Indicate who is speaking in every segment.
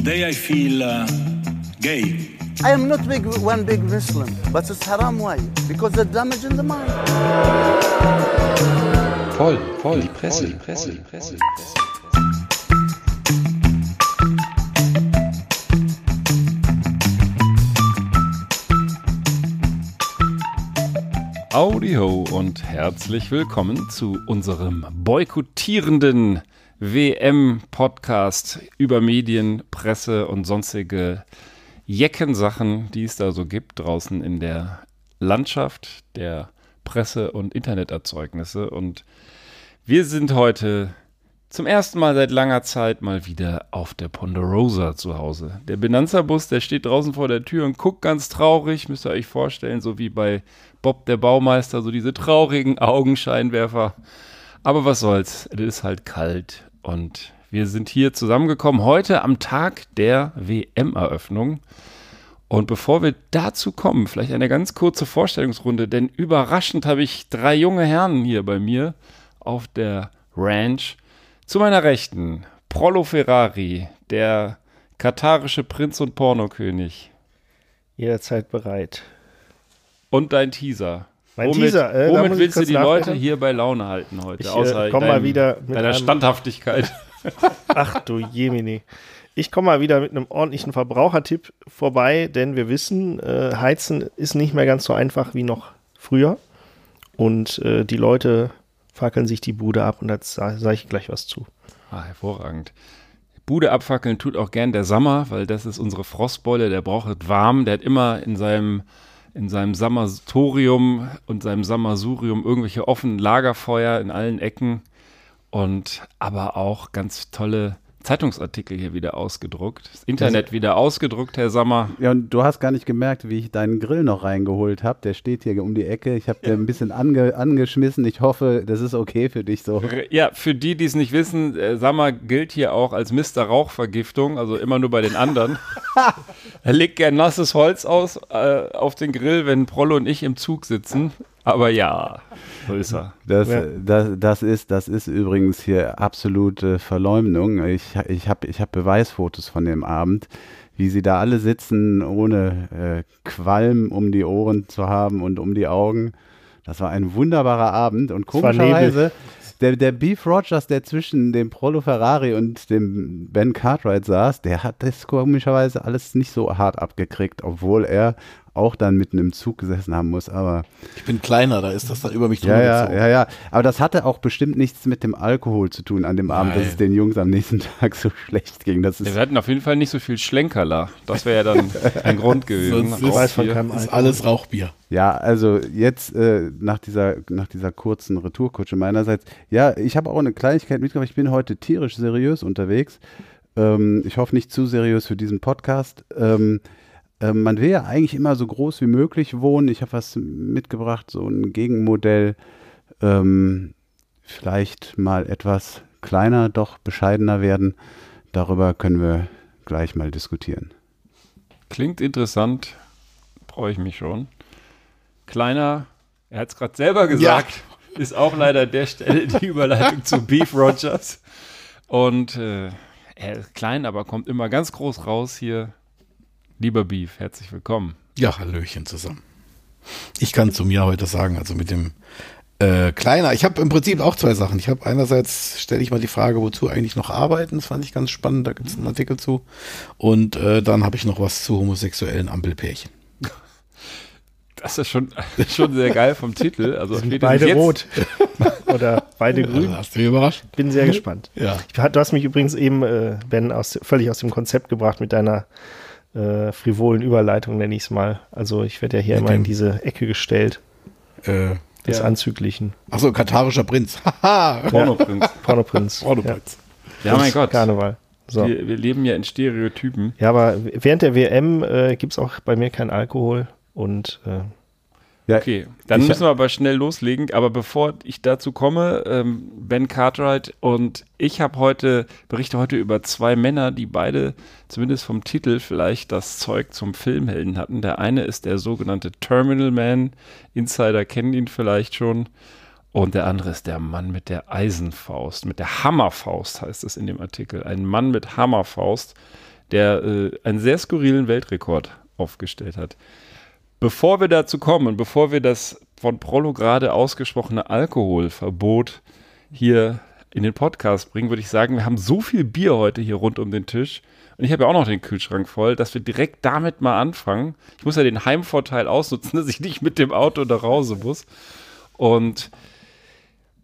Speaker 1: Today I feel uh, gay.
Speaker 2: I am not big, one big Muslim, but it's haram why? Because the damage in the mind.
Speaker 3: Voll, voll, die Presse, die Presse, die Presse. Die Presse. Audi ho und herzlich willkommen zu unserem boykottierenden WM-Podcast über Medien, Presse und sonstige Jeckensachen, die es da so gibt draußen in der Landschaft der Presse- und Interneterzeugnisse. Und wir sind heute zum ersten Mal seit langer Zeit mal wieder auf der Ponderosa zu Hause. Der Benanza-Bus, der steht draußen vor der Tür und guckt ganz traurig, müsst ihr euch vorstellen, so wie bei Bob der Baumeister, so diese traurigen Augenscheinwerfer. Aber was soll's, es ist halt kalt und wir sind hier zusammengekommen heute am Tag der WM-Eröffnung. Und bevor wir dazu kommen, vielleicht eine ganz kurze Vorstellungsrunde, denn überraschend habe ich drei junge Herren hier bei mir auf der Ranch. Zu meiner Rechten Prollo Ferrari, der katarische Prinz und Pornokönig.
Speaker 4: Jederzeit bereit.
Speaker 3: Und dein Teaser.
Speaker 4: Mein
Speaker 3: womit,
Speaker 4: Teaser, äh,
Speaker 3: womit willst du die Leute hier bei Laune halten heute?
Speaker 4: Ich äh,
Speaker 3: außer
Speaker 4: komm
Speaker 3: deinem,
Speaker 4: mal wieder mit
Speaker 3: deiner Standhaftigkeit.
Speaker 4: Ach du Jemini. Ich komme mal wieder mit einem ordentlichen Verbrauchertipp vorbei, denn wir wissen, äh, Heizen ist nicht mehr ganz so einfach wie noch früher. Und äh, die Leute fackeln sich die Bude ab und da sage ich gleich was zu.
Speaker 3: Ah, hervorragend. Bude abfackeln tut auch gern der Sommer, weil das ist unsere Frostbeule, der braucht es warm, der hat immer in seinem in seinem Samatorium und seinem Samasurium irgendwelche offenen Lagerfeuer in allen Ecken und aber auch ganz tolle Zeitungsartikel hier wieder ausgedruckt. Das Internet also, wieder ausgedruckt, Herr Sommer.
Speaker 5: Ja, und du hast gar nicht gemerkt, wie ich deinen Grill noch reingeholt habe. Der steht hier um die Ecke. Ich habe ja. den ein bisschen ange angeschmissen. Ich hoffe, das ist okay für dich so.
Speaker 3: Ja, für die, die es nicht wissen, äh, Sommer gilt hier auch als Mr. Rauchvergiftung, also immer nur bei den anderen. er legt gern nasses Holz aus äh, auf den Grill, wenn Prollo und ich im Zug sitzen. Aber ja, so ist er.
Speaker 5: Das, ja. das, das, ist, das ist übrigens hier absolute Verleumdung. Ich, ich habe ich hab Beweisfotos von dem Abend, wie sie da alle sitzen, ohne äh, Qualm um die Ohren zu haben und um die Augen. Das war ein wunderbarer Abend und komischerweise der, der Beef Rogers, der zwischen dem Prolo Ferrari und dem Ben Cartwright saß, der hat das komischerweise alles nicht so hart abgekriegt, obwohl er auch dann mitten im Zug gesessen haben muss, aber.
Speaker 6: Ich bin kleiner, da ist das dann über mich
Speaker 5: drüber ja, ja, ja, ja. Aber das hatte auch bestimmt nichts mit dem Alkohol zu tun an dem Abend, Nein. dass es den Jungs am nächsten Tag so schlecht ging. Das ist
Speaker 3: wir hatten auf jeden Fall nicht so viel Schlenkerler. Das wäre ja dann ein Grund gewesen.
Speaker 6: Sonst ist, ist alles Rauchbier.
Speaker 5: Ja, also jetzt äh, nach, dieser, nach dieser kurzen Retourkutsche meinerseits, ja, ich habe auch eine Kleinigkeit mitgebracht. Ich bin heute tierisch seriös unterwegs. Ähm, ich hoffe nicht zu seriös für diesen Podcast. Ähm, ähm, man will ja eigentlich immer so groß wie möglich wohnen. Ich habe was mitgebracht, so ein Gegenmodell. Ähm, vielleicht mal etwas kleiner, doch bescheidener werden. Darüber können wir gleich mal diskutieren.
Speaker 3: Klingt interessant, freue ich mich schon. Kleiner, er hat es gerade selber gesagt, ja. ist auch leider der Stelle die Überleitung zu Beef Rogers. Und äh, er ist klein, aber kommt immer ganz groß raus hier Lieber Beef, herzlich willkommen.
Speaker 6: Ja, Hallöchen zusammen. Ich kann zu mir heute sagen, also mit dem äh, Kleiner, ich habe im Prinzip auch zwei Sachen. Ich habe einerseits, stelle ich mal die Frage, wozu eigentlich noch arbeiten, das fand ich ganz spannend, da gibt es einen Artikel zu. Und äh, dann habe ich noch was zu homosexuellen Ampelpärchen.
Speaker 3: Das ist schon, schon sehr geil vom Titel. Also
Speaker 4: Sind beide rot oder beide grün.
Speaker 6: hast du mich überrascht?
Speaker 4: Bin sehr gespannt.
Speaker 6: Ja.
Speaker 4: Du hast mich übrigens eben, äh, Ben, aus, völlig aus dem Konzept gebracht mit deiner äh, frivolen Überleitung, nenne ich es mal. Also ich werde ja hier Mit immer in diese Ecke gestellt. Äh, des ja. Anzüglichen.
Speaker 6: Achso, katarischer Prinz.
Speaker 3: Pornoprinz.
Speaker 4: Pornoprinz.
Speaker 3: Pornoprinz. Ja, ja mein Gott.
Speaker 4: Karneval.
Speaker 3: So. Wir, wir, leben ja in Stereotypen.
Speaker 4: Ja, aber während der WM äh, gibt es auch bei mir keinen Alkohol und äh,
Speaker 3: ja, okay, dann müssen wir aber schnell loslegen. Aber bevor ich dazu komme, ähm, Ben Cartwright und ich habe heute, berichte heute über zwei Männer, die beide zumindest vom Titel vielleicht das Zeug zum Filmhelden hatten. Der eine ist der sogenannte Terminal Man. Insider kennen ihn vielleicht schon. Und der andere ist der Mann mit der Eisenfaust, mit der Hammerfaust heißt es in dem Artikel. Ein Mann mit Hammerfaust, der äh, einen sehr skurrilen Weltrekord aufgestellt hat. Bevor wir dazu kommen bevor wir das von Prollo gerade ausgesprochene Alkoholverbot hier in den Podcast bringen, würde ich sagen, wir haben so viel Bier heute hier rund um den Tisch. Und ich habe ja auch noch den Kühlschrank voll, dass wir direkt damit mal anfangen. Ich muss ja den Heimvorteil ausnutzen, dass ich nicht mit dem Auto nach Hause muss. Und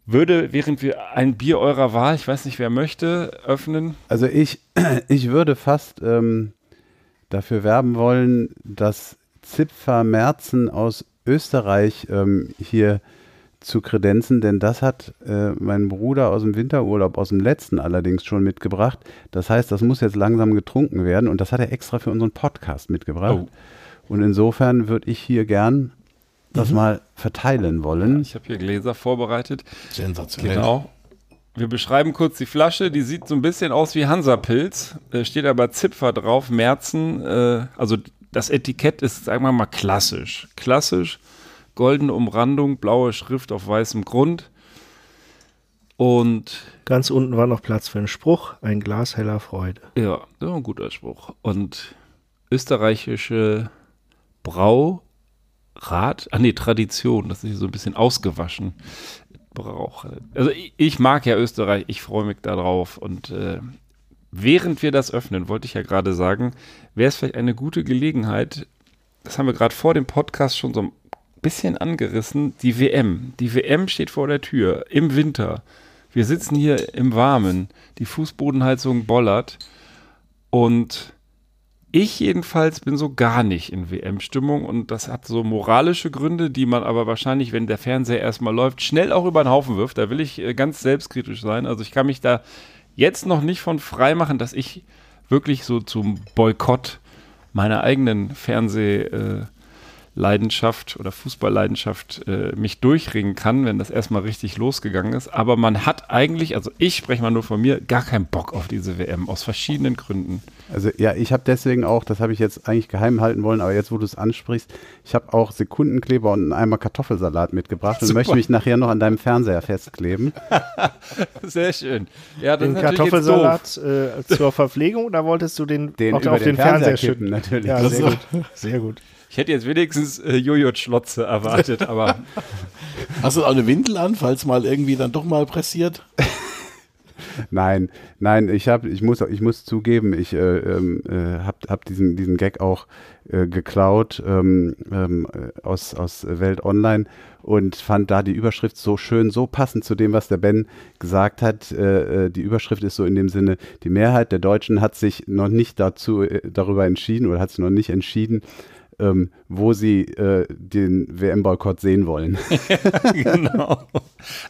Speaker 3: würde, während wir ein Bier eurer Wahl, ich weiß nicht, wer möchte, öffnen.
Speaker 5: Also ich, ich würde fast ähm, dafür werben wollen, dass Zipfer Merzen aus Österreich ähm, hier zu kredenzen, denn das hat äh, mein Bruder aus dem Winterurlaub, aus dem letzten allerdings schon mitgebracht. Das heißt, das muss jetzt langsam getrunken werden und das hat er extra für unseren Podcast mitgebracht.
Speaker 3: Oh.
Speaker 5: Und insofern würde ich hier gern das mal verteilen wollen.
Speaker 3: Ich habe hier Gläser vorbereitet.
Speaker 6: Sensationell.
Speaker 3: Genau. Wir beschreiben kurz die Flasche. Die sieht so ein bisschen aus wie Hansa-Pilz. Äh, steht aber Zipfer drauf, Merzen. Äh, also das Etikett ist, sagen wir mal, klassisch. Klassisch. Goldene Umrandung, blaue Schrift auf weißem Grund. Und
Speaker 4: Ganz unten war noch Platz für einen Spruch, ein Glas heller Freude.
Speaker 3: ja, das war ein guter Spruch. Und österreichische Braurat, ah nee, Tradition, das ist so ein bisschen ausgewaschen. Brauch. Also ich, ich mag ja Österreich, ich freue mich darauf. Und äh, während wir das öffnen, wollte ich ja gerade sagen, wäre es vielleicht eine gute Gelegenheit, das haben wir gerade vor dem Podcast schon so ein bisschen angerissen, die WM. Die WM steht vor der Tür im Winter. Wir sitzen hier im Warmen, die Fußbodenheizung bollert und ich jedenfalls bin so gar nicht in WM-Stimmung und das hat so moralische Gründe, die man aber wahrscheinlich, wenn der Fernseher erstmal läuft, schnell auch über den Haufen wirft. Da will ich äh, ganz selbstkritisch sein. Also ich kann mich da jetzt noch nicht von frei machen, dass ich wirklich so zum Boykott meiner eigenen Fernsehleidenschaft oder Fußballleidenschaft äh, mich durchringen kann, wenn das erstmal richtig losgegangen ist. Aber man hat eigentlich, also ich spreche mal nur von mir, gar keinen Bock auf diese WM aus verschiedenen Gründen.
Speaker 5: Also ja, ich habe deswegen auch, das habe ich jetzt eigentlich geheim halten wollen, aber jetzt, wo du es ansprichst, ich habe auch Sekundenkleber und einen Eimer Kartoffelsalat mitgebracht und
Speaker 3: Super.
Speaker 5: möchte mich nachher noch an deinem Fernseher festkleben.
Speaker 3: Sehr schön. Ja, das
Speaker 4: Den
Speaker 3: ist natürlich jetzt
Speaker 4: Kartoffelsalat äh, zur Verpflegung oder wolltest du den,
Speaker 5: Den
Speaker 4: auch
Speaker 5: über
Speaker 4: auf
Speaker 5: den
Speaker 4: den, Fernseher
Speaker 5: Fernseher
Speaker 4: schütten?
Speaker 5: kippen, natürlich.
Speaker 4: Ja,
Speaker 5: Das
Speaker 4: sehr
Speaker 6: ist-
Speaker 4: gut. Sehr gut.
Speaker 3: Ich hätte jetzt wenigstens äh, Jojo Schlotze erwartet, aber
Speaker 6: Hast du auch eine Windel an, falls mal irgendwie dann doch mal pressiert?
Speaker 5: Nein, nein, ich habe, ich muss, ich muss zugeben, ich äh, ähm, äh, habe hab diesen, diesen Gag auch äh, geklaut ähm, ähm, äh, aus, aus Welt Online und fand da die Überschrift so schön, so passend zu dem, was der Ben gesagt hat. Äh, äh, die Überschrift ist so in dem Sinne: Die Mehrheit der Deutschen hat sich noch nicht dazu äh, darüber entschieden oder hat sich noch nicht entschieden. Ähm, wo sie äh, den WM-Boykott sehen wollen.
Speaker 3: genau.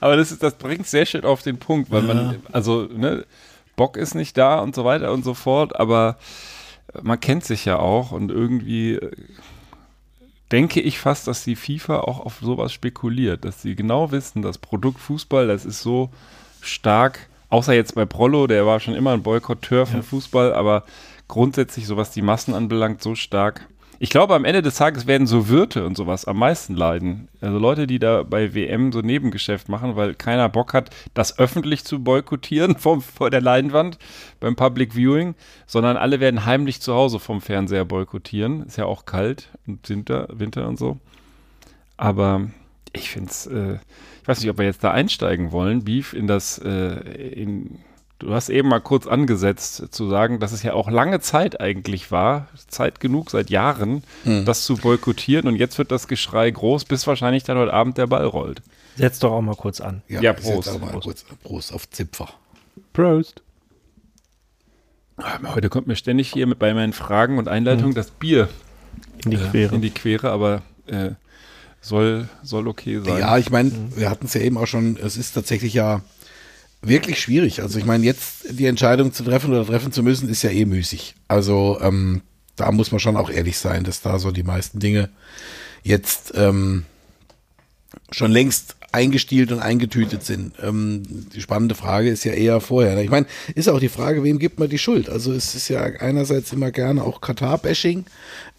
Speaker 3: Aber das, ist, das bringt sehr schön auf den Punkt, weil man, also, ne, Bock ist nicht da und so weiter und so fort, aber man kennt sich ja auch und irgendwie äh, denke ich fast, dass die FIFA auch auf sowas spekuliert, dass sie genau wissen, das Produkt Fußball, das ist so stark, außer jetzt bei Prollo, der war schon immer ein Boykotteur von Fußball, aber grundsätzlich, so was die Massen anbelangt, so stark. Ich glaube, am Ende des Tages werden so Wirte und sowas am meisten leiden. Also Leute, die da bei WM so Nebengeschäft machen, weil keiner Bock hat, das öffentlich zu boykottieren vom, vor der Leinwand beim Public Viewing, sondern alle werden heimlich zu Hause vom Fernseher boykottieren. Ist ja auch kalt und Winter, Winter und so. Aber ich finde es, äh, ich weiß nicht, ob wir jetzt da einsteigen wollen, Beef, in das, äh, in, du hast eben mal kurz angesetzt zu sagen, dass es ja auch lange Zeit eigentlich war, Zeit genug, seit Jahren, das zu boykottieren und jetzt wird das Geschrei groß, bis wahrscheinlich dann heute Abend der Ball rollt.
Speaker 4: Setz doch auch mal kurz an.
Speaker 3: Ja,
Speaker 6: setz
Speaker 3: Prost.
Speaker 6: auch mal
Speaker 3: Prost.
Speaker 6: Kurz, Prost auf Zipfer.
Speaker 5: Prost.
Speaker 3: Heute kommt mir ständig hier mit bei meinen Fragen und Einleitungen das Bier
Speaker 4: In die Quere.
Speaker 3: in die Quere, aber äh, soll, soll okay sein.
Speaker 6: Ja, ich meine, wir hatten es ja eben auch schon, es ist tatsächlich ja wirklich schwierig. Also ich meine, jetzt die Entscheidung zu treffen oder treffen zu müssen, ist ja eh müßig. Also ähm, da muss man schon auch ehrlich sein, dass da so die meisten Dinge jetzt ähm, schon längst eingestielt und eingetütet sind. Ähm, die spannende Frage ist ja eher vorher. Ich meine, ist auch die Frage, wem gibt man die Schuld? Also es ist ja einerseits immer gerne auch Katar-Bashing,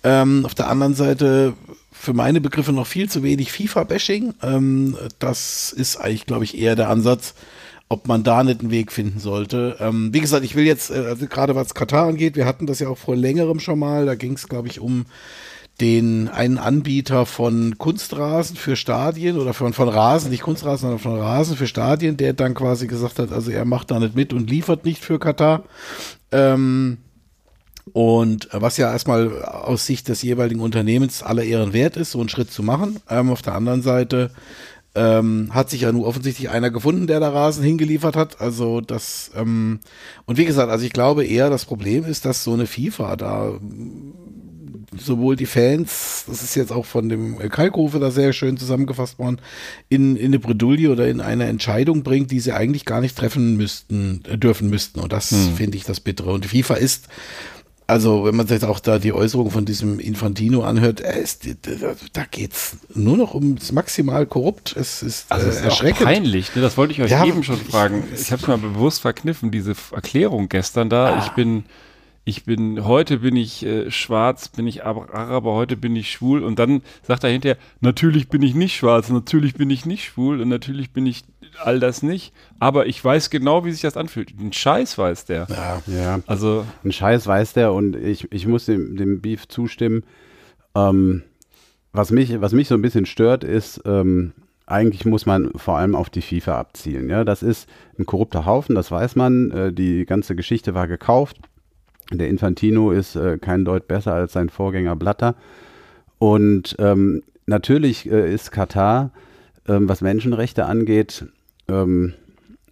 Speaker 6: ähm, auf der anderen Seite für meine Begriffe noch viel zu wenig FIFA-Bashing. Ähm, das ist eigentlich, glaube ich, eher der Ansatz, ob man da nicht einen Weg finden sollte. Ähm, wie gesagt, ich will jetzt, äh, also gerade was Katar angeht, wir hatten das ja auch vor längerem schon mal, da ging es, glaube ich, um den einen Anbieter von Kunstrasen für Stadien oder von, von Rasen, nicht Kunstrasen, sondern von Rasen für Stadien, der dann quasi gesagt hat, also er macht da nicht mit und liefert nicht für Katar. Ähm, und was ja erstmal aus Sicht des jeweiligen Unternehmens aller Ehren wert ist, so einen Schritt zu machen. Ähm, auf der anderen Seite ähm, hat sich ja nur offensichtlich einer gefunden, der da Rasen hingeliefert hat. Also das, ähm, und wie gesagt, also ich glaube eher, das Problem ist, dass so eine FIFA da sowohl die Fans, das ist jetzt auch von dem Kalkofe da sehr schön zusammengefasst worden, in, in eine Bredouille oder in eine Entscheidung bringt, die sie eigentlich gar nicht treffen müssten, äh, dürfen müssten. Und das hm. finde ich das Bittere. Und FIFA ist also, wenn man sich auch da die Äußerung von diesem Infantino anhört, ist, da geht's nur noch ums maximal korrupt. Es ist,
Speaker 3: also
Speaker 6: es
Speaker 3: ist erschreckend. peinlich, ne? das wollte ich euch ja, eben schon fragen. Ich habe es mal bewusst verkniffen, diese Erklärung gestern da. Ah. Ich bin ich bin, heute bin ich äh, schwarz, bin ich Araber, heute bin ich schwul und dann sagt er hinterher, natürlich bin ich nicht schwarz, natürlich bin ich nicht schwul und natürlich bin ich all das nicht, aber ich weiß genau, wie sich das anfühlt. Ein Scheiß weiß der.
Speaker 5: Ja, ja. Also. Ein Scheiß weiß der und ich, ich muss dem, dem Beef zustimmen. Ähm, was, mich, was mich so ein bisschen stört, ist, ähm, eigentlich muss man vor allem auf die FIFA abzielen. Ja, das ist ein korrupter Haufen, das weiß man. Äh, die ganze Geschichte war gekauft. Der Infantino ist äh, kein Deut besser als sein Vorgänger Blatter. Und ähm, natürlich äh, ist Katar, ähm, was Menschenrechte angeht, ähm,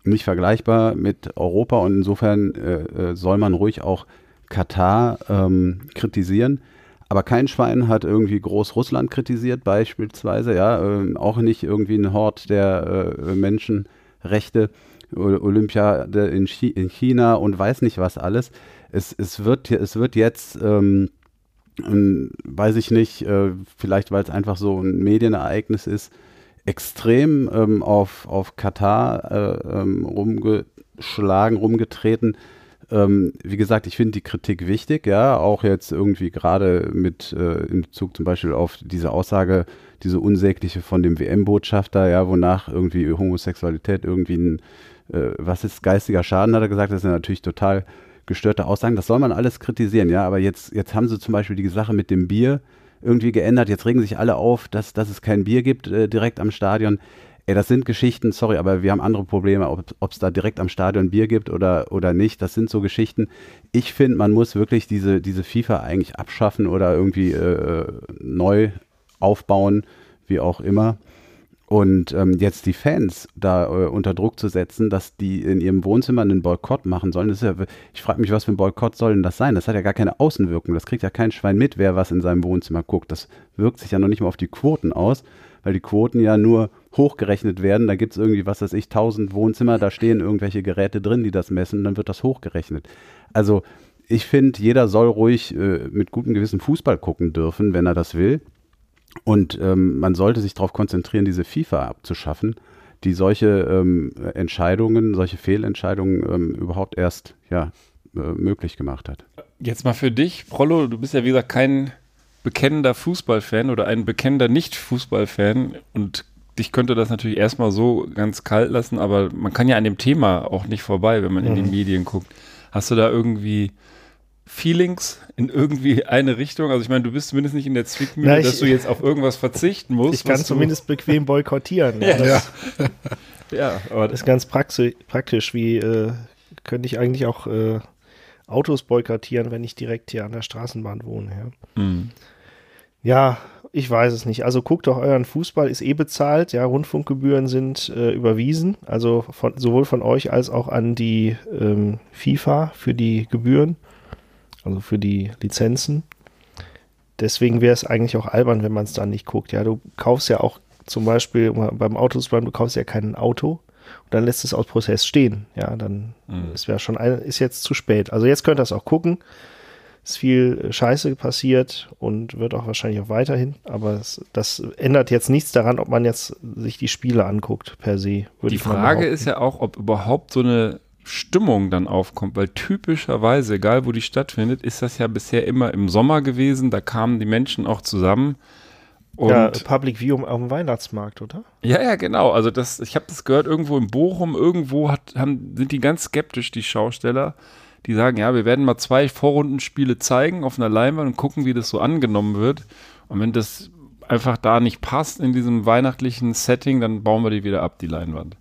Speaker 5: nicht vergleichbar mit Europa und insofern äh, äh soll man ruhig auch Katar ähm, kritisieren. Aber kein Schwein hat irgendwie groß Russland kritisiert, beispielsweise, ja, äh, auch nicht irgendwie ein Hort der äh, Menschenrechte, Olympia in, China und weiß nicht was alles es, es, wird, es wird jetzt, ähm, weiß ich nicht, äh, vielleicht weil es einfach so ein Medienereignis ist, extrem ähm, auf, auf Katar äh, ähm, rumgeschlagen, rumgetreten. Ähm, wie gesagt, ich finde die Kritik wichtig, ja, auch jetzt irgendwie gerade mit äh, in Bezug zum Beispiel auf diese Aussage, diese unsägliche von dem WM-Botschafter, ja, wonach irgendwie Homosexualität irgendwie ein, äh, was ist geistiger Schaden, hat er gesagt, das ja natürlich total gestörte Aussagen. Das soll man alles kritisieren, ja. Aber jetzt, jetzt haben sie zum Beispiel die Sache mit dem Bier irgendwie geändert. Jetzt regen sich alle auf, dass, dass es kein Bier gibt äh, direkt am Stadion. Ey, das sind Geschichten, sorry, aber wir haben andere Probleme, ob es da direkt am Stadion Bier gibt oder, oder nicht. Das sind so Geschichten. Ich finde, man muss wirklich diese, diese FIFA eigentlich abschaffen oder irgendwie äh, neu aufbauen, wie auch immer. Und ähm, jetzt die Fans da äh, unter Druck zu setzen, dass die in ihrem Wohnzimmer einen Boykott machen sollen, das ist ja, ich frage mich, was für ein Boykott soll denn das sein? Das hat ja gar keine Außenwirkung. Das kriegt ja kein Schwein mit, wer was in seinem Wohnzimmer guckt. Das wirkt sich ja noch nicht mal auf die Quoten aus, weil die Quoten ja nur hochgerechnet werden. Da gibt es irgendwie, was weiß ich, tausend Wohnzimmer, da stehen irgendwelche Geräte drin, die das messen, dann wird das hochgerechnet. Also ich finde, jeder soll ruhig äh, mit gutem Gewissen Fußball gucken dürfen, wenn er das will. Und ähm, man sollte sich darauf konzentrieren, diese FIFA abzuschaffen, die solche ähm, Entscheidungen, solche Fehlentscheidungen ähm, überhaupt erst ja, äh, möglich gemacht hat.
Speaker 3: Jetzt mal für dich, Prollo, du bist ja wie gesagt kein bekennender Fußballfan oder ein bekennender Nicht-Fußballfan und dich könnte das natürlich erstmal so ganz kalt lassen, aber man kann ja an dem Thema auch nicht vorbei, wenn man mhm. in die mhm. Medien guckt. Hast du da irgendwie Feelings in irgendwie eine Richtung? Also ich meine, du bist zumindest nicht in der Zwickmühle, Na, ich, dass du jetzt auf irgendwas verzichten musst.
Speaker 4: Ich kann zumindest bequem boykottieren.
Speaker 3: ja,
Speaker 4: ja.
Speaker 3: ja.
Speaker 4: aber das ist ganz praktisch. Wie äh, könnte ich eigentlich auch äh, Autos boykottieren, wenn ich direkt hier an der Straßenbahn wohne? Ja, mhm. ja ich weiß es nicht. Also guckt doch euren Fußball, ist eh bezahlt. Ja, Rundfunkgebühren sind äh, überwiesen. Also von, sowohl von euch als auch an die ähm, FIFA für die Gebühren also für die Lizenzen. Deswegen wäre es eigentlich auch albern, wenn man es dann nicht guckt. Ja, du kaufst ja auch zum Beispiel beim Autosbrand, du kaufst ja kein Auto und dann lässt es aus Prozess stehen. Ja, dann mhm. es wäre schon ein, ist jetzt zu spät. Also jetzt könnt ihr es auch gucken. Ist viel Scheiße passiert und wird auch wahrscheinlich auch weiterhin. Aber es, das ändert jetzt nichts daran, ob man jetzt sich die Spiele anguckt per se.
Speaker 3: Die Frage ist ja auch, ob überhaupt so eine Stimmung dann aufkommt, weil typischerweise, egal wo die stattfindet, ist das ja bisher immer im Sommer gewesen, da kamen die Menschen auch zusammen Und
Speaker 4: ja, Public View auf dem Weihnachtsmarkt, oder?
Speaker 3: Ja, ja, genau. Also das, ich habe das gehört irgendwo in Bochum, irgendwo hat, haben, sind die ganz skeptisch, die Schausteller. Die sagen, ja, wir werden mal zwei Vorrundenspiele zeigen auf einer Leinwand und gucken, wie das so angenommen wird. Und wenn das einfach da nicht passt in diesem weihnachtlichen Setting, dann bauen wir die wieder ab, die Leinwand.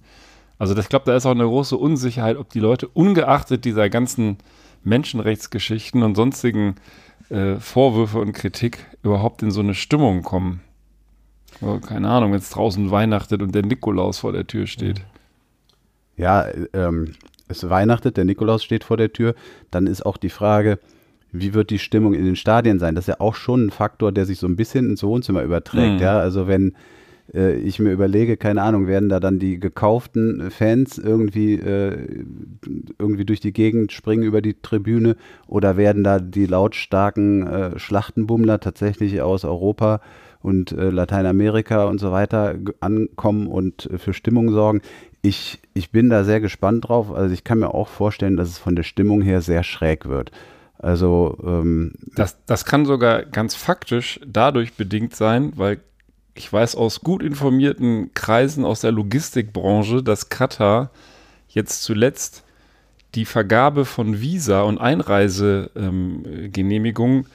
Speaker 3: Also das, ich glaube, da ist auch eine große Unsicherheit, ob die Leute ungeachtet dieser ganzen Menschenrechtsgeschichten und sonstigen äh, Vorwürfe und Kritik überhaupt in so eine Stimmung kommen. Oh, keine Ahnung, wenn es draußen weihnachtet und der Nikolaus vor der Tür steht.
Speaker 5: Ja, ähm, es weihnachtet, der Nikolaus steht vor der Tür, dann ist auch die Frage, wie wird die Stimmung in den Stadien sein? Das ist ja auch schon ein Faktor, der sich so ein bisschen ins Wohnzimmer überträgt.
Speaker 3: Mhm.
Speaker 5: Ja, also wenn äh, ich mir überlege, keine Ahnung, werden da dann die gekauften Fans irgendwie, äh, irgendwie durch die Gegend springen über die Tribüne oder werden da die lautstarken äh, Schlachtenbummler tatsächlich aus Europa und äh, Lateinamerika und so weiter ankommen und äh, für Stimmung sorgen? Ich, ich bin da sehr gespannt drauf. Also ich kann mir auch vorstellen, dass es von der Stimmung her sehr schräg wird. Also ähm,
Speaker 3: Das, das kann sogar ganz faktisch dadurch bedingt sein, weil ich weiß aus gut informierten Kreisen aus der Logistikbranche, dass Katar jetzt zuletzt die Vergabe von Visa und Einreisegenehmigungen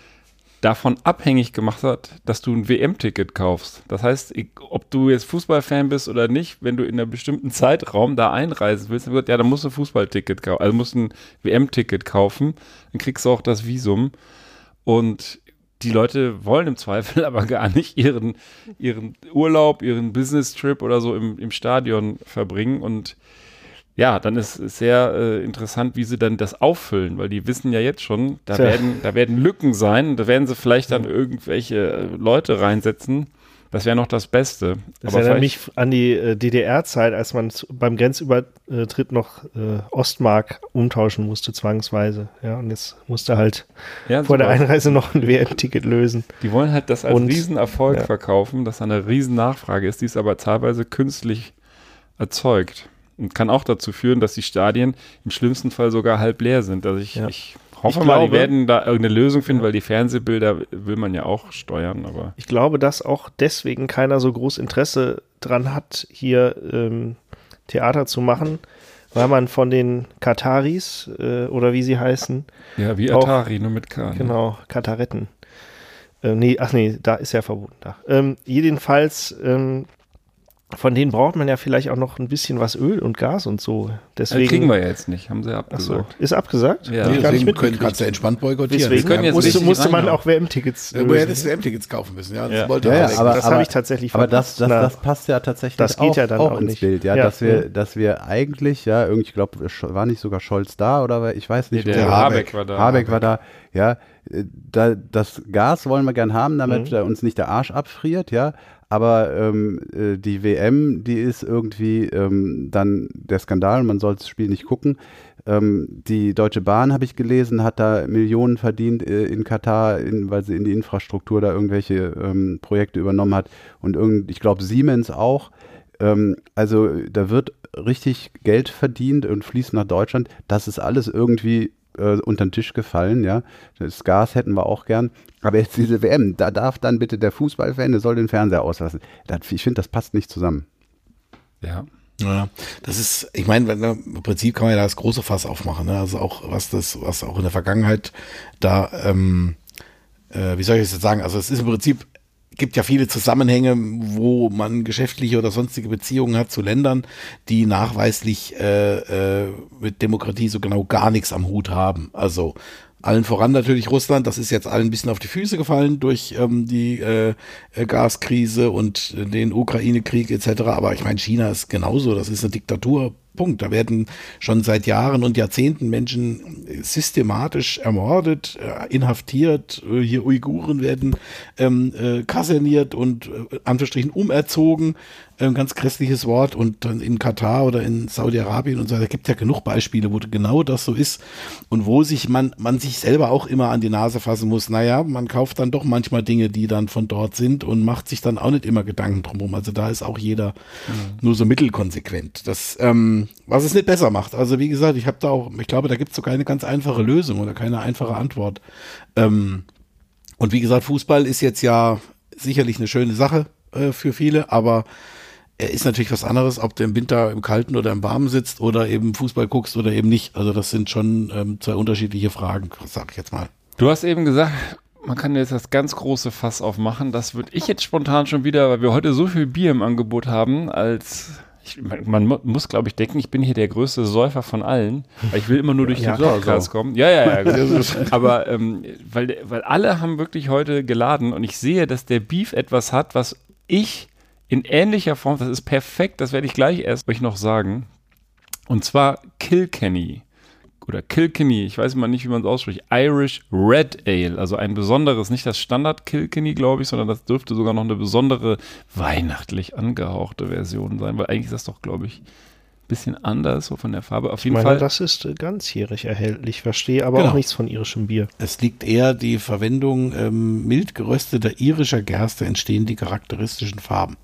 Speaker 3: davon abhängig gemacht hat, dass du ein WM-Ticket kaufst. Das heißt, ich- ob du jetzt Fußballfan bist oder nicht, wenn du in einem bestimmten Zeitraum da einreisen willst, dann wird, ja, dann musst du ein Fußballticket kaufen, also musst ein WM-Ticket kaufen, dann kriegst du auch das Visum. Und die Leute wollen im Zweifel aber gar nicht ihren, ihren Urlaub, ihren Business-Trip oder so im, im Stadion verbringen. Und ja, dann ist es sehr äh, interessant, wie sie dann das auffüllen, weil die wissen ja jetzt schon, da,
Speaker 4: Tja.
Speaker 3: werden, da werden Lücken sein, da werden sie vielleicht dann irgendwelche äh, Leute reinsetzen. Das wäre noch das Beste.
Speaker 4: Das
Speaker 3: aber
Speaker 4: erinnert mich an die äh, DDR-Zeit, als man beim Grenzübertritt noch äh, Ostmark umtauschen musste, zwangsweise. Ja, und jetzt musste halt
Speaker 3: ja,
Speaker 4: vor der. Einreise noch ein WM-Ticket lösen.
Speaker 3: Die wollen halt das als
Speaker 4: Und-
Speaker 3: Riesenerfolg
Speaker 4: ja.
Speaker 3: verkaufen, dass da eine Riesennachfrage ist, die ist aber teilweise künstlich erzeugt. Und kann auch dazu führen, dass die Stadien im schlimmsten Fall sogar halb leer sind. Also ich,
Speaker 4: Ja.
Speaker 3: ich hoffe
Speaker 4: Ich
Speaker 3: mal, die
Speaker 4: glaube-
Speaker 3: werden da irgendeine Lösung finden, weil die Fernsehbilder will man ja auch steuern, aber
Speaker 4: Ich glaube, dass auch deswegen keiner so groß Interesse dran hat, hier ähm, Theater zu machen, weil man von den Kataris äh, oder wie sie heißen,
Speaker 3: ja, wie
Speaker 4: Auch-
Speaker 3: Atari, nur mit K. ne?
Speaker 4: Genau, Kataretten. Äh, nee, ach nee, da ist ja verboten. Da. Ähm, jedenfalls, ähm, von denen braucht man ja vielleicht auch noch ein bisschen was Öl und Gas und so.
Speaker 3: Das
Speaker 4: Deswegen.
Speaker 3: kriegen wir ja jetzt nicht, haben sie ja
Speaker 4: ach so,
Speaker 3: abgesagt.
Speaker 4: ist abgesagt?
Speaker 3: Ja.
Speaker 4: Nicht
Speaker 6: Deswegen können, kannst du entspannt boykottieren.
Speaker 4: Deswegen
Speaker 3: können jetzt
Speaker 4: musste, man auch WM-Tickets
Speaker 6: Ja, hättest du WM-Tickets kaufen müssen? Ja, das
Speaker 3: Ja.
Speaker 6: wollte
Speaker 5: Ja, ja, aber-
Speaker 4: das habe ich tatsächlich
Speaker 5: Aber das, das, das passt ja tatsächlich
Speaker 4: Das geht
Speaker 5: auch,
Speaker 4: ja dann
Speaker 5: auch
Speaker 4: auch
Speaker 5: ins
Speaker 4: nicht.
Speaker 5: Bild, ja,
Speaker 4: Ja.
Speaker 5: dass wir, dass wir eigentlich, ja, irgendwie, ich glaube, war nicht sogar Scholz da oder ich weiß
Speaker 3: Nee,
Speaker 5: nicht,
Speaker 3: der,
Speaker 6: Der
Speaker 3: Habeck,
Speaker 6: Habeck.
Speaker 3: war da.
Speaker 5: Habeck war da, ja, äh, da, das Gas wollen wir gern haben, damit
Speaker 4: Mhm.
Speaker 5: äh, uns nicht der Arsch abfriert, ja, aber ähm, äh, die WM, die ist irgendwie ähm, dann der Skandal, man soll das Spiel nicht gucken. Ähm, die Deutsche Bahn, habe ich gelesen, hat da Millionen verdient äh, in Katar, in, weil sie in die Infrastruktur da irgendwelche ähm, Projekte übernommen hat und irgend, ich glaube Siemens auch. Ähm, also da wird richtig Geld verdient und fließt nach Deutschland. Das ist alles irgendwie äh, unter den Tisch gefallen, ja. Das Gas hätten wir auch gern. Aber jetzt diese WM, da darf dann bitte der Fußballfan, der soll den Fernseher auslassen. Das, ich finde, das passt nicht zusammen.
Speaker 3: Ja.
Speaker 6: Ja, das ist, ich meine, ne, im Prinzip kann man ja das große Fass aufmachen, ne? Also auch was das, was auch in der Vergangenheit da, ähm, äh, wie soll ich das jetzt sagen? Also es ist im Prinzip gibt ja viele Zusammenhänge, wo man geschäftliche oder sonstige Beziehungen hat zu Ländern, die nachweislich äh, äh, mit Demokratie so genau gar nichts am Hut haben. Also allen voran natürlich Russland, das ist jetzt allen ein bisschen auf die Füße gefallen durch ähm, die äh, äh, Gaskrise und den Ukraine-Krieg etc. Aber ich meine, China ist genauso, das ist eine Diktatur. Punkt. Da werden schon seit Jahren und Jahrzehnten Menschen systematisch ermordet, äh, inhaftiert. Äh, hier Uiguren werden ähm, äh, kaserniert und äh, Anführungsstrichen umerzogen. Ein ganz grässliches Wort. Und dann in Katar oder in Saudi-Arabien und so, da gibt ja genug Beispiele, wo genau das so ist und wo sich man, man sich selber auch immer an die Nase fassen muss. Naja, man kauft dann doch manchmal Dinge, die dann von dort sind und macht sich dann auch nicht immer Gedanken drumherum. Also da ist auch jeder nur so mittelkonsequent. Das, ähm, was es nicht besser macht. Also wie gesagt, ich habe da auch, ich glaube, da gibt es so keine ganz einfache Lösung oder keine einfache Antwort. Ähm, und wie gesagt, Fußball ist jetzt ja sicherlich eine schöne Sache äh, für viele, aber er ist natürlich was anderes, ob du im Winter im Kalten oder im Warmen sitzt oder eben Fußball guckst oder eben nicht. Also das sind schon ähm, zwei unterschiedliche Fragen, sag ich jetzt mal.
Speaker 3: Du hast eben gesagt, man kann jetzt das ganz große Fass aufmachen. Das würde ich jetzt spontan schon wieder, weil wir heute so viel Bier im Angebot haben, als ich, man, man mu- muss, glaube ich, denken, ich bin hier der größte Säufer von allen, weil ich will immer nur durch
Speaker 4: Ja,
Speaker 3: den
Speaker 4: so,
Speaker 3: Podcast kommen. Ja, ja, ja. gut. Aber ähm, weil, weil alle haben wirklich heute geladen und ich sehe, dass der Beef etwas hat, was ich in ähnlicher Form, das ist perfekt, das werde ich gleich erst euch noch sagen. Und zwar Kilkenny oder Kilkenny, ich weiß mal nicht, wie man es ausspricht, Irish Red Ale, also ein besonderes, nicht das Standard Kilkenny, glaube ich, sondern das dürfte sogar noch eine besondere weihnachtlich angehauchte Version sein, weil eigentlich ist das doch, glaube ich, ein bisschen anders, so von der Farbe. Auf
Speaker 4: Ich
Speaker 3: jeden
Speaker 4: meine,
Speaker 3: Fall.
Speaker 4: das ist äh, ganzjährig erhältlich, verstehe aber
Speaker 6: Genau.
Speaker 4: auch nichts von irischem Bier.
Speaker 6: Es liegt eher die Verwendung ähm, mild gerösteter irischer Gerste entstehen die charakteristischen Farben.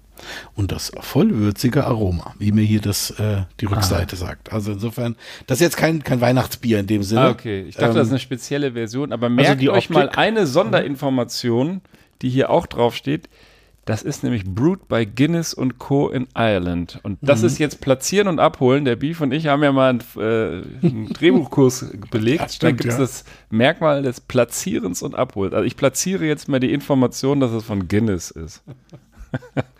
Speaker 6: Und das vollwürzige Aroma, wie mir hier das äh, die Rückseite sagt. Also insofern, das ist jetzt kein, kein Weihnachtsbier in dem Sinne.
Speaker 3: Ah, okay. Ich dachte,
Speaker 6: Ähm,
Speaker 3: das ist eine spezielle Version, aber merkt
Speaker 4: die
Speaker 3: euch mal eine Sonderinformation, die hier auch drauf steht. Das ist nämlich Brewed by Guinness und Co. in Ireland. Und das
Speaker 6: Mhm.
Speaker 3: ist jetzt Platzieren und Abholen. Der Beef und ich haben ja mal einen, äh, einen Drehbuchkurs belegt. da
Speaker 6: stimmt,
Speaker 3: gibt es
Speaker 6: ja.
Speaker 3: das Merkmal des Platzierens und Abholens. Also ich platziere jetzt mal die Information, dass es von Guinness ist.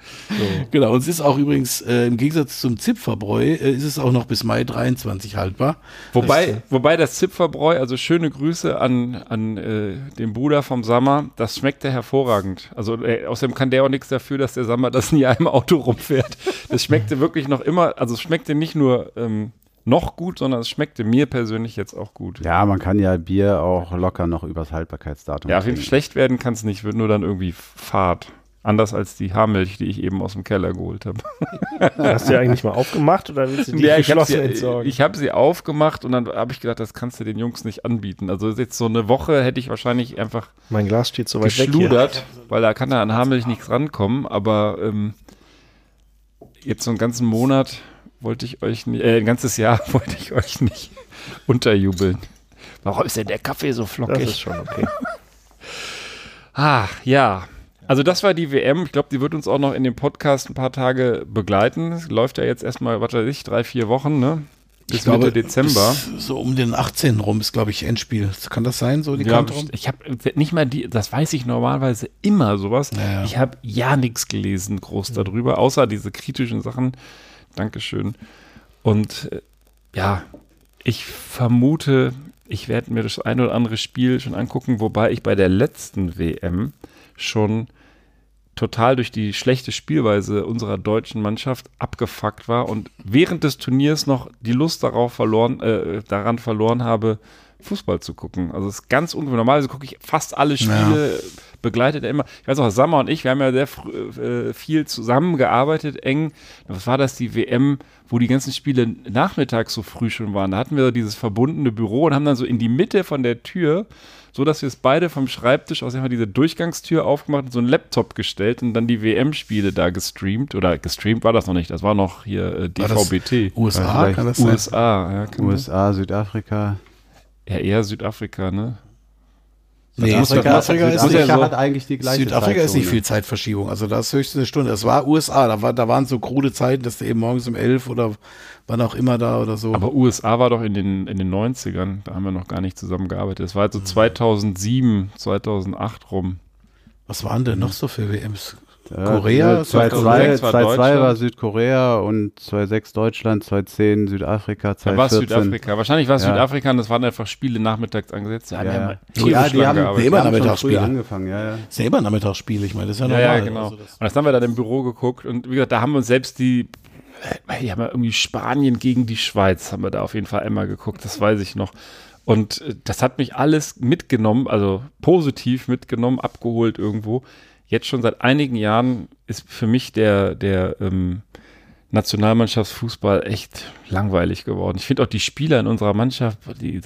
Speaker 6: Genau, und es ist auch übrigens äh, im Gegensatz zum Zipferbräu, äh, ist es auch noch bis Mai 23 haltbar.
Speaker 3: Wobei, wobei das Zipferbräu, also schöne Grüße an, an äh, den Bruder vom Sammer, das schmeckte hervorragend. Also äh, außerdem kann der auch nichts dafür, dass der Sammer das nie einem Auto rumfährt. Das schmeckte wirklich noch immer, also es schmeckte nicht nur ähm, noch gut, sondern es schmeckte mir persönlich jetzt auch gut.
Speaker 5: Ja, man kann ja Bier auch locker noch übers Haltbarkeitsdatum
Speaker 3: Ja, auf jeden Fall schlecht werden kann es nicht, wird nur dann irgendwie fad. Anders als die Haarmilch, die ich eben aus dem Keller geholt habe.
Speaker 4: Hast du die eigentlich mal aufgemacht oder willst du die
Speaker 3: Ja, ich habe
Speaker 4: geschlossen
Speaker 3: sie,
Speaker 4: entsorgen?
Speaker 3: ich hab sie aufgemacht und dann habe ich gedacht, das kannst du den Jungs nicht anbieten. Also jetzt so eine Woche hätte ich wahrscheinlich einfach
Speaker 4: mein Glas steht so weit weg hier.
Speaker 3: geschludert, weil da kann da an Haarmilch nichts rankommen. Aber ähm, jetzt so einen ganzen Monat wollte ich euch nicht, äh, ein ganzes Jahr wollte ich euch nicht unterjubeln. Warum ist denn der Kaffee so
Speaker 4: Das
Speaker 3: flockig?
Speaker 4: ist schon okay.
Speaker 3: Ah, ja. Also das war die WM. Ich glaube, die wird uns auch noch in dem Podcast ein paar Tage begleiten. Es läuft ja jetzt erstmal, was weiß ich, drei, vier Wochen, ne? Bis
Speaker 6: Ich glaube,
Speaker 3: Mitte Dezember.
Speaker 6: So um den 18. rum ist, glaube ich, Endspiel. Kann das sein, so die
Speaker 3: Ja,
Speaker 6: Kante rum?
Speaker 3: ich habe nicht mal die, das weiß ich normalerweise immer sowas.
Speaker 6: Ja, ja.
Speaker 3: Ich habe ja nichts gelesen groß darüber, außer diese kritischen Sachen. Dankeschön. Und äh, ja, ich vermute, ich werde mir das ein oder andere Spiel schon angucken, wobei ich bei der letzten WM schon total durch die schlechte Spielweise unserer deutschen Mannschaft abgefuckt war und während des Turniers noch die Lust darauf verloren, äh, daran verloren habe, Fußball zu gucken. Also es ist ganz ungewöhnlich. Normalerweise gucke ich fast alle Spiele, begleitet er immer. Ich weiß auch, Sammer und ich, wir haben ja sehr äh, viel zusammengearbeitet, eng. Was war das, die WM, wo die ganzen Spiele nachmittags so früh schon waren? Da hatten wir dieses verbundene Büro und haben dann so in die Mitte von der Tür, so dass wir es beide vom Schreibtisch aus einfach diese Durchgangstür aufgemacht und so einen Laptop gestellt und dann die WM-Spiele da gestreamt. Oder gestreamt war das noch nicht, das war noch hier äh,
Speaker 6: War das
Speaker 3: DVB-T.
Speaker 6: USA, kann das sein?
Speaker 3: USA, ja, kann das-
Speaker 5: USA, Südafrika.
Speaker 3: ja, eher Südafrika, ne?
Speaker 6: Nee,
Speaker 5: Südafrika,
Speaker 6: Südafrika ist
Speaker 3: Südafrika
Speaker 6: nicht,
Speaker 3: ja so-
Speaker 5: hat eigentlich die gleiche
Speaker 6: Südafrika ist nicht
Speaker 5: Zeitzone.
Speaker 6: viel Zeitverschiebung. Also da ist höchstens eine Stunde. Es war USA, da, war, da waren so krude Zeiten, dass du eben morgens um elf oder wann auch immer da oder so.
Speaker 3: Aber USA war doch in den, in den 90ern, da haben wir noch gar nicht zusammengearbeitet. Das war halt so 2007, 2008 rum.
Speaker 6: Was waren denn noch so für WMs?
Speaker 5: Ja,
Speaker 6: Korea,
Speaker 5: 2-2
Speaker 3: 2006 war
Speaker 5: 2-2
Speaker 3: Deutschland.
Speaker 5: war Südkorea und 2-6 Deutschland, 2-10 Südafrika,
Speaker 3: Da war es
Speaker 5: 2-14.
Speaker 3: Südafrika. Wahrscheinlich war es
Speaker 5: Ja.
Speaker 3: Südafrika und das waren einfach Spiele nachmittags angesetzt.
Speaker 5: Ja,
Speaker 3: wir
Speaker 5: ja.
Speaker 3: mal
Speaker 5: Ja, die haben, früh
Speaker 6: Nachmittagsspiele.
Speaker 5: angefangen, ja, ja.
Speaker 6: ja immer Nachmittagsspiele, ich meine, das ist ja
Speaker 3: Ja,
Speaker 6: normal.
Speaker 3: ja, genau.
Speaker 6: Also
Speaker 3: und
Speaker 6: das,
Speaker 3: haben wir dann im Büro geguckt und wie gesagt, da haben wir uns selbst die, äh, die haben ja irgendwie Spanien gegen die Schweiz, haben wir da auf jeden Fall einmal geguckt, das weiß ich noch. Und äh, das hat mich alles mitgenommen, also positiv mitgenommen, abgeholt irgendwo. Jetzt schon seit einigen Jahren ist für mich der, der ähm, Nationalmannschaftsfußball echt langweilig geworden. Ich finde auch die Spieler in unserer Mannschaft, die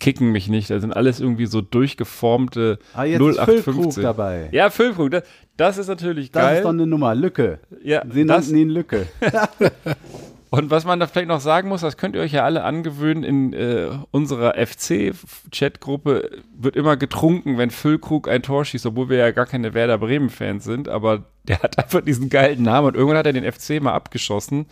Speaker 3: kicken mich nicht. Das sind alles irgendwie so durchgeformte
Speaker 5: Ah, jetzt ist Füllkrug
Speaker 3: 0815.
Speaker 5: dabei.
Speaker 3: Ja, Füllkrug, das, das ist natürlich
Speaker 5: Das
Speaker 3: geil.
Speaker 5: ist doch eine Nummer, Lücke.
Speaker 3: ja,
Speaker 5: Sie
Speaker 3: das,
Speaker 5: nannten ihn Lücke.
Speaker 3: Und was man da vielleicht noch sagen muss, das könnt ihr euch ja alle angewöhnen, in äh, unserer FC-Chat-Gruppe wird immer getrunken, wenn Füllkrug ein Tor schießt, obwohl wir ja gar keine Werder Bremen-Fans sind, aber der hat einfach diesen geilen Namen und irgendwann hat er den FC mal abgeschossen,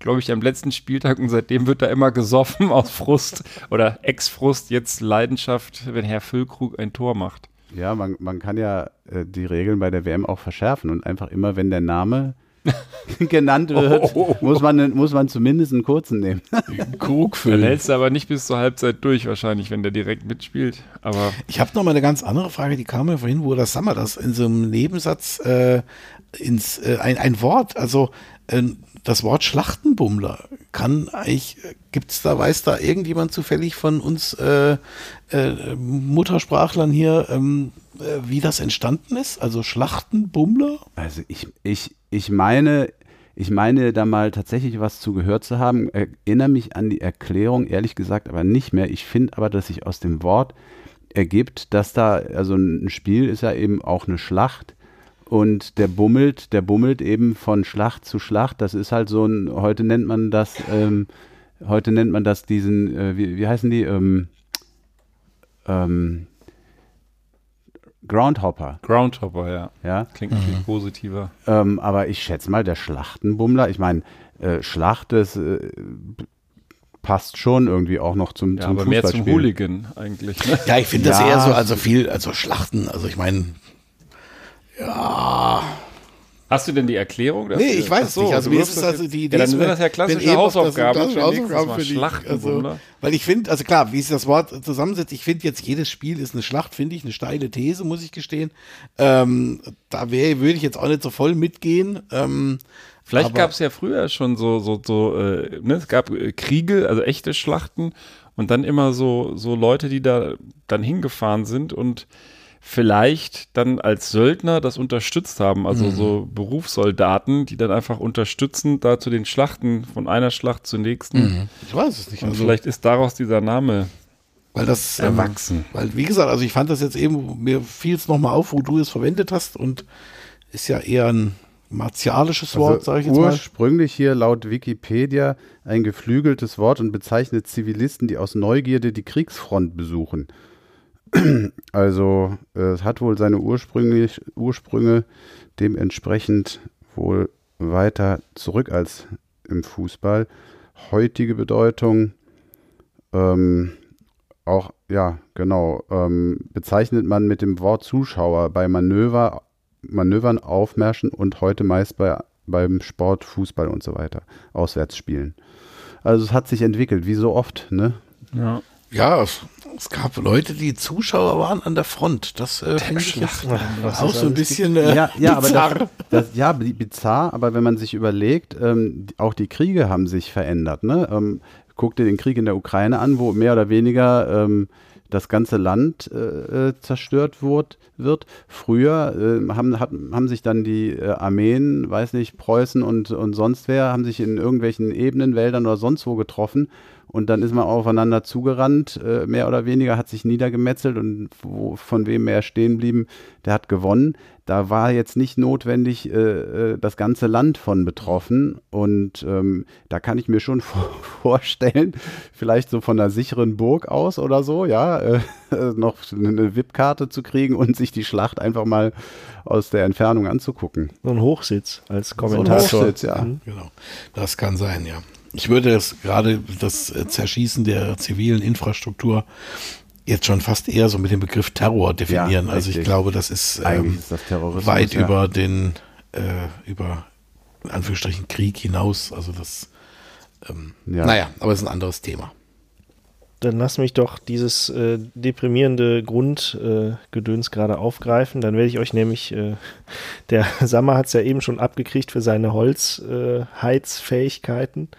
Speaker 3: glaube ich, am letzten Spieltag und seitdem wird da immer gesoffen aus Frust oder Ex-Frust, jetzt Leidenschaft, wenn Herr Füllkrug ein Tor macht.
Speaker 5: Ja, man, man kann ja äh, die Regeln bei der WM auch verschärfen und einfach immer, wenn der Name genannt wird,
Speaker 3: Oh.
Speaker 5: muss, man, muss man zumindest einen kurzen nehmen.
Speaker 6: Krug
Speaker 3: Dann hältst du aber nicht bis zur Halbzeit durch, wahrscheinlich, wenn der direkt mitspielt. Aber
Speaker 6: Ich habe noch mal eine ganz andere Frage, die kam mir vorhin, wo das Sammer das in so einem Nebensatz äh, ins äh, ein, ein Wort, also äh, das Wort Schlachtenbummler kann eigentlich, gibt es da, weiß da irgendjemand zufällig von uns äh, äh, Muttersprachlern hier, ähm, äh, wie das entstanden ist? Also Schlachtenbummler?
Speaker 5: Also ich, ich, ich meine, ich meine da mal tatsächlich was zu gehört zu haben, erinnere mich an die Erklärung, ehrlich gesagt aber nicht mehr. Ich finde aber, dass sich aus dem Wort ergibt, dass da, also ein Spiel ist ja eben auch eine Schlacht und der bummelt, der bummelt eben von Schlacht zu Schlacht. Das ist halt so ein, heute nennt man das, ähm, heute nennt man das diesen, äh, wie, wie heißen die, ähm, ähm, Groundhopper,
Speaker 3: Groundhopper, ja.
Speaker 5: ja.
Speaker 3: Klingt natürlich positiver.
Speaker 5: Ähm, aber ich schätze mal, der Schlachtenbummler, ich meine, äh, Schlacht, das äh, passt schon irgendwie auch noch zum,
Speaker 3: Ja,
Speaker 5: zum
Speaker 3: aber mehr zum
Speaker 5: Fußballspiel.
Speaker 3: Hooligan eigentlich. Ne?
Speaker 6: Ja, ich finde das
Speaker 5: Ja.
Speaker 6: eher so, also viel, also Schlachten, also ich meine, ja,
Speaker 3: Hast du denn die Erklärung dafür?
Speaker 6: Nee, ich weiß
Speaker 3: Ach so,
Speaker 6: es nicht. Also mir ist es
Speaker 3: das
Speaker 6: also die
Speaker 3: ja,
Speaker 6: Idee.
Speaker 3: dann
Speaker 6: ist
Speaker 3: sind das ja klassische Hausaufgaben.
Speaker 6: Das, Hausaufgaben für die, also, weil ich finde, also klar, wie sich das Wort zusammensetzt, ich finde jetzt jedes Spiel ist eine Schlacht, finde ich, eine steile These, muss ich gestehen. Ähm, da wäre, würde ich jetzt auch nicht so voll mitgehen. Ähm,
Speaker 3: Vielleicht gab es ja früher schon so, so, so, äh, ne, es gab äh, Kriege, also echte Schlachten und dann immer so, so Leute, die da dann hingefahren sind und vielleicht dann als Söldner das unterstützt haben, also
Speaker 6: Mhm.
Speaker 3: so Berufssoldaten, die dann einfach unterstützen, da zu den Schlachten, von einer Schlacht zur nächsten.
Speaker 6: Ich weiß es nicht.
Speaker 3: Und
Speaker 6: Also,
Speaker 3: vielleicht ist daraus dieser Name
Speaker 6: weil das ähm,
Speaker 3: erwachsen.
Speaker 6: Weil, wie gesagt, also ich fand das jetzt eben, mir fiel es nochmal auf, wo du es verwendet hast und ist ja eher ein martialisches Wort, sage ich jetzt mal.
Speaker 5: Ursprünglich hier laut Wikipedia ein geflügeltes Wort und bezeichnet Zivilisten, die aus Neugierde die Kriegsfront besuchen. Also äh, es hat wohl seine ursprünglich, Ursprünge dementsprechend wohl weiter zurück als im Fußball. Heutige Bedeutung ähm, auch, ja, genau, ähm, bezeichnet man mit dem Wort Zuschauer bei Manöver, Manövern, Aufmärschen und heute meist bei, beim Sport, Fußball und so weiter, Auswärtsspielen. Also es hat sich entwickelt, wie so oft, ne?
Speaker 3: Ja.
Speaker 6: Ja, es, es gab Leute, die Zuschauer waren an der Front. Das äh, finde ich jetzt auch so ein bisschen äh,
Speaker 5: ja, ja, aber
Speaker 6: bizarr.
Speaker 5: das, das, ja, bi- bizarr, aber wenn man sich überlegt, ähm, auch die Kriege haben sich verändert. Ne? Ähm, guck dir den Krieg in der Ukraine an, wo mehr oder weniger ähm, das ganze Land äh, äh, zerstört wird. wird. Früher äh, haben, hat, haben sich dann die äh, Armeen, weiß nicht, Preußen und, und sonst wer, haben sich in irgendwelchen Ebenen, Wäldern oder sonst wo getroffen und dann ist man aufeinander zugerannt, äh, mehr oder weniger, hat sich niedergemetzelt und wo, von wem mehr stehen blieben, der hat gewonnen. Da war jetzt nicht notwendig äh, äh, das ganze Land von betroffen und ähm, da kann ich mir schon vor vorstellen, vielleicht so von einer sicheren Burg aus oder so, ja, äh, noch eine VIP-Karte zu kriegen und sich die Schlacht einfach mal aus der Entfernung anzugucken.
Speaker 4: So ein Hochsitz als
Speaker 5: So ein
Speaker 4: Kommentator.
Speaker 5: Hochsitz, ja.
Speaker 4: Mhm.
Speaker 6: Genau, das kann sein, ja. Ich würde das gerade das äh, Zerschießen der zivilen Infrastruktur jetzt schon fast eher so mit dem Begriff Terror definieren.
Speaker 5: Ja,
Speaker 6: also ich glaube, das ist, ähm,
Speaker 5: ist das
Speaker 6: weit
Speaker 5: ja.
Speaker 6: über den äh, über in Anführungsstrichen Krieg hinaus. Also das, ähm,
Speaker 5: Ja.
Speaker 6: naja, aber es ist ein anderes Thema.
Speaker 4: Dann lass mich doch dieses äh, deprimierende Grundgedöns äh, gerade aufgreifen. Dann werde ich euch nämlich, äh, der Sammer hat es ja eben schon abgekriegt für seine Holzheizfähigkeiten. Äh.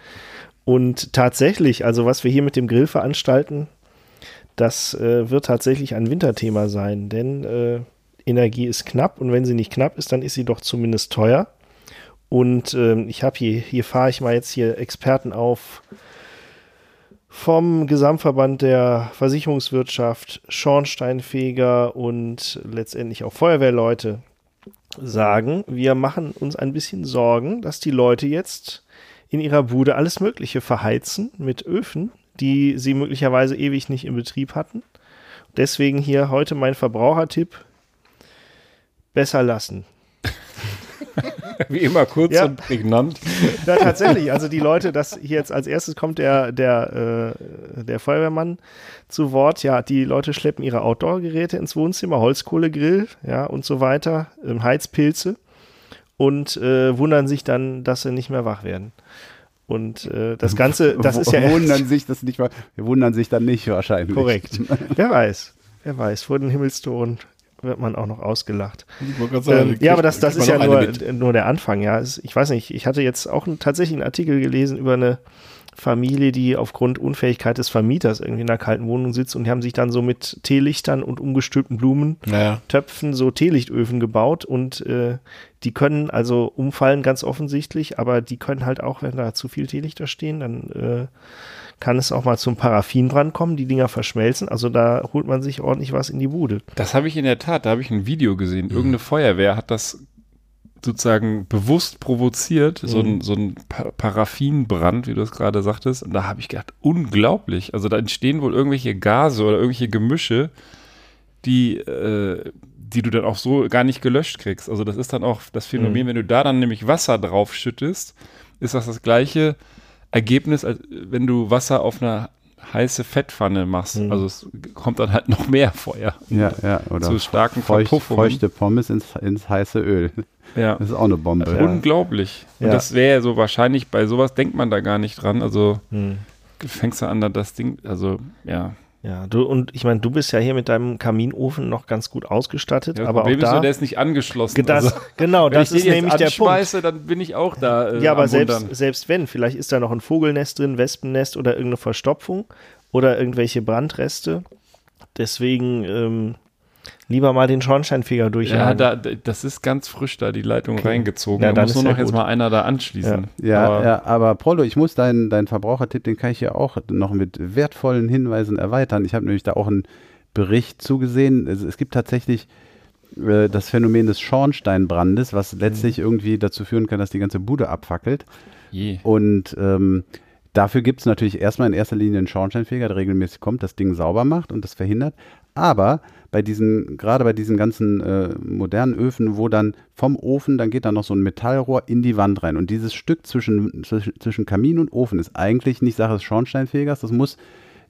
Speaker 4: Und tatsächlich, also was wir hier mit dem Grill veranstalten, das äh, wird tatsächlich ein Winterthema sein, denn äh, Energie ist knapp und wenn sie nicht knapp ist, dann ist sie doch zumindest teuer. Und ähm, ich habe hier, hier fahre ich mal jetzt hier Experten auf vom Gesamtverband der Versicherungswirtschaft, Schornsteinfeger und letztendlich auch Feuerwehrleute sagen, wir machen uns ein bisschen Sorgen, dass die Leute jetzt in ihrer Bude alles Mögliche verheizen mit Öfen, die sie möglicherweise ewig nicht in Betrieb hatten. Deswegen hier heute mein Verbrauchertipp. Besser lassen.
Speaker 3: Wie immer kurz
Speaker 4: Ja.
Speaker 3: und prägnant.
Speaker 4: Ja, tatsächlich. Also die Leute, das hier jetzt als erstes kommt der, der, äh, der Feuerwehrmann zu Wort. Ja, die Leute schleppen ihre Outdoor-Geräte ins Wohnzimmer, Holzkohlegrill, ja, und so weiter, ähm, Heizpilze und äh, wundern sich dann, dass sie nicht mehr wach werden. Und äh, das Ganze, das ist ja
Speaker 5: wundern sich das nicht mal, wir wundern sich dann nicht wahrscheinlich.
Speaker 4: korrekt. Wer weiß, wer weiß, vor den Himmelstoren wird man auch noch ausgelacht.
Speaker 6: Sagen,
Speaker 4: Ähm, ja, aber das, das ist ja nur,
Speaker 6: mit.
Speaker 4: nur der Anfang, ja. Ich weiß nicht, ich hatte jetzt auch einen, tatsächlich einen Artikel gelesen über eine Familie, die aufgrund Unfähigkeit des Vermieters irgendwie in einer kalten Wohnung sitzt und die haben sich dann so mit Teelichtern und umgestülpten Blumentöpfen
Speaker 6: Naja,
Speaker 4: so Teelichtöfen gebaut und äh, die können also umfallen ganz offensichtlich, aber die können halt auch, wenn da zu viel Teelichter stehen, dann äh, kann es auch mal zum Paraffinbrand kommen, die Dinger verschmelzen, also da holt man sich ordentlich was in die Bude.
Speaker 3: Das habe ich in der Tat, da habe ich ein Video gesehen. Irgendeine Feuerwehr hat das sozusagen bewusst provoziert, so ein, so ein Pa- Paraffinbrand, wie du es gerade sagtest. Und da habe ich gedacht, unglaublich. Also da entstehen wohl irgendwelche Gase oder irgendwelche Gemische, die, äh, die du dann auch so gar nicht gelöscht kriegst. Also das ist dann auch das Phänomen, wenn du da dann nämlich Wasser drauf schüttest, ist das das gleiche Ergebnis, als wenn du Wasser auf eine heiße Fettpfanne machst. Also es kommt dann halt noch mehr Feuer.
Speaker 5: Ja, ja, oder
Speaker 3: Zu starken
Speaker 5: feucht,
Speaker 3: Verpuffungen.
Speaker 5: feuchte Pommes ins, ins heiße Öl.
Speaker 3: Ja.
Speaker 5: Das ist auch eine Bombe. Ja.
Speaker 3: Unglaublich. Und
Speaker 4: Ja.
Speaker 3: das wäre ja so wahrscheinlich, bei sowas denkt man da gar nicht dran. Also
Speaker 4: Hm.
Speaker 3: fängst du an, da das Ding, also ja.
Speaker 4: Ja, du und ich meine, du bist ja hier mit deinem Kaminofen noch ganz gut ausgestattet,
Speaker 3: Das
Speaker 4: aber
Speaker 3: Problem
Speaker 4: auch
Speaker 3: ist
Speaker 4: da,
Speaker 3: nur, der ist nicht angeschlossen.
Speaker 4: das,
Speaker 3: also,
Speaker 4: genau,
Speaker 3: wenn
Speaker 4: das
Speaker 3: ich
Speaker 4: ist nämlich der Punkt.
Speaker 3: anschmeiße, dann bin ich auch da. Äh,
Speaker 4: Ja, aber selbst,
Speaker 3: Wundern.
Speaker 4: selbst wenn, vielleicht ist da noch ein Vogelnest drin, Wespennest oder irgendeine Verstopfung oder irgendwelche Brandreste. Deswegen ähm, lieber mal den Schornsteinfeger
Speaker 3: Ja,
Speaker 4: durchjagen.
Speaker 3: da, da- das ist ganz frisch da, die Leitung reingezogen.
Speaker 4: Ja,
Speaker 3: da
Speaker 4: dann
Speaker 3: muss nur
Speaker 4: ja
Speaker 3: noch jetzt
Speaker 4: gut.
Speaker 3: mal einer da anschließen.
Speaker 5: Ja,
Speaker 3: aber,
Speaker 5: ja, aber Prollo, ich muss deinen, deinen Verbrauchertipp, den kann ich ja auch noch mit wertvollen Hinweisen erweitern. Ich habe nämlich da auch einen Bericht zugesehen. Es, es gibt tatsächlich äh, das Phänomen des Schornsteinbrandes, was letztlich irgendwie dazu führen kann, dass die ganze Bude abfackelt.
Speaker 3: Je.
Speaker 5: Und ähm, dafür gibt es natürlich erstmal in erster Linie einen Schornsteinfeger, der regelmäßig kommt, das Ding sauber macht und das verhindert. Aber bei diesen, gerade bei diesen ganzen äh, modernen Öfen, wo dann vom Ofen, dann geht da noch so ein Metallrohr in die Wand rein. Und dieses Stück zwischen, zwischen, zwischen Kamin und Ofen ist eigentlich nicht Sache des Schornsteinfegers, das muss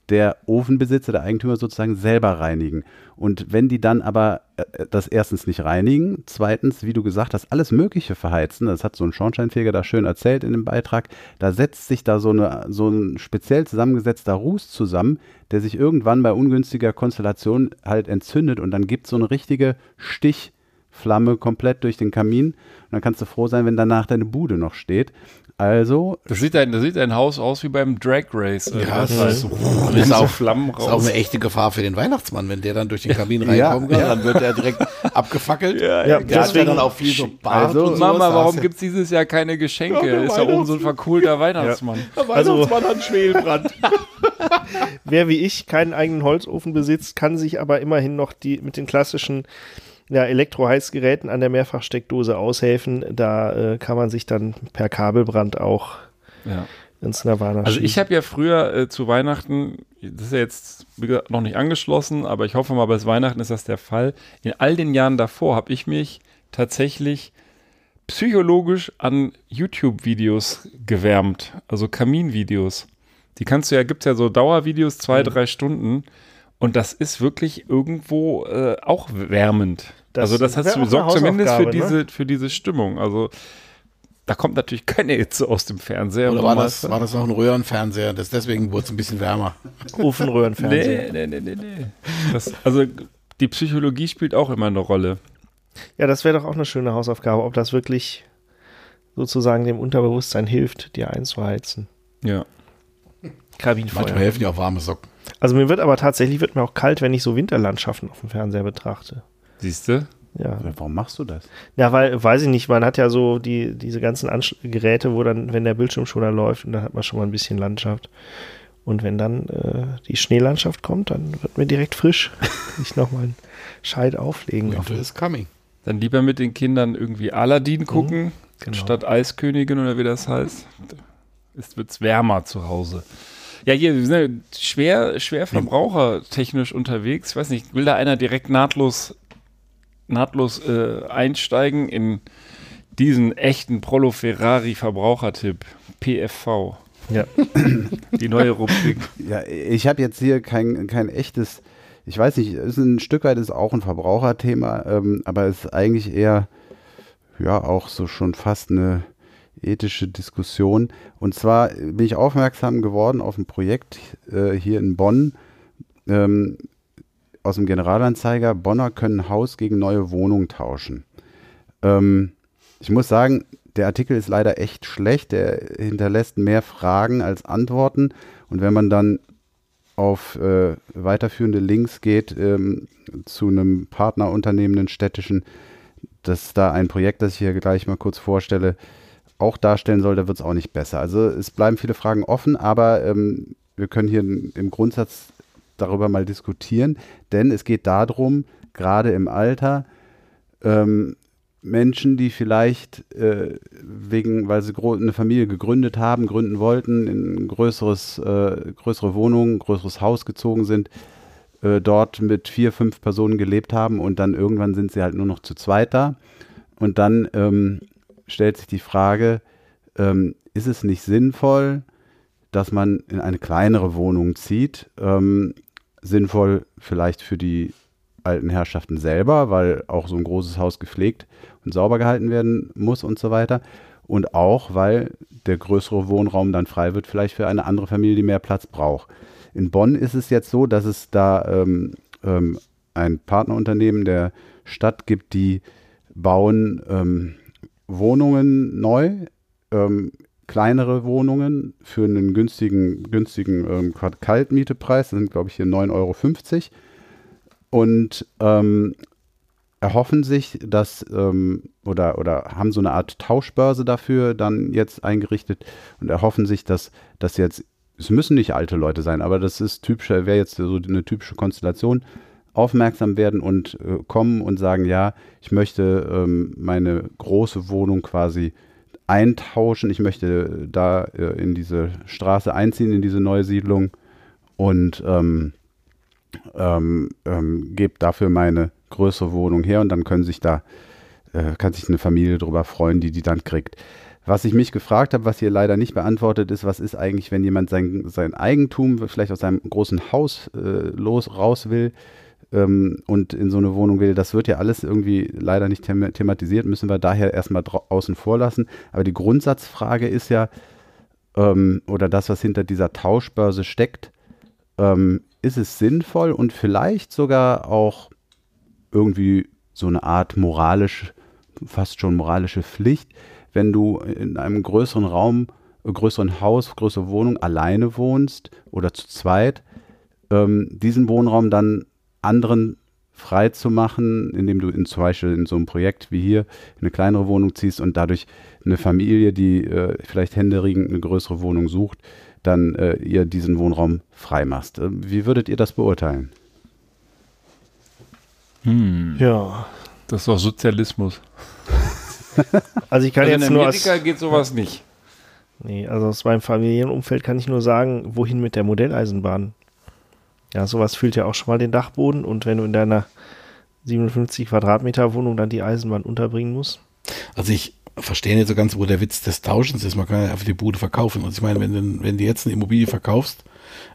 Speaker 5: der Ofenbesitzer, der Eigentümer sozusagen selber reinigen. Und wenn die dann aber äh, das erstens nicht reinigen, zweitens, wie du gesagt hast, alles Mögliche verheizen, das hat so ein Schornsteinfeger da schön erzählt in dem Beitrag, da setzt sich da so, eine, so ein speziell zusammengesetzter Ruß zusammen, der sich irgendwann bei ungünstiger Konstellation halt entzündet und dann gibt es so eine richtige Stichflamme komplett durch den Kamin. Und dann kannst du froh sein, wenn danach deine Bude noch steht. Also
Speaker 3: Das sieht, ein, das sieht ein Haus aus wie beim Drag Race. äh,
Speaker 6: Ja,
Speaker 3: das heißt,
Speaker 6: ist-
Speaker 3: so,
Speaker 6: das
Speaker 3: ist auch Flammen
Speaker 6: Das ist auch
Speaker 3: raus.
Speaker 6: eine echte Gefahr für den Weihnachtsmann, wenn der dann durch den Kamin
Speaker 5: Ja,
Speaker 6: reinkommen kann,
Speaker 5: ja.
Speaker 6: dann wird er direkt abgefackelt.
Speaker 3: Ja,
Speaker 4: Ja,
Speaker 6: Der hat ja
Speaker 4: deswegen-
Speaker 6: dann auch viel so Bart
Speaker 5: Also,
Speaker 6: und
Speaker 3: Mama, warum gibt es dieses Jahr keine Geschenke?
Speaker 6: Ja,
Speaker 3: ist da oben so ein verkohlter Weihnachtsmann.
Speaker 6: Der
Speaker 4: Also-
Speaker 6: Weihnachtsmann hat einen Schwelbrand.
Speaker 4: Wer wie ich keinen eigenen Holzofen besitzt, kann sich aber immerhin noch die mit den klassischen ja, Elektroheizgeräten an der Mehrfachsteckdose aushelfen. Da äh, kann man sich dann per Kabelbrand auch
Speaker 3: Ja.
Speaker 4: ins Nirvana
Speaker 3: Also ich habe ja früher äh, zu Weihnachten, das ist ja jetzt gesagt, noch nicht angeschlossen, aber ich hoffe mal, bis Weihnachten ist das der Fall. In all den Jahren davor habe ich mich tatsächlich psychologisch an YouTube-Videos gewärmt, also Kaminvideos. Die kannst du ja, gibt es ja so Dauervideos, zwei, drei Stunden. Und das ist wirklich irgendwo äh, auch wärmend.
Speaker 4: Das
Speaker 3: also das hast du sorgt zumindest für
Speaker 4: ne?
Speaker 3: diese, für diese Stimmung. Also da kommt natürlich keine Hitze aus dem Fernseher.
Speaker 6: Oder war das, war das noch ein Röhrenfernseher? Das deswegen wurde es ein bisschen wärmer.
Speaker 4: Ofenröhrenfernseher.
Speaker 3: Nee, nee, nee, nee, nee. Das, also die Psychologie spielt auch immer eine Rolle.
Speaker 4: Ja, das wäre doch auch eine schöne Hausaufgabe, ob das wirklich sozusagen dem Unterbewusstsein hilft, dir einzuheizen.
Speaker 3: Ja.
Speaker 4: Kabinenfeuer.
Speaker 6: Manchmal helfen ja auch warme Socken.
Speaker 4: Also mir wird aber tatsächlich wird mir auch kalt, wenn ich so Winterlandschaften auf dem Fernseher betrachte.
Speaker 3: Siehst du?
Speaker 4: Ja.
Speaker 5: warum machst du das?
Speaker 4: Ja, weil, weiß ich nicht, man hat ja so die, diese ganzen Ansch Geräte, wo dann, wenn der Bildschirmschoner läuft, und dann hat man schon mal ein bisschen Landschaft. Und wenn dann äh, die Schneelandschaft kommt, dann wird mir direkt frisch. ich nochmal einen Scheit auflegen. Auf,
Speaker 6: Winter is coming.
Speaker 3: Dann lieber mit den Kindern irgendwie Aladdin gucken,
Speaker 4: genau.
Speaker 3: statt Eiskönigin oder wie das heißt. Es wird wärmer zu Hause. Ja, hier, wir sind ja schwer, schwer verbrauchertechnisch unterwegs. Ich weiß nicht, will da einer direkt nahtlos, nahtlos äh, einsteigen in diesen echten Prolo Ferrari Verbrauchertipp? PFV.
Speaker 4: Ja.
Speaker 3: Die neue Rubrik.
Speaker 5: Ja, ich habe jetzt hier kein, kein echtes, ich weiß nicht, ist ein Stück weit ist auch ein Verbraucherthema, ähm, aber es ist eigentlich eher, ja, auch so schon fast eine ethische Diskussion. Und zwar bin ich aufmerksam geworden auf ein Projekt äh, hier in Bonn ähm, aus dem Generalanzeiger. Bonner können Haus gegen neue Wohnung tauschen. Ähm, ich muss sagen, der Artikel ist leider echt schlecht. Der hinterlässt mehr Fragen als Antworten. Und wenn man dann auf äh, weiterführende Links geht ähm, zu einem Partnerunternehmen, einen städtischen, dass da ein Projekt, das ich hier gleich mal kurz vorstelle, auch darstellen soll, da wird es auch nicht besser. Also es bleiben viele Fragen offen, aber ähm, wir können hier im Grundsatz darüber mal diskutieren, denn es geht darum, gerade im Alter, ähm, Menschen, die vielleicht äh, wegen, weil sie eine Familie gegründet haben, gründen wollten, in ein größeres, äh, größere Wohnung, größeres Haus gezogen sind, äh, dort mit vier, fünf Personen gelebt haben und dann irgendwann sind sie halt nur noch zu zweit da. Und dann ähm, stellt sich die Frage, ähm, ist es nicht sinnvoll, dass man in eine kleinere Wohnung zieht? Ähm, sinnvoll vielleicht für die alten Herrschaften selber, weil auch so ein großes Haus gepflegt und sauber gehalten werden muss und so weiter. Und auch, weil der größere Wohnraum dann frei wird, vielleicht für eine andere Familie, die mehr Platz braucht. In Bonn ist es jetzt so, dass es da ähm, ähm, ein Partnerunternehmen der Stadt gibt, die bauen ähm, Wohnungen neu, ähm, kleinere Wohnungen für einen günstigen, günstigen ähm, Kaltmietepreis. Das sind, glaube ich, hier 9,50 Euro. Und ähm, erhoffen sich, dass ähm, oder, oder haben so eine Art Tauschbörse dafür dann jetzt eingerichtet und erhoffen sich, dass das jetzt, es müssen nicht alte Leute sein, aber das ist typisch, wäre jetzt so eine typische Konstellation, aufmerksam werden und äh, kommen und sagen, ja, ich möchte ähm, meine große Wohnung quasi eintauschen, ich möchte da äh, in diese Straße einziehen, in diese neue Siedlung und ähm, ähm, ähm, gebe dafür meine größere Wohnung her und dann können sich da, äh, kann sich eine Familie darüber freuen, die die dann kriegt. Was ich mich gefragt habe, was hier leider nicht beantwortet ist, was ist eigentlich, wenn jemand sein, sein Eigentum vielleicht aus seinem großen Haus äh, los raus will ähm, und in so eine Wohnung will, das wird ja alles irgendwie leider nicht them thematisiert, müssen wir daher erstmal außen vor lassen. Aber die Grundsatzfrage ist ja, ähm, oder das, was hinter dieser Tauschbörse steckt, ähm, ist es sinnvoll und vielleicht sogar auch irgendwie so eine Art moralisch, fast schon moralische Pflicht, wenn du in einem größeren Raum, größeren Haus, größere Wohnung alleine wohnst oder zu zweit, ähm, diesen Wohnraum dann anderen frei zu machen, indem du in, zum Beispiel in so einem Projekt wie hier eine kleinere Wohnung ziehst und dadurch eine Familie, die äh, vielleicht händeringend eine größere Wohnung sucht, dann äh, ihr diesen Wohnraum frei machst. Äh, wie würdet ihr das beurteilen?
Speaker 3: Hm.
Speaker 4: Ja.
Speaker 3: Das ist doch Sozialismus.
Speaker 4: Also ich kann
Speaker 3: Also
Speaker 4: jetzt
Speaker 3: in
Speaker 4: nur
Speaker 3: Amerika
Speaker 4: aus,
Speaker 3: geht sowas nicht.
Speaker 4: nee, also aus meinem Familienumfeld kann ich nur sagen, wohin mit der Modelleisenbahn. Ja, sowas füllt ja auch schon mal den Dachboden und wenn du in deiner 57 Quadratmeter Wohnung dann die Eisenbahn unterbringen musst.
Speaker 6: Also ich verstehe nicht so ganz, wo der Witz des Tauschens ist. Man kann ja einfach die Bude verkaufen. Und ich meine, wenn du, wenn du jetzt eine Immobilie verkaufst,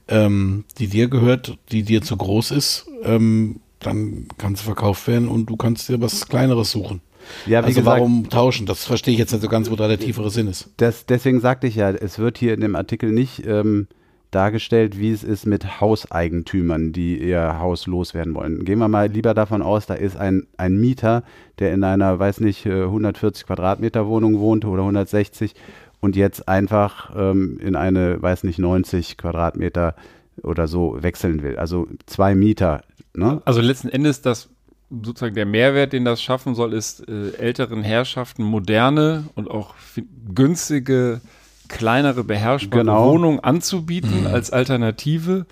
Speaker 6: ähm, die dir gehört, die dir zu groß ist, ähm, dann kann sie verkauft werden und du kannst dir was Kleineres suchen.
Speaker 5: Ja, wie
Speaker 6: also
Speaker 5: gesagt,
Speaker 6: warum tauschen? Das verstehe ich jetzt nicht so ganz, wo da der tiefere Sinn ist.
Speaker 5: das, deswegen sagte ich ja, es wird hier in dem Artikel nicht ähm, dargestellt, wie es ist mit Hauseigentümern, die ihr Haus loswerden wollen. Gehen wir mal lieber davon aus, da ist ein, ein Mieter, der in einer, weiß nicht, äh, 140 Quadratmeter Wohnung wohnt oder 160 und jetzt einfach ähm, in eine, weiß nicht, 90 Quadratmeter oder so wechseln will. Also zwei Mieter. Ne?
Speaker 3: Also letzten Endes das sozusagen der Mehrwert, den das schaffen soll, ist äh, älteren Herrschaften moderne und auch günstige, kleinere, beherrschbare
Speaker 5: Genau.
Speaker 3: Wohnungen anzubieten als Alternative,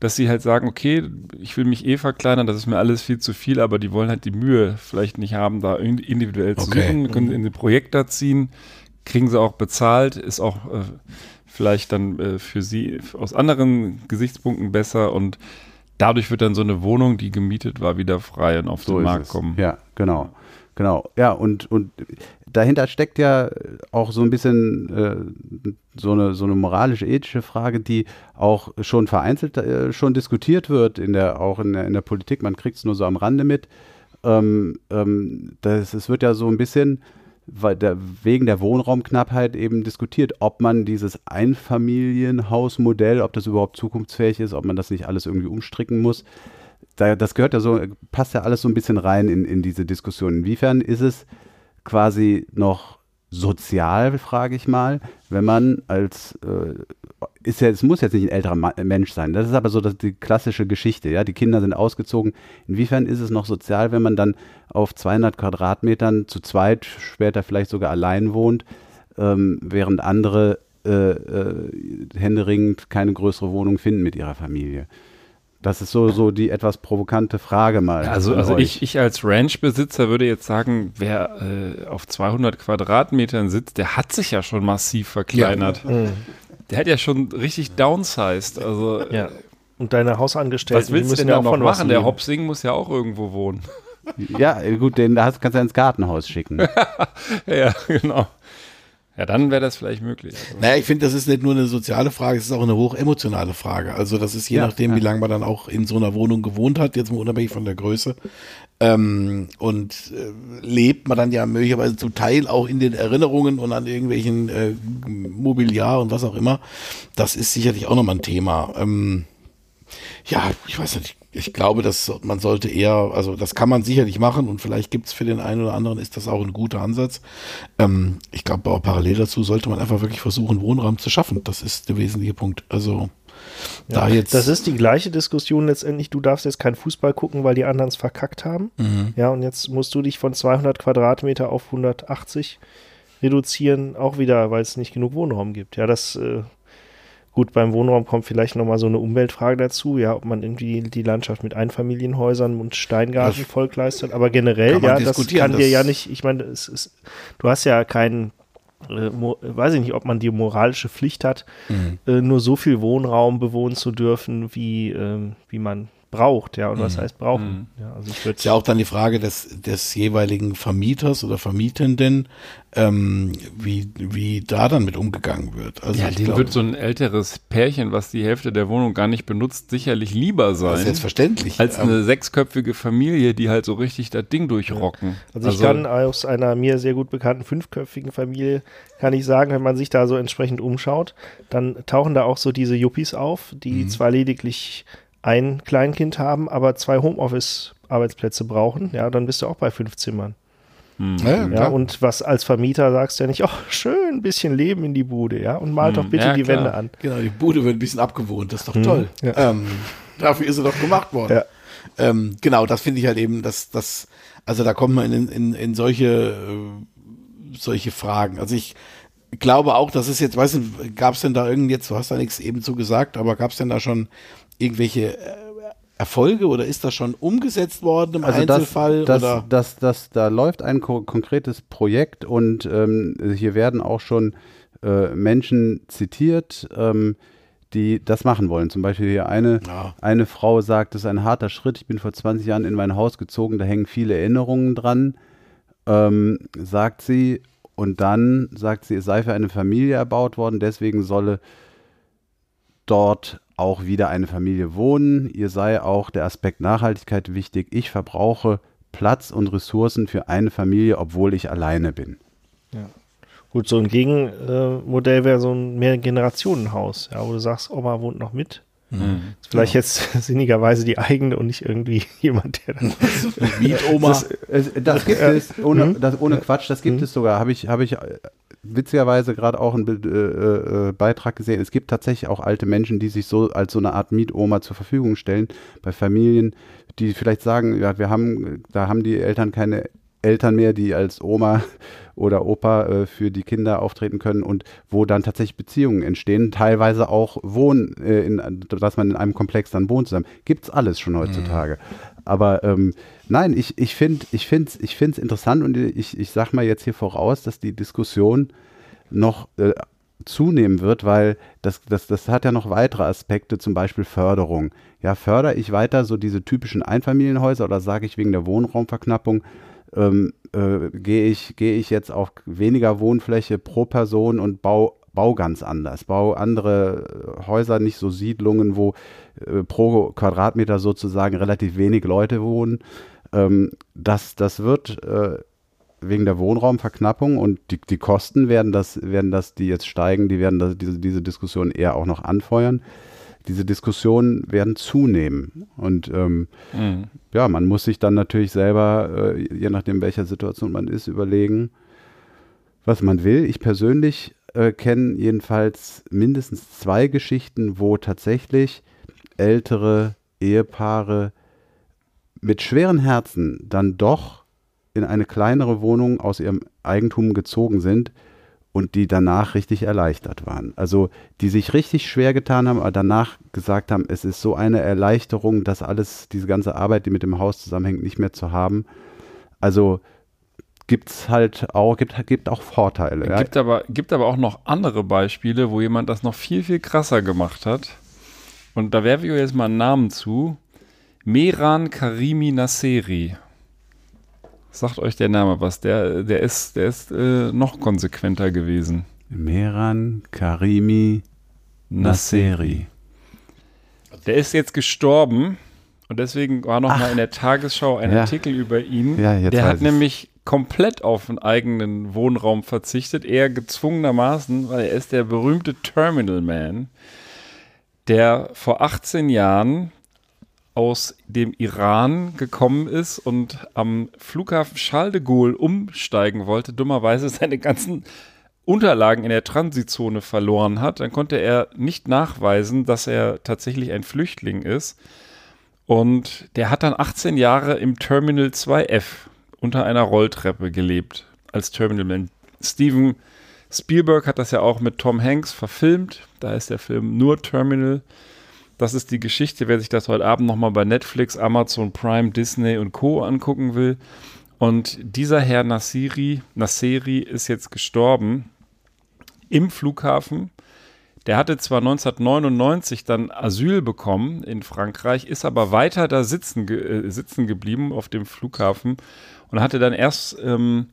Speaker 3: dass sie halt sagen, okay, ich will mich eh verkleinern, das ist mir alles viel zu viel, aber die wollen halt die Mühe vielleicht nicht haben, da in- individuell zu
Speaker 6: Okay.
Speaker 3: suchen, können in ein Projekt da ziehen, kriegen sie auch bezahlt, ist auch äh, vielleicht dann äh, für sie aus anderen Gesichtspunkten besser und dadurch wird dann so eine Wohnung, die gemietet war, wieder frei und auf
Speaker 5: So
Speaker 3: den Markt
Speaker 5: es.
Speaker 3: kommen.
Speaker 5: Ja, genau. Genau. Ja, und, und dahinter steckt ja auch so ein bisschen äh, so, eine, so eine moralisch-ethische Frage, die auch schon vereinzelt äh, schon diskutiert wird, in der, auch in der, in der Politik. Man kriegt es nur so am Rande mit. Ähm, ähm, das, es wird ja so ein bisschen weil der, wegen der Wohnraumknappheit eben diskutiert, ob man dieses Einfamilienhausmodell, ob das überhaupt zukunftsfähig ist, ob man das nicht alles irgendwie umstricken muss. Da, das gehört ja so, passt ja alles so ein bisschen rein in, in diese Diskussion. Inwiefern ist es quasi noch sozial, frage ich mal, wenn man als, äh, ist ja, es muss jetzt nicht ein älterer Ma Mensch sein, das ist aber so das, die klassische Geschichte, ja, die Kinder sind ausgezogen. Inwiefern ist es noch sozial, wenn man dann auf 200 Quadratmetern zu zweit, später vielleicht sogar allein wohnt, ähm, während andere äh, äh, händeringend keine größere Wohnung finden mit ihrer Familie? Das ist so, so die etwas provokante Frage mal.
Speaker 3: Ja, Also, also ich, ich als Ranch-Besitzer würde jetzt sagen, wer äh, auf 200 Quadratmetern sitzt, der hat sich ja schon massiv verkleinert.
Speaker 4: Mhm.
Speaker 3: Der hat ja schon richtig downsized. Also,
Speaker 4: Ja. Und deine Hausangestellten,
Speaker 3: was willst
Speaker 4: die
Speaker 3: du
Speaker 4: müssen
Speaker 3: denn
Speaker 4: ja
Speaker 3: noch machen? Der. Hopsing muss ja auch irgendwo wohnen.
Speaker 5: Ja, äh, gut, den kannst du ins Gartenhaus schicken.
Speaker 3: ja, genau. Ja, dann wäre das vielleicht möglich. Also,
Speaker 6: Naja, ich finde, das ist nicht nur eine soziale Frage, es ist auch eine hochemotionale Frage. Also das ist je
Speaker 5: Ja,
Speaker 6: nachdem,
Speaker 5: ja.
Speaker 6: wie lange man dann auch in so einer Wohnung gewohnt hat, jetzt mal unabhängig von der Größe. Ähm, und äh, lebt man dann ja möglicherweise zum Teil auch in den Erinnerungen und an irgendwelchen äh, Mobiliar und was auch immer. Das ist sicherlich auch nochmal ein Thema. Ähm, ja, ich weiß nicht. Ich glaube, dass man sollte eher, also das kann man sicherlich machen und vielleicht gibt es für den einen oder anderen ist das auch ein guter Ansatz. Ähm, ich glaube, aber parallel dazu sollte man einfach wirklich versuchen, Wohnraum zu schaffen. Das ist der wesentliche Punkt. Also da jetzt.
Speaker 4: Das ist die gleiche Diskussion letztendlich. Du darfst jetzt keinen Fußball gucken, weil die anderen es verkackt haben.
Speaker 6: Mhm.
Speaker 4: Ja, und jetzt musst du dich von 200 Quadratmeter auf 180 reduzieren, auch wieder, weil es nicht genug Wohnraum gibt. Ja, das, äh, gut, beim Wohnraum kommt vielleicht nochmal so eine Umweltfrage dazu, ja, ob man irgendwie die Landschaft mit Einfamilienhäusern und Steingarten
Speaker 6: Das
Speaker 4: vollkleistert. Aber generell, ja, das kann dir
Speaker 6: das-
Speaker 4: ja nicht, ich meine, es ist, du hast ja keinen äh, weiß ich nicht, ob man die moralische Pflicht hat,
Speaker 6: Mhm.
Speaker 4: äh, nur so viel Wohnraum bewohnen zu dürfen, wie, ähm, wie man braucht, ja. Und was heißt brauchen? Ja, also ich würde
Speaker 6: Ist ja auch dann die Frage des, des jeweiligen Vermieters oder Vermietenden, ähm, wie, wie da dann mit umgegangen wird. Also
Speaker 3: ja, dem wird so ein älteres Pärchen, was die Hälfte der Wohnung gar nicht benutzt, sicherlich lieber
Speaker 6: das ist
Speaker 3: sein.
Speaker 6: selbstverständlich.
Speaker 3: Als
Speaker 6: Ähm,
Speaker 3: eine sechsköpfige Familie, die halt so richtig das Ding durchrocken.
Speaker 4: Also ich kann aus einer mir sehr gut bekannten fünfköpfigen Familie kann ich sagen, wenn man sich da so entsprechend umschaut, dann tauchen da auch so diese Yuppies auf, die
Speaker 6: Mhm.
Speaker 4: zwar lediglich ein Kleinkind haben, aber zwei Homeoffice-Arbeitsplätze brauchen. Ja, dann bist du auch bei fünf Zimmern.
Speaker 6: ja, ja,
Speaker 4: Ja, und was als Vermieter sagst du ja nicht, oh, schön, ein bisschen Leben in die Bude, ja, und malt
Speaker 3: Hm,
Speaker 4: doch bitte
Speaker 3: ja,
Speaker 4: die
Speaker 3: klar.
Speaker 4: Wände an.
Speaker 6: Genau, die Bude wird ein bisschen abgewohnt, das ist doch toll.
Speaker 4: Mhm. Ja.
Speaker 6: Ähm, dafür ist sie doch gemacht worden.
Speaker 4: Ja.
Speaker 6: Ähm, genau, das finde ich halt eben, dass das, also da kommt man in, in, in solche, äh, solche Fragen. Also ich glaube auch, das ist jetzt, weißt du, gab es denn da irgend jetzt, du hast da nichts eben zu gesagt, aber gab es denn da schon irgendwelche äh, Erfolge oder ist das schon umgesetzt worden im Einzelfall?
Speaker 5: Das,
Speaker 6: oder?
Speaker 5: das, das, da läuft ein ko konkretes Projekt und ähm, hier werden auch schon äh, Menschen zitiert, ähm, die das machen wollen. Zum Beispiel hier eine,
Speaker 6: Ja.
Speaker 5: eine Frau sagt, das ist ein harter Schritt. Ich bin vor 20 Jahren in mein Haus gezogen, da hängen viele Erinnerungen dran, ähm, sagt sie. Und dann sagt sie, es sei für eine Familie erbaut worden, deswegen solle dort auch wieder eine Familie wohnen. Ihr sei auch der Aspekt Nachhaltigkeit wichtig. Ich verbrauche Platz und Ressourcen für eine Familie, obwohl ich alleine bin.
Speaker 4: Gut, so ein Gegenmodell wäre so ein Mehrgenerationenhaus, ja, wo du sagst, Oma wohnt noch mit.
Speaker 3: Mhm.
Speaker 4: Ist Vielleicht jetzt sinnigerweise die eigene und nicht irgendwie jemand, der dann.
Speaker 6: Mietoma.
Speaker 5: Das, es- das gibt es, ohne, das, ohne Quatsch, das gibt es sogar. Habe ich, habe ich äh, witzigerweise gerade auch einen Be- äh, äh, Beitrag gesehen. Es gibt tatsächlich auch alte Menschen, die sich so als so eine Art Mietoma zur Verfügung stellen bei Familien, die vielleicht sagen, ja, wir haben, da haben die Eltern keine Eltern mehr, die als Oma oder Opa äh, für die Kinder auftreten können und wo dann tatsächlich Beziehungen entstehen, teilweise auch Wohnen, äh, in, dass man in einem Komplex dann wohnt zusammen. Gibt's alles schon heutzutage. Aber ähm, nein, ich, ich finde es ich find's, ich find's interessant und ich, ich sage mal jetzt hier voraus, dass die Diskussion noch äh, zunehmen wird, weil das, das, das hat ja noch weitere Aspekte, zum Beispiel Förderung. Ja, fördere ich weiter so diese typischen Einfamilienhäuser oder sage ich wegen der Wohnraumverknappung, ähm, äh, gehe ich, gehe ich jetzt auf weniger Wohnfläche pro Person und bau, bau ganz anders. Bau andere äh, Häuser, nicht so Siedlungen, wo äh, pro Quadratmeter sozusagen relativ wenig Leute wohnen. Ähm, das, das wird äh, wegen der Wohnraumverknappung und die, die Kosten werden das, werden das, die jetzt steigen, die werden das, diese, diese Diskussion eher auch noch anfeuern. Diese Diskussionen werden zunehmen. Und ähm,
Speaker 3: Mhm.
Speaker 5: ja, man muss sich dann natürlich selber, äh, je nachdem, welcher Situation man ist, überlegen, was man will. Ich persönlich äh, kenne jedenfalls mindestens zwei Geschichten, wo tatsächlich ältere Ehepaare mit schweren Herzen dann doch in eine kleinere Wohnung aus ihrem Eigentum gezogen sind und die danach richtig erleichtert waren. Also die sich richtig schwer getan haben, aber danach gesagt haben, es ist so eine Erleichterung, das alles, diese ganze Arbeit, die mit dem Haus zusammenhängt, nicht mehr zu haben. Also gibt es halt auch, gibt, gibt auch Vorteile. Ja.
Speaker 3: Gibt, aber, gibt aber auch noch andere Beispiele, wo jemand das noch viel, viel krasser gemacht hat. Und da werfe ich euch jetzt mal einen Namen zu. Meran Karimi Nasseri. Sagt euch der Name was? Der, der ist, der ist äh, noch konsequenter gewesen.
Speaker 5: Meran Karimi Nasseri.
Speaker 3: Der ist jetzt gestorben und deswegen war noch mal in der Tagesschau ein
Speaker 5: Ja.
Speaker 3: Artikel über ihn.
Speaker 5: Ja,
Speaker 3: der hat
Speaker 5: ich's.
Speaker 3: nämlich komplett auf einen eigenen Wohnraum verzichtet, eher gezwungenermaßen, weil er ist der berühmte Terminal Man, der vor 18 Jahren aus dem Iran gekommen ist und am Flughafen Charles de Gaulle umsteigen wollte, dummerweise seine ganzen Unterlagen in der Transitzone verloren hat, dann konnte er nicht nachweisen, dass er tatsächlich ein Flüchtling ist. Und der hat dann 18 Jahre im Terminal 2F unter einer Rolltreppe gelebt als Terminalman. Steven Spielberg hat das ja auch mit Tom Hanks verfilmt. Da ist der Film nur Terminal. Das ist die Geschichte, wer sich das heute Abend nochmal bei Netflix, Amazon Prime, Disney und Co. angucken will. Und dieser Herr Nassiri, Nasseri ist jetzt gestorben im Flughafen. Der hatte zwar 1999 dann Asyl bekommen in Frankreich, ist aber weiter da sitzen, äh, sitzen geblieben auf dem Flughafen und hatte dann erst, ähm,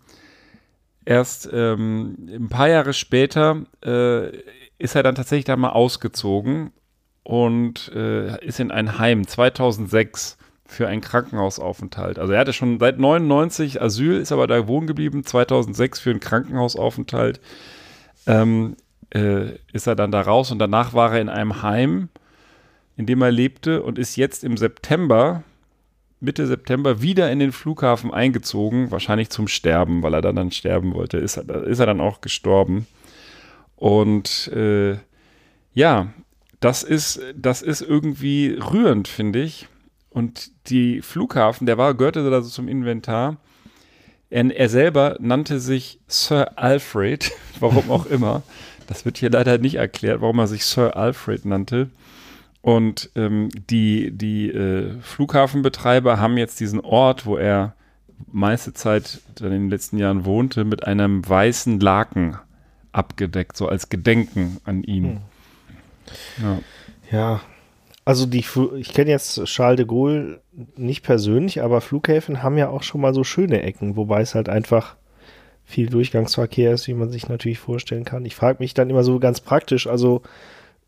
Speaker 3: erst ähm, ein paar Jahre später äh, ist er dann tatsächlich da mal ausgezogen und äh, ist in ein Heim 2006 für einen Krankenhausaufenthalt. Also er hatte schon seit 99 Asyl, ist aber da wohnen geblieben, 2006 für einen Krankenhausaufenthalt ähm, äh, ist er dann da raus und danach war er in einem Heim, in dem er lebte und ist jetzt im September, Mitte September, wieder in den Flughafen eingezogen, wahrscheinlich zum Sterben, weil er dann, dann sterben wollte. Ist er, ist er dann auch gestorben. Und äh, ja, das ist, das ist irgendwie rührend, finde ich. Und die Flughafen, der war, gehörte da so zum Inventar. Er, er selber nannte sich Sir Alfred, warum auch immer. Das wird hier leider nicht erklärt, warum er sich Sir Alfred nannte. Und ähm, die, die äh, Flughafenbetreiber haben jetzt diesen Ort, wo er meiste Zeit in den letzten Jahren wohnte, mit einem weißen Laken abgedeckt, so als Gedenken an ihn. Ja.
Speaker 4: Ja, also die, ich kenne jetzt Charles de Gaulle nicht persönlich, aber Flughäfen haben ja auch schon mal so schöne Ecken, wobei es halt einfach viel Durchgangsverkehr ist, wie man sich natürlich vorstellen kann. Ich frage mich dann immer so ganz praktisch, also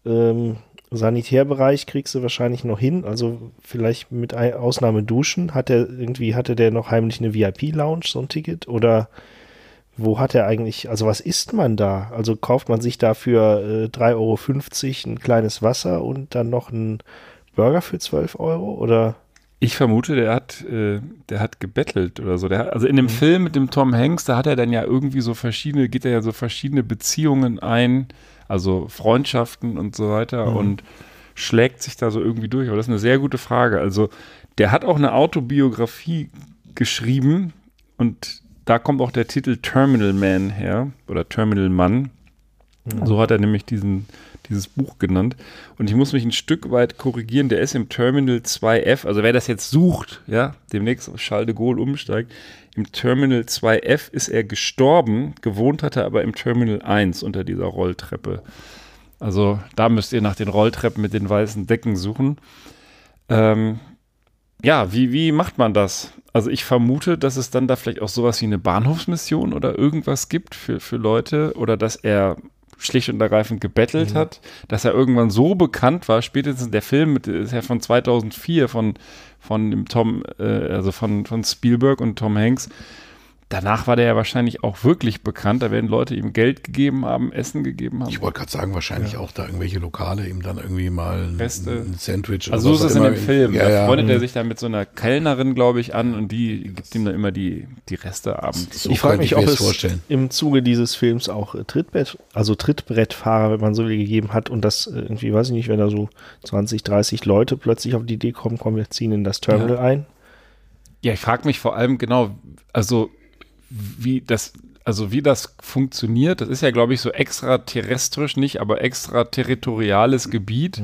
Speaker 4: ähm, Sanitärbereich kriegst du wahrscheinlich noch hin, also vielleicht mit Ausnahme Duschen. Hat er irgendwie, hatte der noch heimlich eine VIP-Lounge, so ein Ticket? Oder wo hat er eigentlich, also was isst man da? Also kauft man sich dafür äh, 3,50 Euro ein kleines Wasser und dann noch einen Burger für 12 Euro? Oder?
Speaker 3: Ich vermute, der hat, äh, der hat gebettelt oder so. Hat- also in dem Film mit dem Tom Hanks, da hat er dann ja irgendwie so verschiedene, geht er ja so verschiedene Beziehungen ein, also Freundschaften und so weiter und schlägt sich da so irgendwie durch. Aber das ist eine sehr gute Frage. Also der hat auch eine Autobiografie geschrieben und da kommt auch der Titel Terminal Man her oder Terminal Mann. So hat er nämlich diesen dieses Buch genannt. Und ich muss mich ein Stück weit korrigieren. Der ist im Terminal 2F. Also wer das jetzt sucht, ja, demnächst auf Charles de Gaulle umsteigt, im Terminal 2F ist er gestorben. Gewohnt hat er aber im Terminal 1 unter dieser Rolltreppe. Also da müsst ihr nach den Rolltreppen mit den weißen Decken suchen. Ähm, ja, wie, wie macht man das? Also ich vermute, dass es dann da vielleicht auch sowas wie eine Bahnhofsmission oder irgendwas gibt für, für Leute oder dass er schlicht und ergreifend gebettelt
Speaker 4: Mhm.
Speaker 3: hat, dass er irgendwann so bekannt war, spätestens der Film mit, ist ja von 2004 von, von dem Tom, äh, also von, von Spielberg und Tom Hanks. Danach war der ja wahrscheinlich auch wirklich bekannt. Da werden Leute ihm Geld gegeben haben, Essen gegeben haben.
Speaker 6: Ich wollte gerade sagen, wahrscheinlich auch da irgendwelche Lokale ihm dann irgendwie mal ein,
Speaker 3: Reste.
Speaker 6: ein Sandwich
Speaker 3: Also so
Speaker 6: was
Speaker 3: ist es in dem Film.
Speaker 6: Ja,
Speaker 3: da
Speaker 6: ja.
Speaker 3: freundet er sich dann mit so einer Kellnerin, glaube ich, an und die gibt ihm dann immer die, die Reste abends.
Speaker 6: So
Speaker 4: ich frage mich,
Speaker 6: ich
Speaker 4: ob es
Speaker 6: vorstellen.
Speaker 4: im Zuge dieses Films auch äh, Trittbrett, also Trittbrettfahrer, wenn man so will, gegeben hat und das äh, irgendwie, weiß ich nicht, wenn da so 20, 30 Leute plötzlich auf die Idee kommen, komm, wir ziehen in das Terminal ein.
Speaker 3: Ja, ich frage mich vor allem genau, also wie das, also wie das funktioniert. Das ist ja, glaube ich, so extraterrestrisch nicht, aber extraterritoriales Gebiet,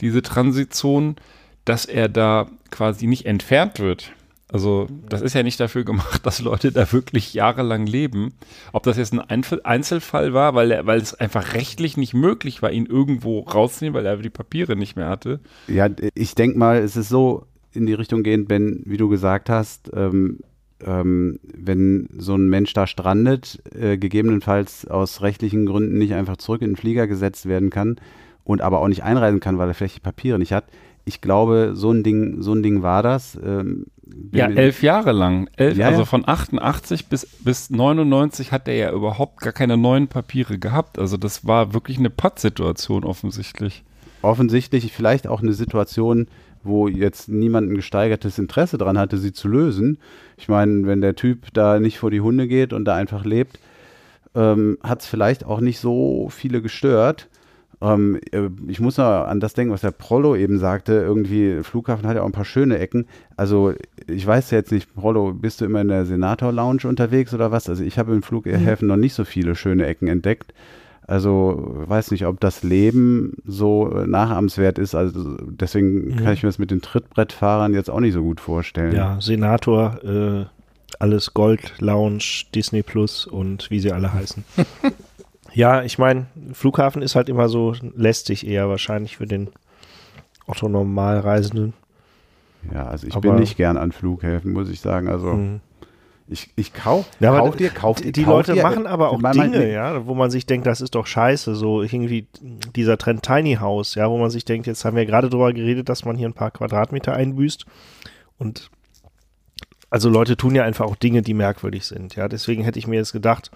Speaker 3: diese Transitzone, dass er da quasi nicht entfernt wird. Also das ist ja nicht dafür gemacht, dass Leute da wirklich jahrelang leben. Ob das jetzt ein Einzel Einzelfall war, weil, er, weil es einfach rechtlich nicht möglich war, ihn irgendwo rauszunehmen, weil er die Papiere nicht mehr hatte.
Speaker 5: Ja, ich denke mal, es ist so in die Richtung gehend, Ben, wie du gesagt hast, ähm, ähm, wenn so ein Mensch da strandet, äh, gegebenenfalls aus rechtlichen Gründen nicht einfach zurück in den Flieger gesetzt werden kann und aber auch nicht einreisen kann, weil er vielleicht die Papiere nicht hat. Ich glaube, so ein Ding, so ein Ding war das. Ähm,
Speaker 3: Ja, elf Jahre lang. Elf,
Speaker 5: Ja,
Speaker 3: also von 88 bis, bis 99 hat er ja überhaupt gar keine neuen Papiere gehabt. Also das war wirklich eine Pattsituation offensichtlich.
Speaker 5: offensichtlich vielleicht auch eine Situation, wo jetzt niemand ein gesteigertes Interesse dran hatte, sie zu lösen. Ich meine, wenn der Typ da nicht vor die Hunde geht und da einfach lebt, ähm, hat es vielleicht auch nicht so viele gestört. Ähm, äh, ich muss noch an das denken, was der Prollo eben sagte. Irgendwie, Flughafen hat ja auch ein paar schöne Ecken. Also, ich weiß jetzt nicht, Prollo, bist du immer in der Senator-Lounge unterwegs oder was? Also, ich habe im Flughäfen noch nicht so viele schöne Ecken entdeckt. Also weiß nicht, ob das Leben so äh, nachahmenswert ist. Also deswegen kann ich mir das mit den Trittbrettfahrern jetzt auch nicht so gut vorstellen.
Speaker 4: Ja, Senator, äh, alles Gold, Lounge, Disney Plus und wie sie alle heißen. ja, ich meine, Flughafen ist halt immer so lästig eher wahrscheinlich für den Otto Normalreisenden.
Speaker 5: Ja, also ich
Speaker 4: Aber-
Speaker 5: bin nicht gern an Flughäfen, muss ich sagen. Also
Speaker 4: Mhm.
Speaker 5: Ich, ich kauf,
Speaker 4: Ja,
Speaker 5: kauf dir, kauf
Speaker 4: die,
Speaker 5: dir.
Speaker 4: die
Speaker 5: kauf
Speaker 4: Leute
Speaker 5: dir,
Speaker 4: machen aber auch Dinge, ja, wo man sich denkt, das ist doch scheiße, so irgendwie dieser Trend Tiny House, ja, wo man sich denkt, jetzt haben wir gerade drüber geredet, dass man hier ein paar Quadratmeter einbüßt und also Leute tun ja einfach auch Dinge, die merkwürdig sind, ja, deswegen hätte ich mir jetzt gedacht,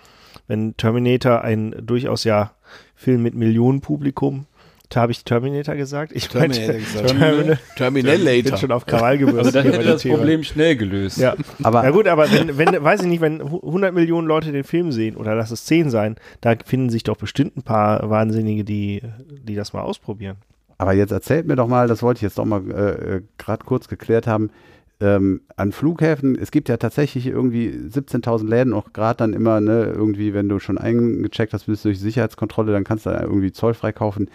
Speaker 4: wenn Terminator ein durchaus ja Film mit Millionenpublikum, da habe ich Terminator gesagt, ich meinte
Speaker 6: Terminator gesagt.
Speaker 4: Terminal,
Speaker 6: Terminal
Speaker 4: bin
Speaker 6: later.
Speaker 4: schon auf Krawall gebürstet.
Speaker 3: Also dann
Speaker 4: hier
Speaker 3: hätte das
Speaker 4: Thema.
Speaker 3: Problem schnell gelöst.
Speaker 4: Ja,
Speaker 5: Aber
Speaker 4: ja gut, aber wenn, wenn, weiß ich nicht, wenn hu- 100 Millionen Leute den Film sehen oder lass es 10 sein, da finden sich doch bestimmt ein paar Wahnsinnige, die, die das mal ausprobieren.
Speaker 5: Aber jetzt erzählt mir doch mal, das wollte ich jetzt doch mal äh, gerade kurz geklärt haben, ähm, an Flughäfen, es gibt ja tatsächlich irgendwie 17.000 Läden, auch gerade dann immer, ne, irgendwie, wenn du schon eingecheckt hast, bist du durch Sicherheitskontrolle, dann kannst du da irgendwie zollfrei kaufen.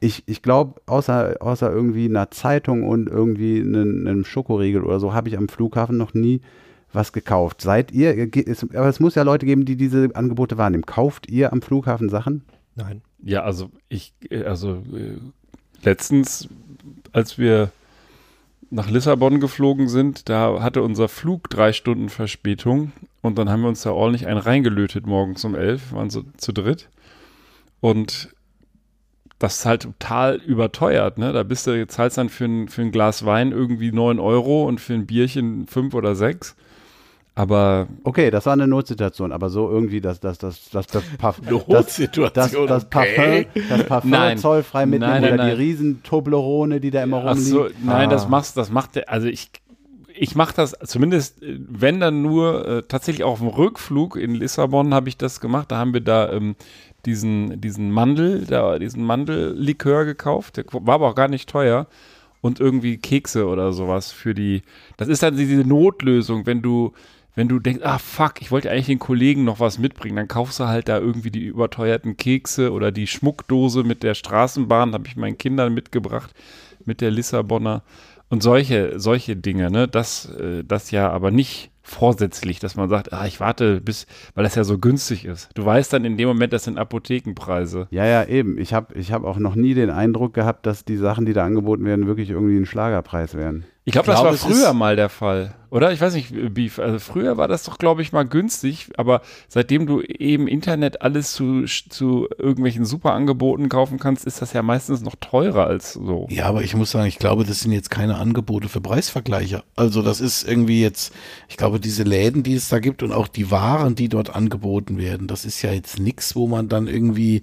Speaker 5: Ich, ich glaube, außer, außer irgendwie einer Zeitung und irgendwie einem, einem Schokoriegel oder so, habe ich am Flughafen noch nie was gekauft. Seid ihr, es, aber es muss ja Leute geben, die diese Angebote wahrnehmen. Kauft ihr am Flughafen Sachen?
Speaker 4: Nein.
Speaker 3: Ja, also ich, äh, also äh, letztens, als wir nach Lissabon geflogen sind, da hatte unser Flug drei Stunden Verspätung und dann haben wir uns da ordentlich einen reingelötet morgens um elf, waren so zu dritt und das ist halt total überteuert, ne? Da bist du, zahlst dann für ein, für ein Glas Wein irgendwie 9 Euro und für ein Bierchen 5 oder 6. Aber
Speaker 5: Okay, das war eine Notsituation, aber so irgendwie das, das, das, das, das, Parf das, das, das
Speaker 6: okay.
Speaker 5: Parfum, das Parfum
Speaker 3: Nein.
Speaker 5: zollfrei mitnehmen
Speaker 3: Nein, nein,
Speaker 5: oder
Speaker 3: nein.
Speaker 5: die riesen Toblerone, die da immer rumliegen.
Speaker 3: so, nein,
Speaker 5: Ah.
Speaker 3: das machst, das macht der, also ich, ich mache das zumindest, äh, wenn dann nur äh, tatsächlich auch auf dem Rückflug in Lissabon habe ich das gemacht. Da haben wir da ähm, diesen, diesen Mandel, da, diesen Mandellikör gekauft. Der war aber auch gar nicht teuer. Und irgendwie Kekse oder sowas für die. Das ist dann diese Notlösung, wenn du, wenn du denkst, ah fuck, ich wollte eigentlich den Kollegen noch was mitbringen, dann kaufst du halt da irgendwie die überteuerten Kekse oder die Schmuckdose mit der Straßenbahn, habe ich meinen Kindern mitgebracht, mit der Lissabonner und solche, solche Dinge, ne? Das, äh, das ja aber nicht vorsätzlich, dass man sagt, ah, ich warte bis, weil das ja so günstig ist. Du weißt dann in dem Moment, das sind Apothekenpreise.
Speaker 5: Ja, ja, eben. Ich habe ich hab auch noch nie den Eindruck gehabt, dass die Sachen, die da angeboten werden, wirklich irgendwie ein Schlagerpreis wären.
Speaker 3: Ich glaube,
Speaker 6: Ich
Speaker 3: das war früher mal der Fall. Oder? Ich weiß nicht, Beef. Also früher war das doch, glaube ich, mal günstig, aber seitdem du eben Internet alles zu, zu irgendwelchen Superangeboten kaufen kannst, ist das ja meistens noch teurer als so.
Speaker 6: Ja, aber ich muss sagen, ich glaube, das sind jetzt keine Angebote für Preisvergleiche. Also das ist irgendwie jetzt, ich glaube, diese Läden, die es da gibt und auch die Waren, die dort angeboten werden, das ist ja jetzt nichts, wo man dann irgendwie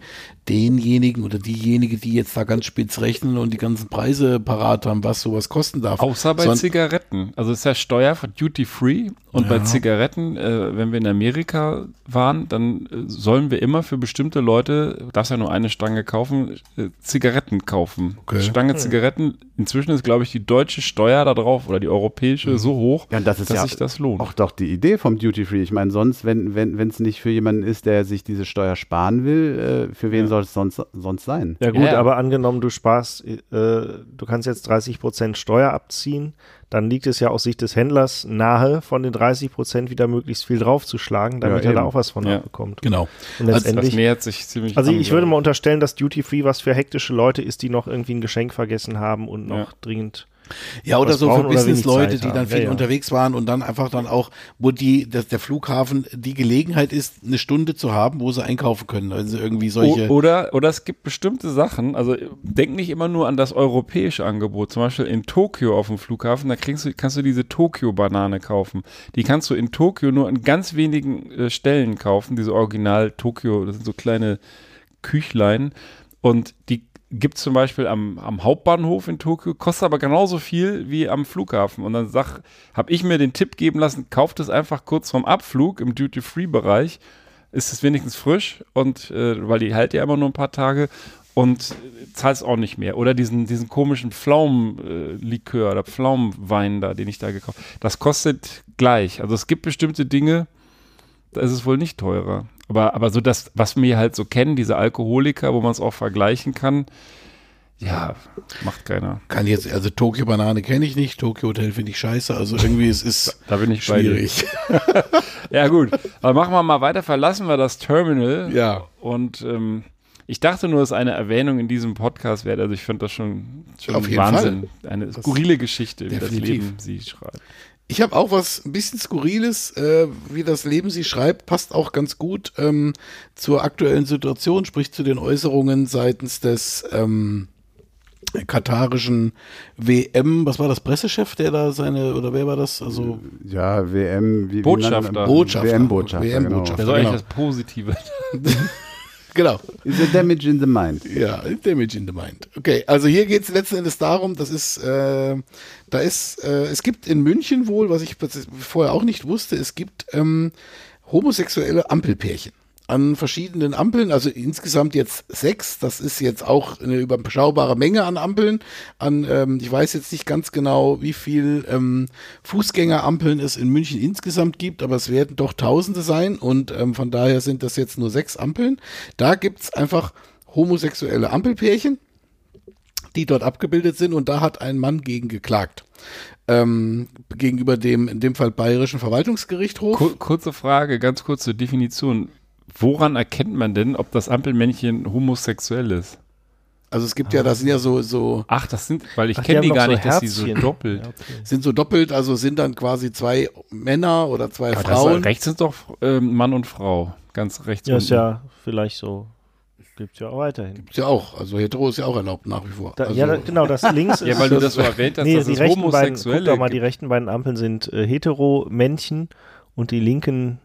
Speaker 6: denjenigen oder diejenige, die jetzt da ganz spitz rechnen und die ganzen Preise parat haben, was sowas kosten darf.
Speaker 3: Außer bei Zigaretten. Also ist ja Steuer von Duty Free und bei
Speaker 6: Ja.
Speaker 3: Zigaretten, äh, wenn wir in Amerika waren, dann äh, sollen wir immer für bestimmte Leute, du darfst ja nur eine Stange kaufen, äh, Zigaretten kaufen.
Speaker 6: Okay.
Speaker 3: Stange Zigaretten, inzwischen ist, glaube ich, die deutsche Steuer da drauf oder die europäische so hoch,
Speaker 5: Ja, das ist
Speaker 3: dass
Speaker 5: ja
Speaker 3: sich das lohnt.
Speaker 5: auch doch die Idee vom Duty Free. Ich meine, sonst, wenn wenn wenn, es nicht für jemanden ist, der sich diese Steuer sparen will, äh, für wen soll es sonst, sonst sein?
Speaker 4: Ja gut, aber angenommen, du sparst, äh, du kannst jetzt 30% Steuer abziehen, dann liegt es ja aus Sicht des Händlers nahe, von den 30% wieder möglichst viel draufzuschlagen, damit
Speaker 5: Ja,
Speaker 4: er da auch was von
Speaker 3: Ja.
Speaker 4: abbekommt.
Speaker 6: Genau.
Speaker 4: Und
Speaker 3: das
Speaker 4: letztendlich,
Speaker 3: nähert sich ziemlich
Speaker 4: also ich würde mal unterstellen, dass Duty Free was für hektische Leute ist, die noch irgendwie ein Geschenk vergessen haben und noch
Speaker 3: Ja.
Speaker 4: dringend
Speaker 6: Ja, oder so für Businessleute, die dann viel
Speaker 4: Ja, ja.
Speaker 6: unterwegs waren und dann einfach dann auch, wo die, dass der Flughafen die Gelegenheit ist, eine Stunde zu haben, wo sie einkaufen können. Also irgendwie solche.
Speaker 3: O- Oder, oder es gibt bestimmte Sachen, also denk nicht immer nur an das europäische Angebot. Zum Beispiel in Tokio auf dem Flughafen, da kriegst du, kannst du diese Tokio-Banane kaufen. Die kannst du in Tokio nur an ganz wenigen äh, Stellen kaufen, diese Original Tokio, das sind so kleine Küchlein. Und die gibt es zum Beispiel am, am Hauptbahnhof in Tokio, kostet aber genauso viel wie am Flughafen. Und dann sag, habe ich mir den Tipp geben lassen, kauft es einfach kurz vorm Abflug im Duty-Free-Bereich ist es wenigstens frisch und äh, weil die hält ja immer nur ein paar Tage und zahlst auch nicht mehr. Oder diesen, diesen komischen Pflaumenlikör oder Pflaumenwein da, den ich da gekauft habe. Das kostet gleich. Also es gibt bestimmte Dinge, da ist es wohl nicht teurer. Aber, aber so das, was wir halt so kennen, diese Alkoholiker, wo man es auch vergleichen kann, ja, macht keiner.
Speaker 6: Kann jetzt, also Tokio Banane kenne ich nicht, Tokio Hotel finde ich scheiße, also irgendwie es ist
Speaker 3: Da bin ich
Speaker 6: schwierig.
Speaker 3: Ja, gut. Aber machen wir mal weiter, verlassen wir das Terminal.
Speaker 6: Ja.
Speaker 3: Und ähm, ich dachte nur, dass eine Erwähnung in diesem Podcast wäre. Also ich finde das schon, schon
Speaker 6: Auf jeden
Speaker 3: Wahnsinn. Eine skurrile Geschichte, wie das
Speaker 6: definitiv.
Speaker 3: Leben sie schreibt.
Speaker 6: Ich habe auch was ein bisschen Skurriles, äh, wie das Leben sie schreibt, passt auch ganz gut ähm, zur aktuellen Situation, sprich zu den Äußerungen seitens des ähm, katarischen WM, was war das, Pressechef, der da seine, oder wer war das? Also
Speaker 5: Ja, WM, wie,
Speaker 3: Botschafter.
Speaker 6: Botschafter.
Speaker 5: WM-Botschafter.
Speaker 6: WM-Botschafter.
Speaker 3: Das ist eigentlich
Speaker 6: Genau.
Speaker 3: das Positive.
Speaker 6: genau.
Speaker 5: Is a damage in the mind.
Speaker 6: Ja, Damage in the Mind. Okay, also hier geht es letzten Endes darum, das ist, äh, da ist, äh, es gibt in München wohl, was ich vorher auch nicht wusste, es gibt ähm, homosexuelle Ampelpärchen an verschiedenen Ampeln, also insgesamt jetzt sechs, das ist jetzt auch eine überschaubare Menge an Ampeln, an, ähm, ich weiß jetzt nicht ganz genau, wie viel ähm, Fußgängerampeln es in München insgesamt gibt, aber es werden doch Tausende sein und ähm, von daher sind das jetzt nur sechs Ampeln. Da gibt's einfach homosexuelle Ampelpärchen, die dort abgebildet sind und da hat ein Mann gegen geklagt. Ähm, gegenüber dem, in dem Fall Bayerischen Verwaltungsgerichtshof.
Speaker 3: Kur kurze Frage, ganz kurze Definition. Woran erkennt man denn, ob das Ampelmännchen homosexuell ist?
Speaker 6: Also es gibt ja, das sind ja so, so,
Speaker 3: Ach, das sind, weil ich
Speaker 4: die
Speaker 3: kenne die
Speaker 4: noch
Speaker 3: gar
Speaker 4: so
Speaker 3: nicht, dass die so
Speaker 4: Herzchen.
Speaker 3: doppelt.
Speaker 4: Ja, okay.
Speaker 6: sind so doppelt, also sind dann quasi zwei Männer oder zwei
Speaker 3: Aber das,
Speaker 6: Frauen.
Speaker 3: rechts sind doch ähm, Mann und Frau. Ganz rechts.
Speaker 4: Ja, ist
Speaker 3: unten.
Speaker 4: ja vielleicht so. Gibt's ja auch weiterhin.
Speaker 6: Ist ja auch, also hetero ist ja auch erlaubt nach wie vor.
Speaker 4: Da,
Speaker 6: also,
Speaker 4: ja, da, genau, das links ist.
Speaker 3: Ja, weil du das so erwähnt hast,
Speaker 4: nee,
Speaker 3: dass
Speaker 4: die
Speaker 3: es
Speaker 4: rechten beiden, guck
Speaker 3: Homosexuelle
Speaker 4: doch mal, die
Speaker 3: gibt.
Speaker 4: rechten beiden Ampeln sind äh, hetero-Männchen und die linken,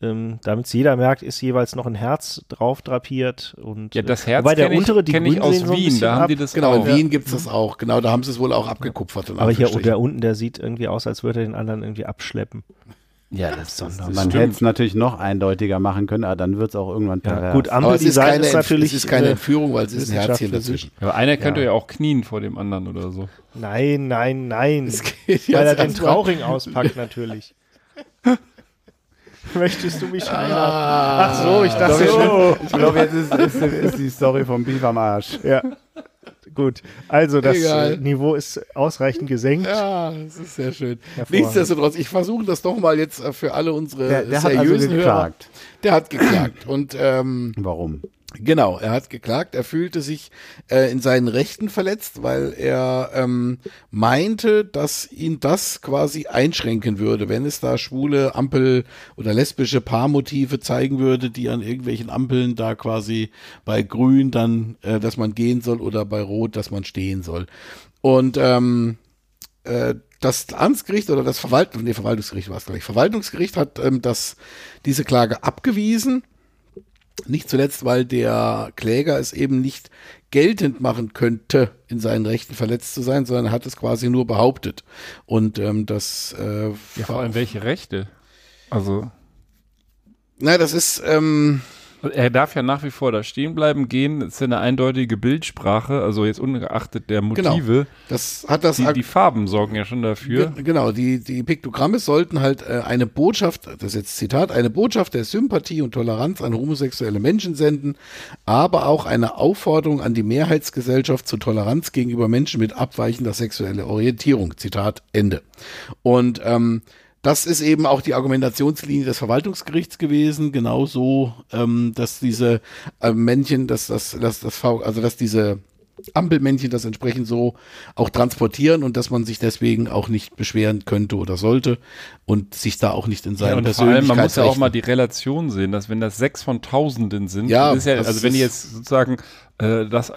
Speaker 4: ähm, damit es jeder merkt, ist jeweils noch ein Herz drauf drapiert. Und,
Speaker 3: Ja, das
Speaker 4: äh,
Speaker 3: Herz kenne ich,
Speaker 4: untere, die
Speaker 3: kenn ich aus
Speaker 4: so
Speaker 3: Wien,
Speaker 4: bisschen
Speaker 3: da haben
Speaker 4: ab.
Speaker 3: die das
Speaker 6: Genau,
Speaker 3: auch.
Speaker 6: in Wien gibt's das auch. Genau, da haben sie es wohl auch abgekupfert.
Speaker 4: Aber hier der unten, der sieht irgendwie aus, als würde er den anderen irgendwie abschleppen.
Speaker 3: Ja, das, das, das
Speaker 5: Man hätte es natürlich noch eindeutiger machen können, aber dann wird es auch irgendwann
Speaker 4: Ja,
Speaker 5: pervers.
Speaker 4: gut,
Speaker 6: Aber es ist
Speaker 4: Ampeldesign
Speaker 6: keine,
Speaker 4: ist, natürlich.
Speaker 6: es ist keine
Speaker 4: äh,
Speaker 6: Entführung, weil es ist ein Herzchen dazwischen.
Speaker 3: Aber einer könnte
Speaker 4: Ja.
Speaker 3: ja. auch knien vor dem anderen oder so.
Speaker 4: Nein, nein, nein.
Speaker 6: Es geht
Speaker 4: Weil er den Trauring auspackt, natürlich. Möchtest du mich heiraten? Ach so, ich dachte schon.
Speaker 5: Ich glaube, jetzt ist, ist, ist die Story vom Beef am Arsch.
Speaker 4: Ja. Gut, also das
Speaker 6: Egal.
Speaker 4: Niveau ist ausreichend gesenkt.
Speaker 6: Ja, das ist sehr schön. Nichtsdestotrotz, ich versuche das doch mal jetzt äh, für alle unsere
Speaker 5: Der, der hat also
Speaker 6: seriösen Hörer.
Speaker 5: geklagt.
Speaker 6: Der hat geklagt. Und ähm,
Speaker 5: Warum?
Speaker 6: Genau, er hat geklagt, er fühlte sich äh, in seinen Rechten verletzt, weil er ähm, meinte, dass ihn das quasi einschränken würde, wenn es da schwule Ampel- oder lesbische Paarmotive zeigen würde, die an irgendwelchen Ampeln da quasi bei grün dann, äh, dass man gehen soll oder bei rot, dass man stehen soll. Und ähm, äh, das Amtsgericht oder das Verwalt nee, Verwaltungsgericht war es gleich. Verwaltungsgericht hat ähm, das, diese Klage abgewiesen. Nicht zuletzt, weil der Kläger es eben nicht geltend machen könnte, in seinen Rechten verletzt zu sein, sondern er hat es quasi nur behauptet. Und ähm, das, äh,
Speaker 3: Ja, vor allem welche Rechte? Also,
Speaker 6: na, das ist, ähm,
Speaker 3: er darf ja nach wie vor da stehen bleiben, gehen. Das ist ja eine eindeutige Bildsprache, also jetzt ungeachtet der Motive.
Speaker 6: das hat das
Speaker 3: Die, die Farben sorgen ja schon dafür.
Speaker 6: Ge- Genau, die, die Piktogramme sollten halt äh, eine Botschaft, das ist jetzt Zitat, eine Botschaft der Sympathie und Toleranz an homosexuelle Menschen senden, aber auch eine Aufforderung an die Mehrheitsgesellschaft zur Toleranz gegenüber Menschen mit abweichender sexueller Orientierung. Zitat Ende. Und ähm, das ist eben auch die Argumentationslinie des Verwaltungsgerichts gewesen, genauso, ähm, dass diese äh, Männchen, dass das, dass das V, also dass diese Ampelmännchen das entsprechend so auch transportieren und dass man sich deswegen auch nicht beschweren könnte oder sollte und sich da auch nicht in
Speaker 3: Ja,
Speaker 6: seinen
Speaker 3: und vor allem, man muss ja auch mal die Relation sehen, dass wenn das sechs von Tausenden sind,
Speaker 6: Ja,
Speaker 3: ja, also wenn die jetzt sozusagen äh, das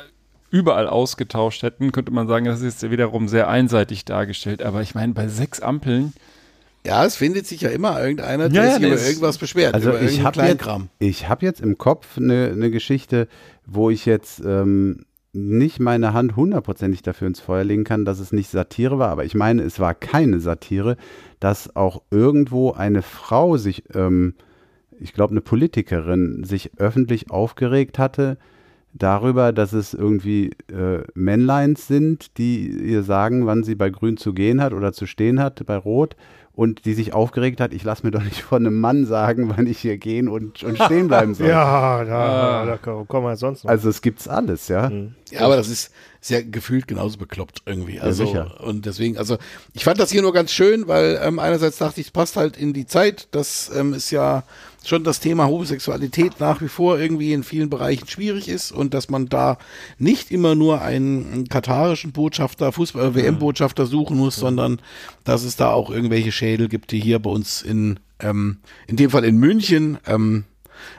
Speaker 3: überall ausgetauscht hätten, könnte man sagen, das ist wiederum sehr einseitig dargestellt. Aber ich meine, bei sechs Ampeln,
Speaker 6: Ja, es findet sich ja immer irgendeiner, der
Speaker 3: Ja,
Speaker 6: sich über irgendwas beschwert.
Speaker 5: Also ich habe jetzt, ich hab jetzt im Kopf eine, eine Geschichte, wo ich jetzt ähm, nicht meine Hand hundertprozentig dafür ins Feuer legen kann, dass es nicht Satire war, aber ich meine, es war keine Satire, dass auch irgendwo eine Frau sich, ähm, ich glaube eine Politikerin, sich öffentlich aufgeregt hatte darüber, dass es irgendwie äh, Männleins sind, die ihr sagen, wann sie bei Grün zu gehen hat oder zu stehen hat, bei Rot. Und die sich aufgeregt hat, ich lasse mir doch nicht von einem Mann sagen, wann ich hier gehen und, und stehen bleiben soll.
Speaker 4: Ja, da,
Speaker 3: Ah.
Speaker 4: da kommen wir sonst noch.
Speaker 5: Also es gibt's alles, ja.
Speaker 4: Mhm.
Speaker 6: Ja, aber das ist sehr gefühlt genauso bekloppt irgendwie. Also
Speaker 5: sicher.
Speaker 6: und deswegen, also ich fand das hier nur ganz schön, weil ähm, einerseits dachte ich, es passt halt in die Zeit. Das ähm, ist ja schon das Thema Homosexualität nach wie vor irgendwie in vielen Bereichen schwierig ist und dass man da nicht immer nur einen, katarischen Botschafter, Fußball, WM-Botschafter suchen muss, sondern dass es da auch irgendwelche Schädel gibt, die hier bei uns in, ähm, in dem Fall in München, ähm,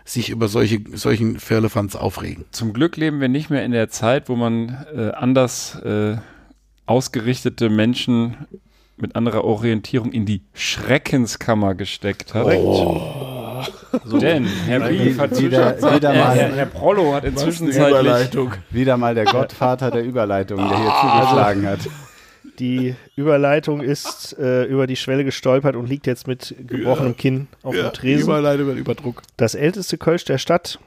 Speaker 6: sich über solche, solchen Firlefanz aufregen.
Speaker 3: zum Glück leben wir nicht mehr in der Zeit, wo man äh, anders äh, ausgerichtete Menschen mit anderer Orientierung in die Schreckenskammer gesteckt hat. So. Denn Herr Brief hat
Speaker 5: wieder- wieder mal-
Speaker 3: Herr, Herr Prollo hat inzwischenzeitlich
Speaker 5: Wieder mal der Gottvater der Überleitung, der hier zugeschlagen hat.
Speaker 4: Die Überleitung ist äh, über die Schwelle gestolpert und liegt jetzt mit gebrochenem Kinn auf dem Tresen.
Speaker 6: Überleitung über Überdruck.
Speaker 4: Das älteste Kölsch der Stadt.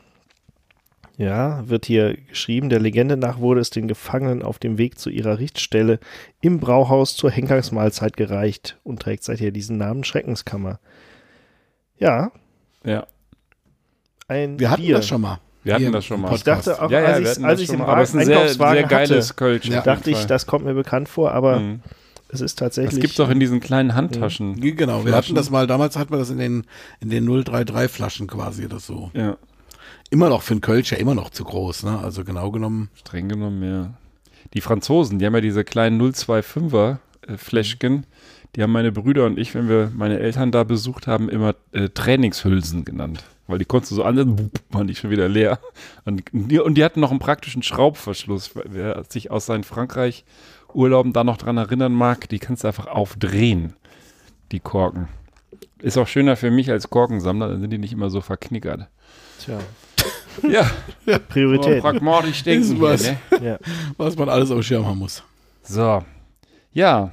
Speaker 4: Ja, wird hier geschrieben. Der Legende nach wurde es den Gefangenen auf dem Weg zu ihrer Richtstelle im Brauhaus zur Henkersmahlzeit gereicht und trägt seither diesen Namen Schreckenskammer. Ja,
Speaker 3: Ja,
Speaker 4: ein
Speaker 6: Wir hatten
Speaker 4: Bier.
Speaker 6: das schon mal.
Speaker 3: wir hatten das schon mal.
Speaker 4: Ich dachte auch,
Speaker 3: ja, ja,
Speaker 4: als
Speaker 3: wir hatten
Speaker 4: als
Speaker 3: schon
Speaker 4: im
Speaker 3: mal. Aber es ist ein sehr,
Speaker 4: Einkaufswagen
Speaker 3: sehr geiles
Speaker 4: hatte,
Speaker 3: Kölsch.
Speaker 6: Ja.
Speaker 4: dachte ich, das kommt mir bekannt vor, aber
Speaker 3: Mhm.
Speaker 4: es ist
Speaker 3: Das
Speaker 4: tatsächlich.
Speaker 3: gibt es auch in diesen kleinen Handtaschen.
Speaker 6: Genau, wir
Speaker 3: Flaschen.
Speaker 6: hatten das mal, damals hatten wir das in den, in den 033 Flaschen quasi oder so.
Speaker 3: Ja,
Speaker 6: Immer noch für einen Kölsch ja immer noch zu groß, ne? Also genau genommen.
Speaker 3: streng genommen, ja. Die Franzosen, die haben ja diese kleinen 025er äh, Fläschchen. Die haben meine Brüder und ich, wenn wir meine Eltern da besucht haben, immer äh, Trainingshülsen genannt. Weil die konntest du so an, bup, waren die schon wieder leer. Und die, und die hatten noch einen praktischen Schraubverschluss. Wer sich aus seinen Frankreich-Urlauben da noch dran erinnern mag, die kannst du einfach aufdrehen, die Korken. Ist auch schöner für mich als Korkensammler, dann sind die nicht immer so verknickert.
Speaker 4: Tja,
Speaker 3: Ja,
Speaker 4: Priorität.
Speaker 3: pragmatisch denken
Speaker 6: Ist
Speaker 3: hier,
Speaker 6: was.
Speaker 3: ne?
Speaker 4: ja.
Speaker 6: Was man alles auf Schirm haben muss.
Speaker 3: So. Ja.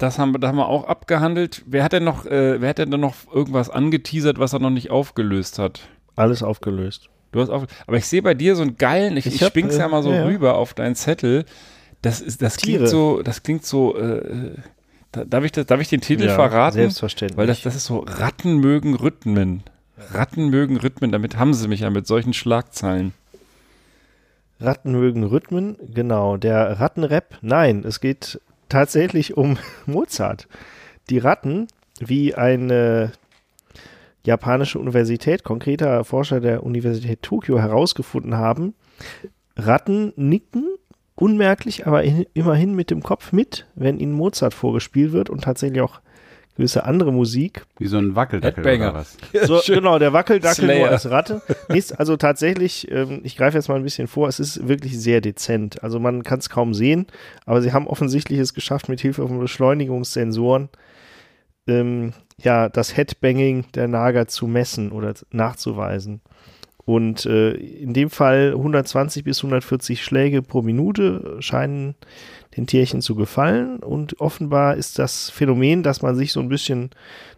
Speaker 3: Das haben wir, da haben wir auch abgehandelt. Wer hat denn noch, äh, wer hat denn noch irgendwas angeteasert, was er noch nicht aufgelöst hat?
Speaker 4: Alles aufgelöst.
Speaker 3: Du hast auf, aber ich sehe bei dir so einen geilen, ich,
Speaker 4: Ich
Speaker 3: ich,
Speaker 4: hab,
Speaker 3: spring's ja
Speaker 4: äh,
Speaker 3: mal so
Speaker 4: ja.
Speaker 3: rüber auf deinen Zettel. Das ist, das
Speaker 4: Tiere.
Speaker 3: klingt so, das klingt so, äh, Da, darf, ich das, darf ich den Titel
Speaker 4: Ja,
Speaker 3: verraten?
Speaker 4: selbstverständlich.
Speaker 3: Weil das, das ist so Ratten mögen Rhythmen. Ratten mögen Rhythmen, damit haben sie mich ja mit solchen Schlagzeilen.
Speaker 4: Ratten mögen Rhythmen, genau. Der Rattenrap, nein, es geht tatsächlich um Mozart. Die Ratten, wie eine japanische Universität, konkreter Forscher der Universität Tokio herausgefunden haben, Ratten nicken unmerklich, aber in, immerhin mit dem Kopf mit, wenn ihnen Mozart vorgespielt wird und tatsächlich auch gewisse andere Musik.
Speaker 5: Wie so ein Wackeldackel
Speaker 3: Headbanger.
Speaker 5: oder was?
Speaker 4: So, genau, der Wackeldackel
Speaker 3: Slayer.
Speaker 4: nur als Ratte. Ist also tatsächlich, ähm, ich greife jetzt mal ein bisschen vor, es ist wirklich sehr dezent. Also man kann es kaum sehen, aber sie haben offensichtlich es geschafft, mit Hilfe von Beschleunigungssensoren ähm, ja, das Headbanging der Nager zu messen oder nachzuweisen. Und äh, in dem Fall 120 bis 140 Schläge pro Minute scheinen den Tierchen zu gefallen. Und offenbar ist das Phänomen, dass man sich so ein bisschen,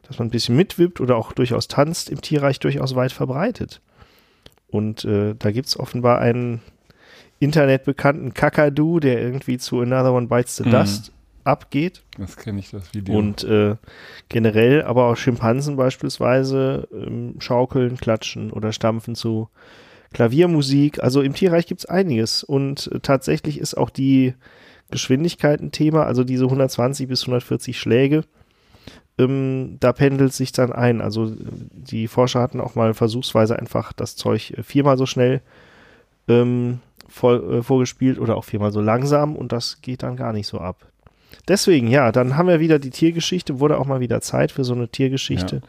Speaker 4: dass man ein bisschen mitwippt oder auch durchaus tanzt, im Tierreich durchaus weit verbreitet. Und äh, da gibt es offenbar einen internetbekannten Kakadu, der irgendwie zu Another One Bites the
Speaker 3: Mhm.
Speaker 4: Dust abgeht.
Speaker 3: Das kenne ich, das Video.
Speaker 4: Und äh, generell aber auch Schimpansen beispielsweise ähm, schaukeln, klatschen oder stampfen zu Klaviermusik. Also im Tierreich gibt es einiges. Und äh, tatsächlich ist auch die Geschwindigkeit ein Thema, also diese 120 bis 140 Schläge. Ähm, da pendelt sich dann ein. Also äh, die Forscher hatten auch mal versuchsweise einfach das Zeug äh, viermal so schnell ähm, vor, äh, vorgespielt oder auch viermal so langsam und das geht dann gar nicht so ab. Deswegen, ja, dann haben wir wieder die Tiergeschichte, wurde auch mal wieder Zeit für so eine Tiergeschichte.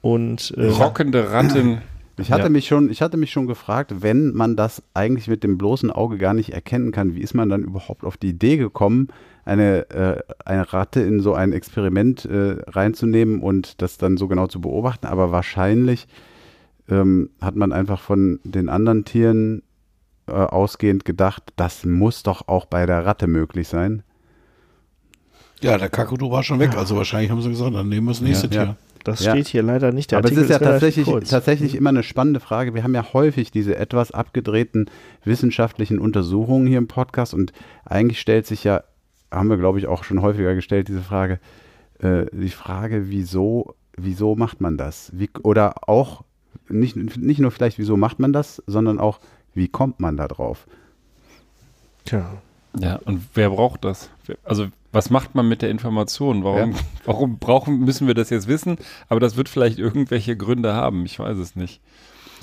Speaker 4: Und äh,
Speaker 3: Rockende Ratten.
Speaker 5: Ich hatte
Speaker 4: Ja.
Speaker 5: mich schon, ich hatte mich schon gefragt, wenn man das eigentlich mit dem bloßen Auge gar nicht erkennen kann, wie ist man dann überhaupt auf die Idee gekommen, eine, äh, eine Ratte in so ein Experiment äh, reinzunehmen und das dann so genau zu beobachten? Aber wahrscheinlich ähm, hat man einfach von den anderen Tieren äh, ausgehend gedacht, das muss doch auch bei der Ratte möglich sein.
Speaker 6: Ja, der Kakadu war schon weg, also wahrscheinlich haben sie gesagt, dann nehmen wir das nächste
Speaker 5: Ja.
Speaker 6: Tier.
Speaker 4: das
Speaker 5: Ja.
Speaker 4: steht hier leider nicht. Der
Speaker 5: Aber es
Speaker 4: Artikel
Speaker 5: ist ja tatsächlich,
Speaker 4: kurz.
Speaker 5: tatsächlich immer eine spannende Frage. Wir haben ja häufig diese etwas abgedrehten wissenschaftlichen Untersuchungen hier im Podcast und eigentlich stellt sich ja, haben wir glaube ich auch schon häufiger gestellt, diese Frage, äh, die Frage, wieso, wieso macht man das? Wie, oder auch, nicht, nicht nur vielleicht, wieso macht man das, sondern auch, wie kommt man da drauf?
Speaker 4: Tja.
Speaker 3: Ja, und wer braucht das? Also, was macht man mit der Information? Warum, warum brauchen, müssen wir das jetzt wissen? Aber das wird vielleicht irgendwelche Gründe haben. Ich weiß es nicht.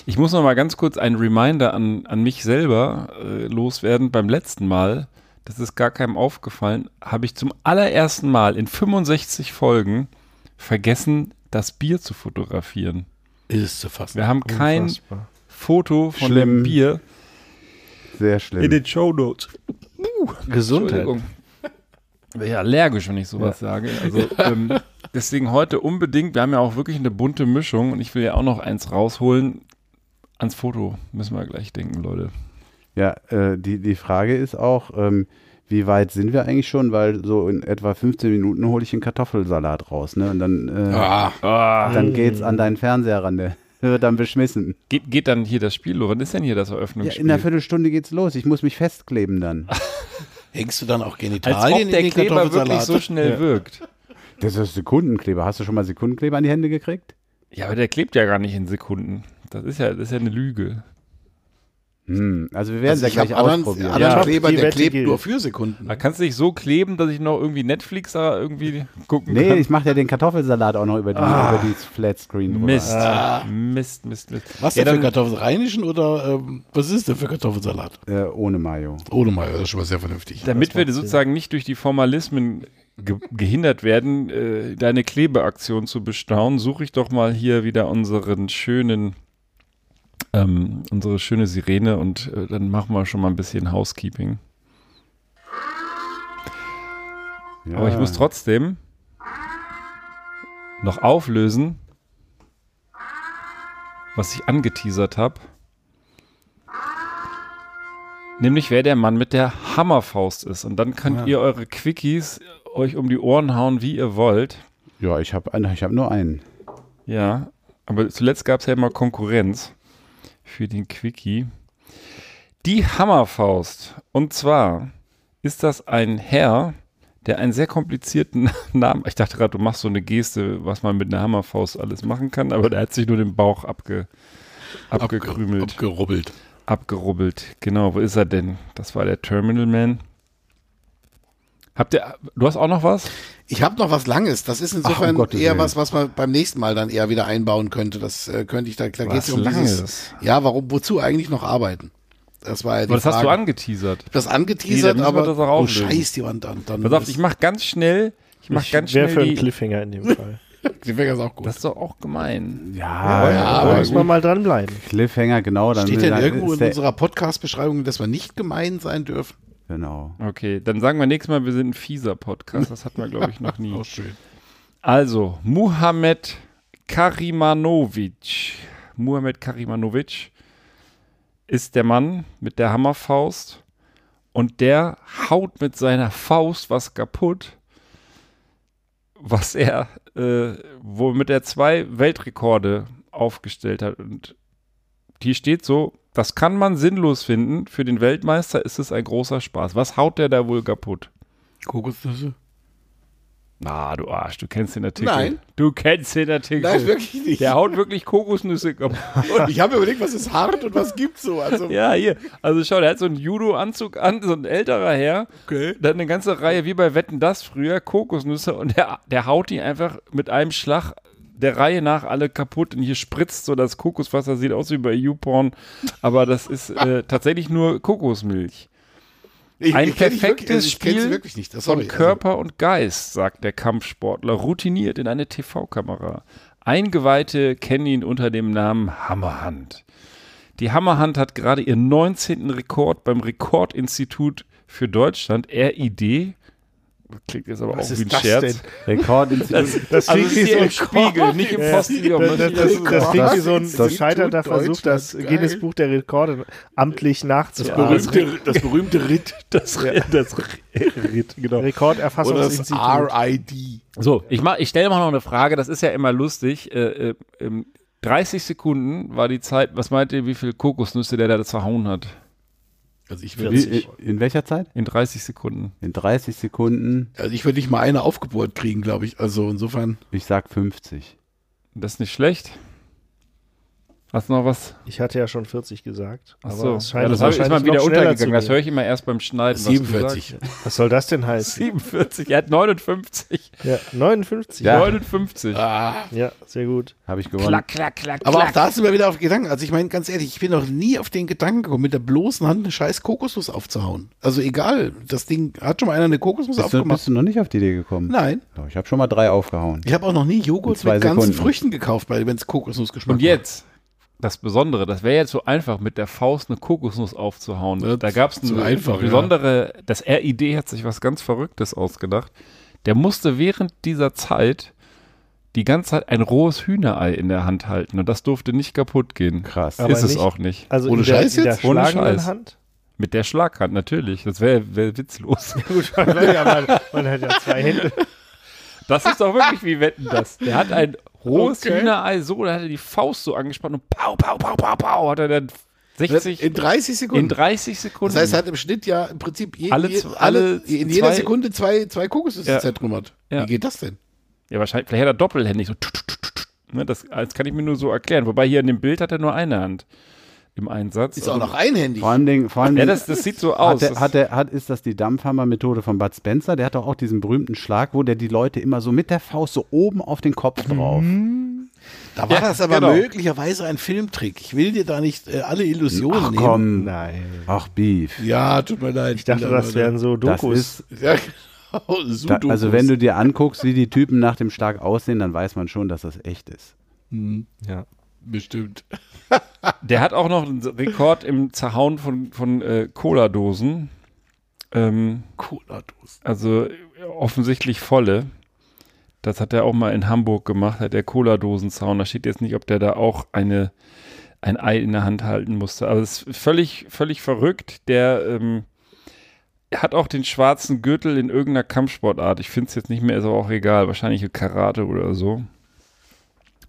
Speaker 3: Ich muss noch mal ganz kurz einen Reminder an, an mich selber äh, loswerden. Beim letzten Mal, das ist gar keinem aufgefallen, habe ich zum allerersten Mal in 65 Folgen vergessen, das Bier zu fotografieren.
Speaker 6: Ist zu fassen.
Speaker 3: Wir haben kein
Speaker 4: Unfassbar.
Speaker 3: Foto von
Speaker 5: Schlimm.
Speaker 3: dem Bier
Speaker 5: Sehr schlimm.
Speaker 3: den Show Notes.
Speaker 4: Gesundheit.
Speaker 3: Wäre ja allergisch, wenn ich sowas sage. Also ähm, deswegen heute unbedingt, wir haben ja auch wirklich eine bunte Mischung und ich will ja auch noch eins rausholen. Ans Foto müssen wir gleich denken, Leute.
Speaker 5: Ja, äh, die, die Frage ist auch, ähm, wie weit sind wir eigentlich schon? Weil so in etwa 15 Minuten hole ich einen Kartoffelsalat raus, ne? Und dann, äh,
Speaker 6: Ah,
Speaker 5: dann geht's an deinen Fernseher ran, der wird dann beschmissen.
Speaker 3: Geht, geht dann hier das Spiel los? Wann ist denn hier das
Speaker 5: Ja,
Speaker 3: Eröffnungsspiel?
Speaker 5: in einer Viertelstunde geht's los. Ich muss mich festkleben dann.
Speaker 6: hängst du dann auch
Speaker 3: Als
Speaker 6: Genitalien
Speaker 3: ob der
Speaker 6: in den
Speaker 3: Kleber wirklich so schnell wirkt.
Speaker 5: Das ist Sekundenkleber. Hast du schon mal Sekundenkleber an die Hände gekriegt?
Speaker 3: Ja, aber der klebt ja gar nicht in Sekunden. Das ist ja, das ist ja eine Lüge.
Speaker 5: Hm, also wir werden
Speaker 6: also
Speaker 5: es
Speaker 6: ich
Speaker 5: ja
Speaker 6: habe
Speaker 5: gleich
Speaker 6: anderen,
Speaker 5: ausprobieren.
Speaker 6: anderen
Speaker 4: Ja.
Speaker 6: Kleber, der klebt
Speaker 4: gilt.
Speaker 6: nur für Sekunden.
Speaker 3: Da kannst du dich so kleben, dass ich noch irgendwie Netflix da irgendwie gucken
Speaker 5: Nee,
Speaker 3: kann.
Speaker 5: ich mache ja den Kartoffelsalat auch noch über die,
Speaker 3: Ah.
Speaker 5: über die Flatscreen drüber.
Speaker 3: Mist.
Speaker 6: Ah.
Speaker 3: Mist, Mist, Mist.
Speaker 6: Was
Speaker 3: Ja,
Speaker 6: denn für Kartoffeln? Rheinischen oder ähm, was ist denn für Kartoffelsalat?
Speaker 5: Äh, ohne Mayo.
Speaker 6: Ohne Mayo, das ist schon mal sehr vernünftig.
Speaker 3: Damit wir sozusagen nicht durch die Formalismen ge gehindert werden, äh, deine Klebeaktion zu bestaunen, suche ich doch mal hier wieder unseren schönen, ähm, unsere schöne Sirene und äh, dann machen wir schon mal ein bisschen Housekeeping.
Speaker 5: Ja.
Speaker 3: Aber ich muss trotzdem noch auflösen, was ich angeteasert habe. Nämlich wer der Mann mit der Hammerfaust ist. Und dann könnt
Speaker 6: Ja.
Speaker 3: ihr eure Quickies euch um die Ohren hauen, wie ihr wollt.
Speaker 5: Ja, ich habe ich hab nur einen.
Speaker 3: Ja, aber zuletzt gab es ja immer Konkurrenz für den Quickie. Die Hammerfaust. Und zwar ist das ein Herr, der einen sehr komplizierten Namen, ich dachte gerade, du machst so eine Geste, was man mit einer Hammerfaust alles machen kann, aber der hat sich nur den Bauch abge, abgekrümelt,
Speaker 6: Abgerubbelt.
Speaker 3: abgerubbelt. Genau, wo ist er denn? Das war der Terminal Man. Habt ihr, du hast auch noch was?
Speaker 6: Ich habe noch was Langes. Das ist insofern
Speaker 5: um Gottes
Speaker 6: eher
Speaker 5: Willen.
Speaker 6: was, was man beim nächsten Mal dann eher wieder einbauen könnte. Das äh, könnte ich da, da geht es um dieses,
Speaker 3: Langes?
Speaker 6: Ja, warum, wozu eigentlich noch arbeiten? Das war ja die
Speaker 3: Aber das hast
Speaker 6: Frage.
Speaker 3: du angeteasert.
Speaker 6: das
Speaker 3: Nee,
Speaker 6: angeteasert,
Speaker 3: dann müssen wir
Speaker 6: aber
Speaker 3: das auch
Speaker 6: oh scheiß die Wand an. Dann
Speaker 3: Pass auf, ich mach ganz schnell, ich mach
Speaker 4: Ich
Speaker 3: ganz
Speaker 4: wäre
Speaker 3: schnell
Speaker 4: für einen Cliffhanger in dem Fall.
Speaker 6: die wäre auch gut.
Speaker 3: Das ist doch auch gemein.
Speaker 5: Ja,
Speaker 6: ja,
Speaker 4: da
Speaker 6: aber
Speaker 4: muss man mal dranbleiben.
Speaker 5: Cliffhanger, genau. Dann
Speaker 6: Steht denn
Speaker 5: dann
Speaker 6: irgendwo
Speaker 5: ist
Speaker 6: in unserer Podcast-Beschreibung, dass wir nicht gemein sein dürfen?
Speaker 5: Genau.
Speaker 3: Okay, dann sagen wir nächstes Mal, wir sind ein fieser Podcast. Das hatten wir, glaube ich, noch nie.
Speaker 6: Auch schön.
Speaker 3: Also, Muhammad Karimanovic. Muhammad Karimanovic ist der Mann mit der Hammerfaust und der haut mit seiner Faust was kaputt, was er, äh, womit er zwei Weltrekorde aufgestellt hat. Und hier steht so, das kann man sinnlos finden. Für den Weltmeister ist es ein großer Spaß. Was haut der da wohl kaputt?
Speaker 6: Kokosnüsse?
Speaker 3: Na, du Arsch, du kennst den Artikel.
Speaker 6: Nein.
Speaker 3: Du kennst den Artikel.
Speaker 6: Nein, wirklich nicht.
Speaker 3: Der haut wirklich Kokosnüsse kaputt.
Speaker 6: Und ich habe mir überlegt, was ist hart und was gibt's so. Also,
Speaker 3: Ja, hier. Also schau, der hat so einen Judo-Anzug an, so ein älterer Herr.
Speaker 6: okay.
Speaker 3: Hat eine ganze Reihe, wie bei Wetten das früher, Kokosnüsse und der, der haut die einfach mit einem Schlag der Reihe nach alle kaputt und hier spritzt so das Kokoswasser, sieht aus wie bei YouPorn, aber das ist äh, tatsächlich nur Kokosmilch.
Speaker 6: Ich,
Speaker 3: Ein
Speaker 6: ich
Speaker 3: perfektes
Speaker 6: wirklich, also ich sie
Speaker 3: Spiel
Speaker 6: wirklich nicht. Sorry,
Speaker 3: Von Körper und Geist, sagt der Kampfsportler, routiniert in eine TV-Kamera. Eingeweihte kennen ihn unter dem Namen Hammerhand. Die Hammerhand hat gerade ihren 19. Rekord beim Rekordinstitut für Deutschland, RID. Klingt jetzt aber
Speaker 4: Was
Speaker 3: auch wie
Speaker 4: ist
Speaker 3: ein
Speaker 4: das
Speaker 3: Scherz.
Speaker 4: denn?
Speaker 5: Rekordinstitut.
Speaker 4: Das
Speaker 3: Also
Speaker 4: klingt wie
Speaker 3: ist
Speaker 4: so ein
Speaker 3: Spiegel, nicht im
Speaker 4: Ja,
Speaker 3: Postillon.
Speaker 4: Das, das, das, das klingt wie so ein
Speaker 6: Das-
Speaker 4: gescheiterter Versuch, das Guinness. Buch der Rekorde amtlich nachzuahmen.
Speaker 6: berühmte, das berühmte RIT
Speaker 3: das, das Ritt, genau.
Speaker 6: oder das
Speaker 4: Rekorderfassungsinstitut.
Speaker 6: RID.
Speaker 3: So, ich, mach- ich stelle mal noch eine Frage, das ist ja immer lustig. Äh, äh, ähm, 30 Sekunden war die Zeit, was meint ihr, wie viel Kokosnüsse der da zerhauen hat?
Speaker 6: Also ich würde
Speaker 5: Wie, in welcher Zeit?
Speaker 3: In 30 Sekunden.
Speaker 5: In 30 Sekunden.
Speaker 6: also ich würd nicht mal eine aufgebohrt kriegen, glaube ich. Also insofern.
Speaker 5: Ich sag 50.
Speaker 3: Das ist nicht schlecht. Hast du noch was?
Speaker 4: Ich hatte ja schon 40 gesagt.
Speaker 3: Ach
Speaker 4: aber
Speaker 3: so,
Speaker 4: es scheint
Speaker 3: ja, das hab- ist mal wieder untergegangen. Das höre ich immer erst beim Schneiden. was du
Speaker 6: 47.
Speaker 3: sagst.
Speaker 4: Was soll das denn heißen?
Speaker 3: 47, er hat 59.
Speaker 4: Ja, 59.
Speaker 5: Ja.
Speaker 3: 59.
Speaker 6: Ah.
Speaker 4: Ja, sehr gut.
Speaker 5: Habe ich gewonnen.
Speaker 3: Klack, klack, klack,
Speaker 6: Aber auch da sind wir wieder auf Gedanken. Also ich meine, ganz ehrlich, ich bin noch nie auf den Gedanken gekommen, mit der bloßen Hand eine scheiß Kokosnuss aufzuhauen. Also egal, das Ding, hat schon mal einer eine Kokosnuss
Speaker 5: Bist du,
Speaker 6: aufgemacht?
Speaker 5: bist du noch nicht auf die Idee gekommen?
Speaker 6: Nein.
Speaker 5: Doch, Ich habe schon mal drei aufgehauen.
Speaker 6: Ich habe auch noch nie Joghurt mit ganzen
Speaker 5: Sekunden.
Speaker 6: Früchten gekauft, weil wenn es Kokosnussgeschmack
Speaker 3: Und jetzt, das Besondere, das wäre jetzt so einfach, mit der Faust eine Kokosnuss aufzuhauen.
Speaker 6: Ja,
Speaker 3: da gab es eine
Speaker 6: einfach, ja.
Speaker 3: besondere, das RID hat sich was ganz Verrücktes ausgedacht. Der musste während dieser Zeit die ganze Zeit ein rohes Hühnerei in der Hand halten und das durfte nicht kaputt gehen.
Speaker 5: Krass.
Speaker 4: Aber
Speaker 3: ist es
Speaker 4: nicht-
Speaker 3: auch nicht.
Speaker 4: Also
Speaker 6: Ohne
Speaker 4: in der,
Speaker 6: Scheiß
Speaker 4: in der
Speaker 6: jetzt?
Speaker 3: Ohne Scheiß.
Speaker 4: Hand?
Speaker 3: Mit der Schlaghand natürlich. Das wäre wär witzlos.
Speaker 4: Gut, weil ja, man, man hat ja zwei Hände.
Speaker 3: Das ist doch wirklich wie Wetten das. Der hat ein rohes
Speaker 6: Okay.
Speaker 3: Hühnerei so, da hat er die Faust so angespannt und pau, pau, pau, pau, pau, hat er dann 60
Speaker 6: in 30 Sekunden.
Speaker 3: in 30 Sekunden.
Speaker 6: das heißt, er hat im Schnitt ja im Prinzip je,
Speaker 3: Alle
Speaker 6: je, alle, in jeder
Speaker 3: zwei-
Speaker 6: Sekunde zwei, zwei Kokosnüsse
Speaker 3: Ja.
Speaker 6: zertrümmert.
Speaker 3: Ja.
Speaker 6: Wie geht das denn?
Speaker 3: ja, wahrscheinlich, vielleicht hat er doppelhändig so. tut, tut, tut, tut, tut. Ne, das, das kann ich mir nur so erklären. Wobei hier in dem Bild hat er nur eine Hand im Einsatz.
Speaker 6: Ist auch
Speaker 3: Also-
Speaker 6: noch einhändig.
Speaker 5: Vor allem, Dingen, vor allem
Speaker 3: Ja,
Speaker 5: Dingen-
Speaker 3: das, das sieht so aus.
Speaker 5: hat der,
Speaker 3: Das-
Speaker 5: hat der, hat, ist das die Dampfhammer-Methode von Bud Spencer? Der hat doch auch diesen berühmten Schlag, wo der die Leute immer so mit der Faust so oben auf den Kopf drauf.
Speaker 6: Da war
Speaker 3: Ja,
Speaker 6: das aber
Speaker 3: genau.
Speaker 6: möglicherweise ein Filmtrick. Ich will dir da nicht äh, alle Illusionen
Speaker 5: Ach
Speaker 6: nehmen.
Speaker 5: komm.
Speaker 4: Nein.
Speaker 5: Ach, Beef.
Speaker 6: Ja, tut mir leid.
Speaker 4: Ich dachte, das wären so
Speaker 5: Das
Speaker 4: Dokus.
Speaker 5: ist,
Speaker 6: Ja, genau.
Speaker 5: da,
Speaker 6: Sudokus.
Speaker 5: also wenn du dir anguckst, wie die Typen nach dem Schlag aussehen, dann weiß man schon, dass das echt ist.
Speaker 4: ja.
Speaker 6: Bestimmt.
Speaker 3: Der hat auch noch einen Rekord im Zerhauen von, von äh, Cola-Dosen. Ähm,
Speaker 6: Cola-Dosen.
Speaker 3: also offensichtlich volle. Das hat er auch mal in Hamburg gemacht, hat der Cola-Dosen zaun. Da steht jetzt nicht, ob der da auch eine, ein Ei in der Hand halten musste. Aber es ist völlig, völlig verrückt. Der ähm, hat auch den schwarzen Gürtel in irgendeiner Kampfsportart. Ich finde es jetzt nicht mehr, ist aber auch egal. Wahrscheinlich Karate oder so.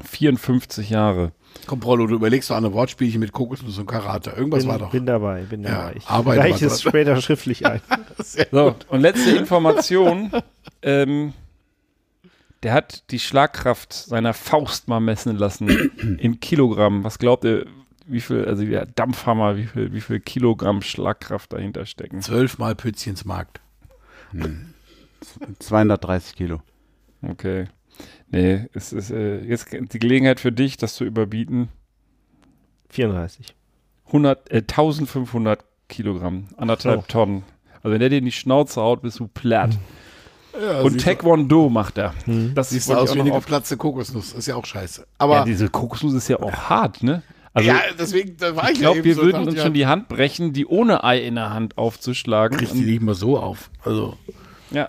Speaker 3: 54 Jahre.
Speaker 6: Komm, Prollo, du überlegst doch an ein Wortspielchen mit Kokosnuss und Karate. Irgendwas
Speaker 4: bin,
Speaker 6: war doch.
Speaker 4: bin dabei, bin
Speaker 6: Ja,
Speaker 4: dabei. Ich
Speaker 6: arbeite
Speaker 4: reiche es später schriftlich ein.
Speaker 3: So, und letzte Information. ähm, der hat die Schlagkraft seiner Faust mal messen lassen in Kilogramm. Was glaubt ihr, wie viel, also der Dampfhammer, wie viel, wie viel Kilogramm Schlagkraft dahinter stecken?
Speaker 6: Zwölfmal Pützchens Markt.
Speaker 5: 230 Kilo.
Speaker 3: Okay. Nee, es ist äh, jetzt die Gelegenheit für dich, das zu überbieten.
Speaker 4: 34.
Speaker 3: 100, äh, 1500 Kilogramm, anderthalb
Speaker 4: Oh.
Speaker 3: Tonnen. Also wenn der dir in die Schnauze haut, bist du platt.
Speaker 6: Ja,
Speaker 3: Und Taekwondo macht er.
Speaker 4: Hm.
Speaker 3: Das ich
Speaker 6: aus
Speaker 3: auch
Speaker 6: wie eine geplatzte Kokosnuss. Ist ja auch scheiße. Aber
Speaker 3: Ja, diese Kokosnuss ist ja auch hart, ne? Also
Speaker 6: ja, deswegen, da war ich,
Speaker 3: ich glaube,
Speaker 6: ja
Speaker 3: wir
Speaker 6: so,
Speaker 3: würden uns
Speaker 6: ja,
Speaker 3: schon die Hand brechen, die ohne Ei in der Hand aufzuschlagen.
Speaker 6: kriegst die nicht mal so auf. Also,
Speaker 3: Ja.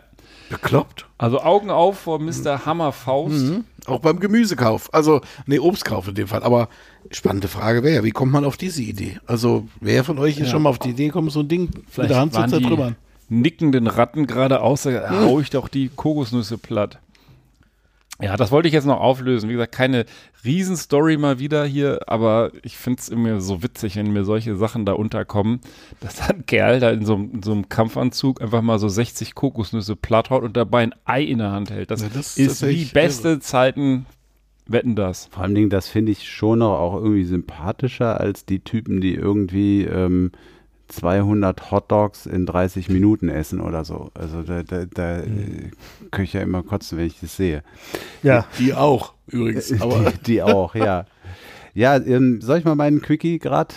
Speaker 6: Bekloppt.
Speaker 3: Also Augen auf vor Mr. Hammerfaust.
Speaker 6: Mhm. Auch beim Gemüsekauf. Also, nee, Obstkauf in dem Fall. Aber spannende Frage wäre ja, wie kommt man auf diese Idee? Also, wer von euch ist schon mal auf die Idee gekommen, so ein Ding mit der Hand
Speaker 3: die
Speaker 6: zertrümmern?
Speaker 3: nickenden Ratten gerade aus, da hau ich doch die Kokosnüsse platt. Ja, das wollte ich jetzt noch auflösen. Wie gesagt, keine Riesenstory mal wieder hier, aber ich finde es immer so witzig, wenn mir solche Sachen da unterkommen, dass da ein Kerl da in so, einem- in so einem Kampfanzug einfach mal so 60 Kokosnüsse platt haut und dabei ein Ei in der Hand hält. Das,
Speaker 6: Ja, das ist
Speaker 3: ist wie beste Zeiten wetten das.
Speaker 5: Vor allen Dingen, das finde ich schon noch auch irgendwie sympathischer als die Typen, die irgendwie ähm, 200 Hotdogs in 30 Minuten essen oder so. Also da, da, da äh, kann ich ja immer kotzen, wenn ich das sehe.
Speaker 4: Ja,
Speaker 6: Die auch, übrigens. Aber
Speaker 5: die, die auch, ja. Ja, ähm, soll ich mal meinen Quickie gerade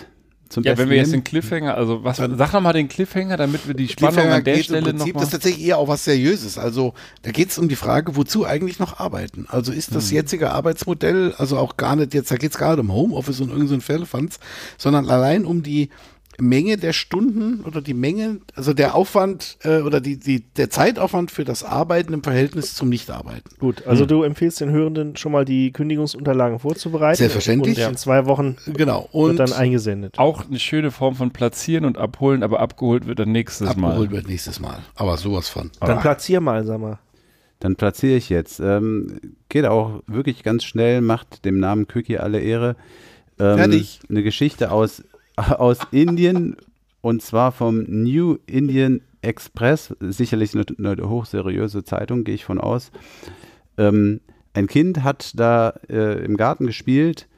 Speaker 5: zum
Speaker 3: Ja,
Speaker 5: Besten
Speaker 3: wenn wir jetzt den? Cliffhanger, also was, sag noch mal den Cliffhanger, damit wir die Spannung an der Stelle
Speaker 6: Prinzip,
Speaker 3: noch
Speaker 6: das ist tatsächlich eher auch was Seriöses. Also da geht es um die Frage, wozu eigentlich noch arbeiten? Also ist das jetzige Arbeitsmodell, also auch gar nicht, jetzt da geht es gerade um Homeoffice und irgendein so Firlefanz, sondern allein um die Menge der Stunden oder die Menge, also der Aufwand äh, oder die, die, der Zeitaufwand für das Arbeiten im Verhältnis zum Nichtarbeiten.
Speaker 4: gut. Also du empfiehlst den Hörenden schon mal die Kündigungsunterlagen vorzubereiten.
Speaker 6: Selbstverständlich.
Speaker 4: Und in zwei Wochen
Speaker 6: Genau.
Speaker 4: wird
Speaker 6: Und
Speaker 4: dann eingesendet.
Speaker 3: auch eine schöne Form von platzieren und abholen, aber abgeholt wird dann nächstes
Speaker 6: abgeholt
Speaker 3: Mal.
Speaker 6: wird nächstes Mal. Aber sowas von.
Speaker 4: Dann platzier mal, sag mal.
Speaker 5: Dann platziere ich jetzt. Ähm, geht auch wirklich ganz schnell, macht dem Namen Quickie alle Ehre. Ähm,
Speaker 6: Fertig.
Speaker 5: Eine Geschichte aus, aus Indien und zwar vom New Indian Express. Sicherlich eine, eine hochseriöse Zeitung, gehe ich von aus. Ähm, ein Kind hat da äh, im Garten gespielt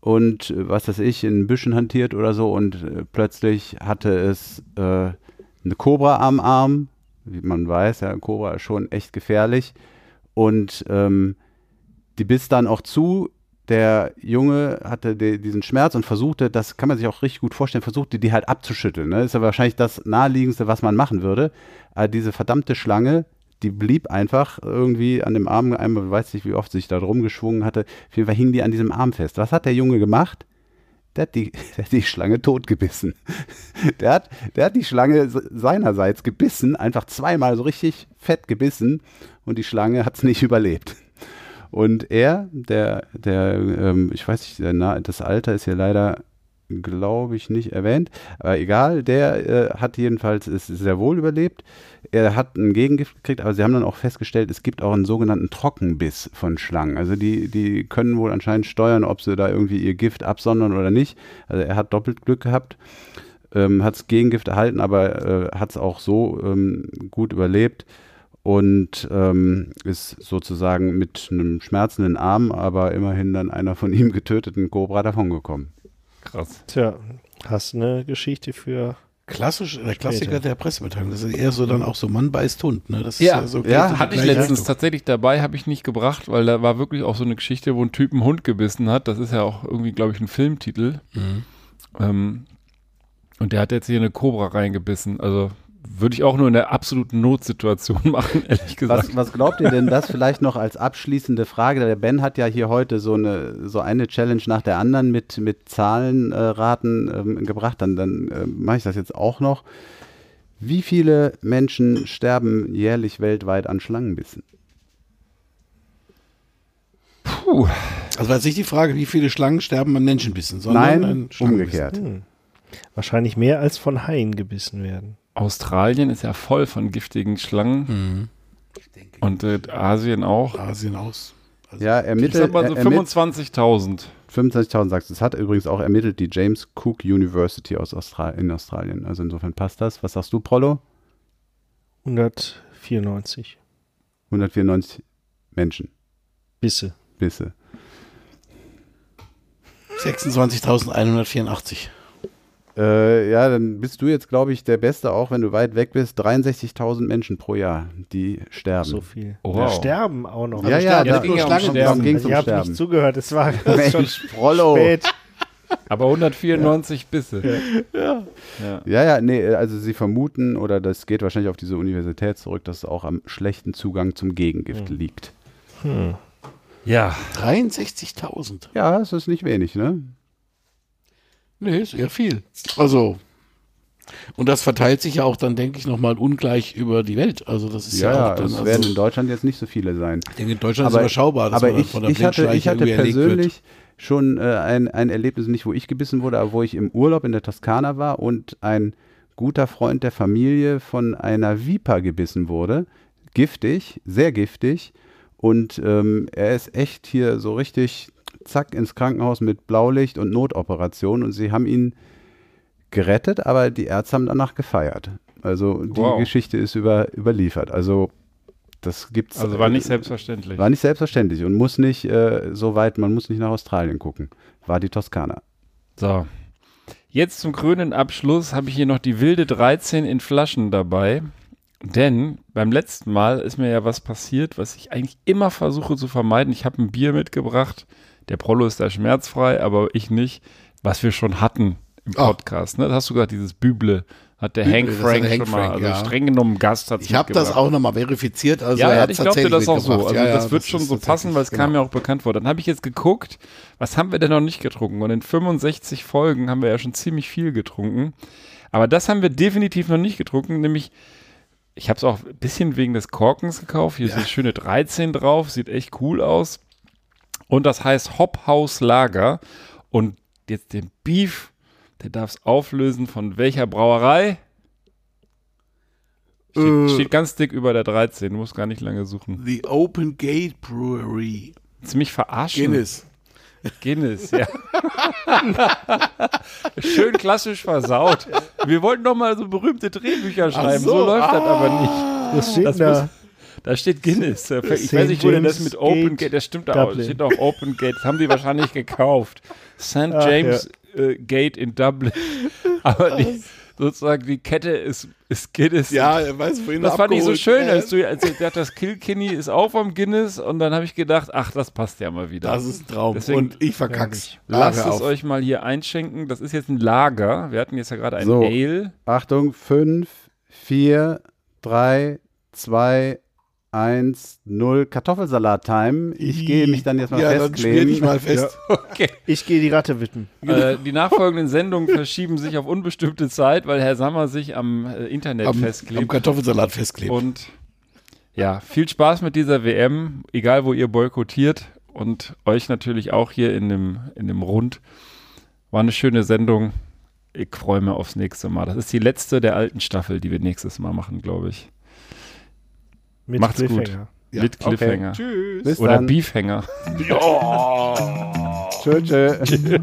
Speaker 5: und äh, was weiß ich, in Büschen hantiert oder so und äh, plötzlich hatte es äh, eine Kobra am Arm. Wie man weiß, ja, Kobra ist schon echt gefährlich. Und ähm, die biss dann auch zu. Der Junge hatte die, diesen Schmerz und versuchte, das kann man sich auch richtig gut vorstellen, versuchte die halt abzuschütteln. Ne? Ist ja wahrscheinlich das naheliegendste, was man machen würde. Aber diese verdammte Schlange, die blieb einfach irgendwie an dem Arm, einmal weiß nicht, wie oft sich da drum geschwungen hatte. Auf jeden Fall hing die an diesem Arm fest. Was hat der Junge gemacht? Der hat die, der hat die Schlange totgebissen. Der hat, der hat die Schlange se- seinerseits gebissen, einfach zweimal so richtig fett gebissen und die Schlange hat es nicht überlebt. Und er, der, der, ähm, ich weiß nicht, der, das Alter ist hier leider, glaube ich, nicht erwähnt, aber egal, der äh, hat jedenfalls es sehr wohl überlebt. Er hat ein Gegengift gekriegt, aber sie haben dann auch festgestellt, es gibt auch einen sogenannten Trockenbiss von Schlangen. Also die, die können wohl anscheinend steuern, ob sie da irgendwie ihr Gift absondern oder nicht. Also er hat doppelt Glück gehabt ähm, hat das Gegengift erhalten, aber äh, hat es auch so ähm, gut überlebt und ähm, ist sozusagen mit einem schmerzenden Arm, aber immerhin dann einer von ihm getöteten Cobra davongekommen.
Speaker 3: Krass.
Speaker 4: Tja, hast eine Geschichte für.
Speaker 6: Klassisch, der Klassiker
Speaker 4: Später.
Speaker 6: der Pressemitteilung. Das ist eher so dann auch so Mann beißt Hund. Ne? Das ist
Speaker 3: Ja,
Speaker 6: so
Speaker 5: ja,
Speaker 6: in die
Speaker 3: Hatte ich letztens
Speaker 6: Richtung.
Speaker 3: tatsächlich dabei, habe ich nicht gebracht, weil da war wirklich auch so eine Geschichte, wo ein Typ einen Hund gebissen hat. Das ist ja auch irgendwie, glaube ich, ein Filmtitel.
Speaker 6: Mhm.
Speaker 3: Ähm, und der hat jetzt hier eine Cobra reingebissen. Also würde ich auch nur in der absoluten Notsituation machen, ehrlich gesagt.
Speaker 5: Was, was glaubt ihr denn das vielleicht noch als abschließende Frage? Der Ben hat ja hier heute so eine, so eine Challenge nach der anderen mit, mit Zahlenraten äh, ähm, gebracht. Dann, dann äh, mache ich das jetzt auch noch. Wie viele Menschen sterben jährlich weltweit an Schlangenbissen?
Speaker 3: Puh.
Speaker 6: Also war jetzt nicht die Frage, wie viele Schlangen sterben an Menschenbissen, sondern
Speaker 5: Nein, umgekehrt.
Speaker 4: Hm. Wahrscheinlich mehr als von Haien gebissen werden.
Speaker 3: Australien ist ja voll von giftigen Schlangen
Speaker 6: Mhm.
Speaker 3: und äh, Asien auch.
Speaker 6: Asien aus. Also
Speaker 5: Ja,
Speaker 3: Ich
Speaker 5: ermittelt.
Speaker 3: sag mal so
Speaker 5: er- ermitt-
Speaker 3: 25.000.
Speaker 5: 25.000 sagst du. Das hat übrigens auch ermittelt die James Cook University aus Austral in Australien. Also insofern passt das. Was sagst du, Prollo?
Speaker 4: 194
Speaker 5: 194 Menschen.
Speaker 4: Bisse.
Speaker 5: Bisse.
Speaker 6: 26.184.
Speaker 5: Äh, ja, dann bist du jetzt, glaube ich, der Beste, auch wenn du weit weg bist. 63.000 Menschen pro Jahr, die sterben.
Speaker 4: So viel.
Speaker 3: Oh,
Speaker 4: Ja,
Speaker 3: wow.
Speaker 4: sterben auch noch.
Speaker 5: ja,
Speaker 4: Also
Speaker 5: ja,
Speaker 4: sterben.
Speaker 5: da
Speaker 3: es ging ja um Sterben.
Speaker 5: es
Speaker 4: Also
Speaker 5: um
Speaker 4: ihr habt
Speaker 5: Sterben.
Speaker 4: nicht zugehört, es war schon
Speaker 5: Mensch, Prollo.
Speaker 4: spät.
Speaker 3: Aber 194 Bisse.
Speaker 5: Ja, ja, nee, also sie vermuten, oder das geht wahrscheinlich auf diese Universität zurück, dass es auch am schlechten Zugang zum Gegengift liegt.
Speaker 3: Ja.
Speaker 6: 63.000.
Speaker 5: Ja, es ist nicht wenig, ne?
Speaker 6: Nee, ist eher viel. Also. Und das verteilt sich ja auch dann, denke ich, nochmal ungleich über die Welt. Also das ist ja,
Speaker 5: Ja,
Speaker 6: auch dann,
Speaker 5: es
Speaker 6: also,
Speaker 5: werden in Deutschland jetzt nicht so viele sein.
Speaker 6: ich denke, in Deutschland
Speaker 5: aber
Speaker 6: ist überschaubar, dass
Speaker 5: aber
Speaker 6: man
Speaker 5: ich,
Speaker 6: von der
Speaker 5: ich hatte, ich hatte persönlich schon äh, ein, ein Erlebnis, nicht wo ich gebissen wurde, aber wo ich im Urlaub in der Toskana war und ein guter Freund der Familie von einer Viper gebissen wurde. Giftig, sehr giftig. Und ähm, er ist echt hier so richtig zack ins Krankenhaus mit Blaulicht und Notoperation und sie haben ihn gerettet, aber die Ärzte haben danach gefeiert. Also die
Speaker 3: Wow.
Speaker 5: Geschichte ist über, überliefert. Also das gibt's.
Speaker 3: Also war nicht selbstverständlich.
Speaker 5: War nicht selbstverständlich und muss nicht äh, so weit, man muss nicht nach Australien gucken. War die Toskana.
Speaker 3: So. Jetzt zum krönenden Abschluss habe ich hier noch die wilde 13 in Flaschen dabei. Denn beim letzten Mal ist mir ja was passiert, was ich eigentlich immer versuche zu vermeiden. Ich habe ein Bier mitgebracht. Der Prollo ist da schmerzfrei, aber ich nicht. Was wir schon hatten im
Speaker 6: Ah.
Speaker 3: Podcast. Ne? Das hast du gerade dieses Büble. Hat der
Speaker 6: Büble,
Speaker 3: Hank
Speaker 6: das hat
Speaker 3: Frank
Speaker 6: der Hank
Speaker 3: schon mal,
Speaker 6: Frank,
Speaker 3: also
Speaker 6: ja.
Speaker 3: streng genommen Gast hat
Speaker 6: Ich habe das auch nochmal verifiziert. Also
Speaker 3: ja,
Speaker 6: er
Speaker 3: ja,
Speaker 6: hat's
Speaker 3: ich glaube dir
Speaker 6: tatsächlich
Speaker 3: das auch so. Also
Speaker 6: Ja,
Speaker 3: das
Speaker 6: ja,
Speaker 3: wird schon
Speaker 6: ist
Speaker 3: so passen, weil es
Speaker 6: tatsächlich-
Speaker 3: kam
Speaker 6: genau.
Speaker 3: mir auch bekannt vor. Dann habe ich jetzt geguckt, was haben wir denn noch nicht getrunken? Und in 65 Folgen haben wir ja schon ziemlich viel getrunken. Aber das haben wir definitiv noch nicht getrunken, nämlich ich habe es auch ein bisschen wegen des Korkens gekauft. Hier ist eine schöne 13 drauf, sieht echt cool aus. Und das heißt Hophaus Lager. Und jetzt den Beef, der darf es auflösen von welcher Brauerei? Steht,
Speaker 6: Äh.
Speaker 3: steht ganz dick über der 13, du musst gar nicht lange suchen.
Speaker 6: The Open Gate Brewery.
Speaker 3: Ziemlich verarschen.
Speaker 6: Guinness.
Speaker 3: Guinness, ja. Schön klassisch versaut. Wir wollten doch mal so berühmte Drehbücher schreiben, so,
Speaker 6: so,
Speaker 3: läuft das aber nicht.
Speaker 4: Was steht
Speaker 3: Das
Speaker 4: da?
Speaker 3: muss- Da steht Guinness. Ich
Speaker 4: St.
Speaker 3: weiß nicht, wo denn das mit Open
Speaker 4: Gate,
Speaker 3: Gate, das stimmt auch.
Speaker 4: Dublin.
Speaker 3: steht auch Open Gate. Das haben die wahrscheinlich gekauft. St.
Speaker 4: Ach,
Speaker 3: James äh, Gate in Dublin. Aber die, sozusagen die Kette ist, ist Guinness.
Speaker 6: Ja, er weiß vorhin
Speaker 3: Das fand ich so schön,
Speaker 6: Ja,
Speaker 3: als du, als du das Kilkenny ist auch vom Guinness und dann habe ich gedacht, ach, das passt ja mal wieder.
Speaker 6: Das ist ein Traum.
Speaker 3: Deswegen-
Speaker 6: Und ich verkack's.
Speaker 3: Lasst
Speaker 6: Ah, hör
Speaker 3: es
Speaker 6: auf.
Speaker 3: euch mal hier einschenken. Das ist jetzt ein Lager. Wir hatten jetzt ja gerade ein
Speaker 5: So.
Speaker 3: Ale.
Speaker 5: Achtung, 5, 4, 3, 2, 1, 0. Kartoffelsalat-Time. Ich gehe mich dann jetzt mal
Speaker 6: ja, dann spiel dich
Speaker 5: festkleben.
Speaker 6: mal fest.
Speaker 3: Okay.
Speaker 4: Ich gehe die Ratte widmen.
Speaker 3: Äh, die nachfolgenden Sendungen verschieben sich auf unbestimmte Zeit, weil Herr Sammer sich am äh, Internet
Speaker 6: Am, am
Speaker 3: festklebt.
Speaker 6: Kartoffelsalat festklebt.
Speaker 3: Und ja, viel Spaß mit dieser WM, egal wo ihr boykottiert und euch natürlich auch hier in dem, in dem Rund. War eine schöne Sendung. Ich freue mich aufs nächste Mal. Das ist die letzte der alten Staffel, die wir nächstes Mal machen, glaube ich.
Speaker 4: Mit
Speaker 3: Macht's gut.
Speaker 6: Ja,
Speaker 3: Mit Cliffhanger.
Speaker 6: Tschüss.
Speaker 5: Bis
Speaker 3: Oder
Speaker 5: dann.
Speaker 3: Beefhanger.
Speaker 5: Tschö, tschö.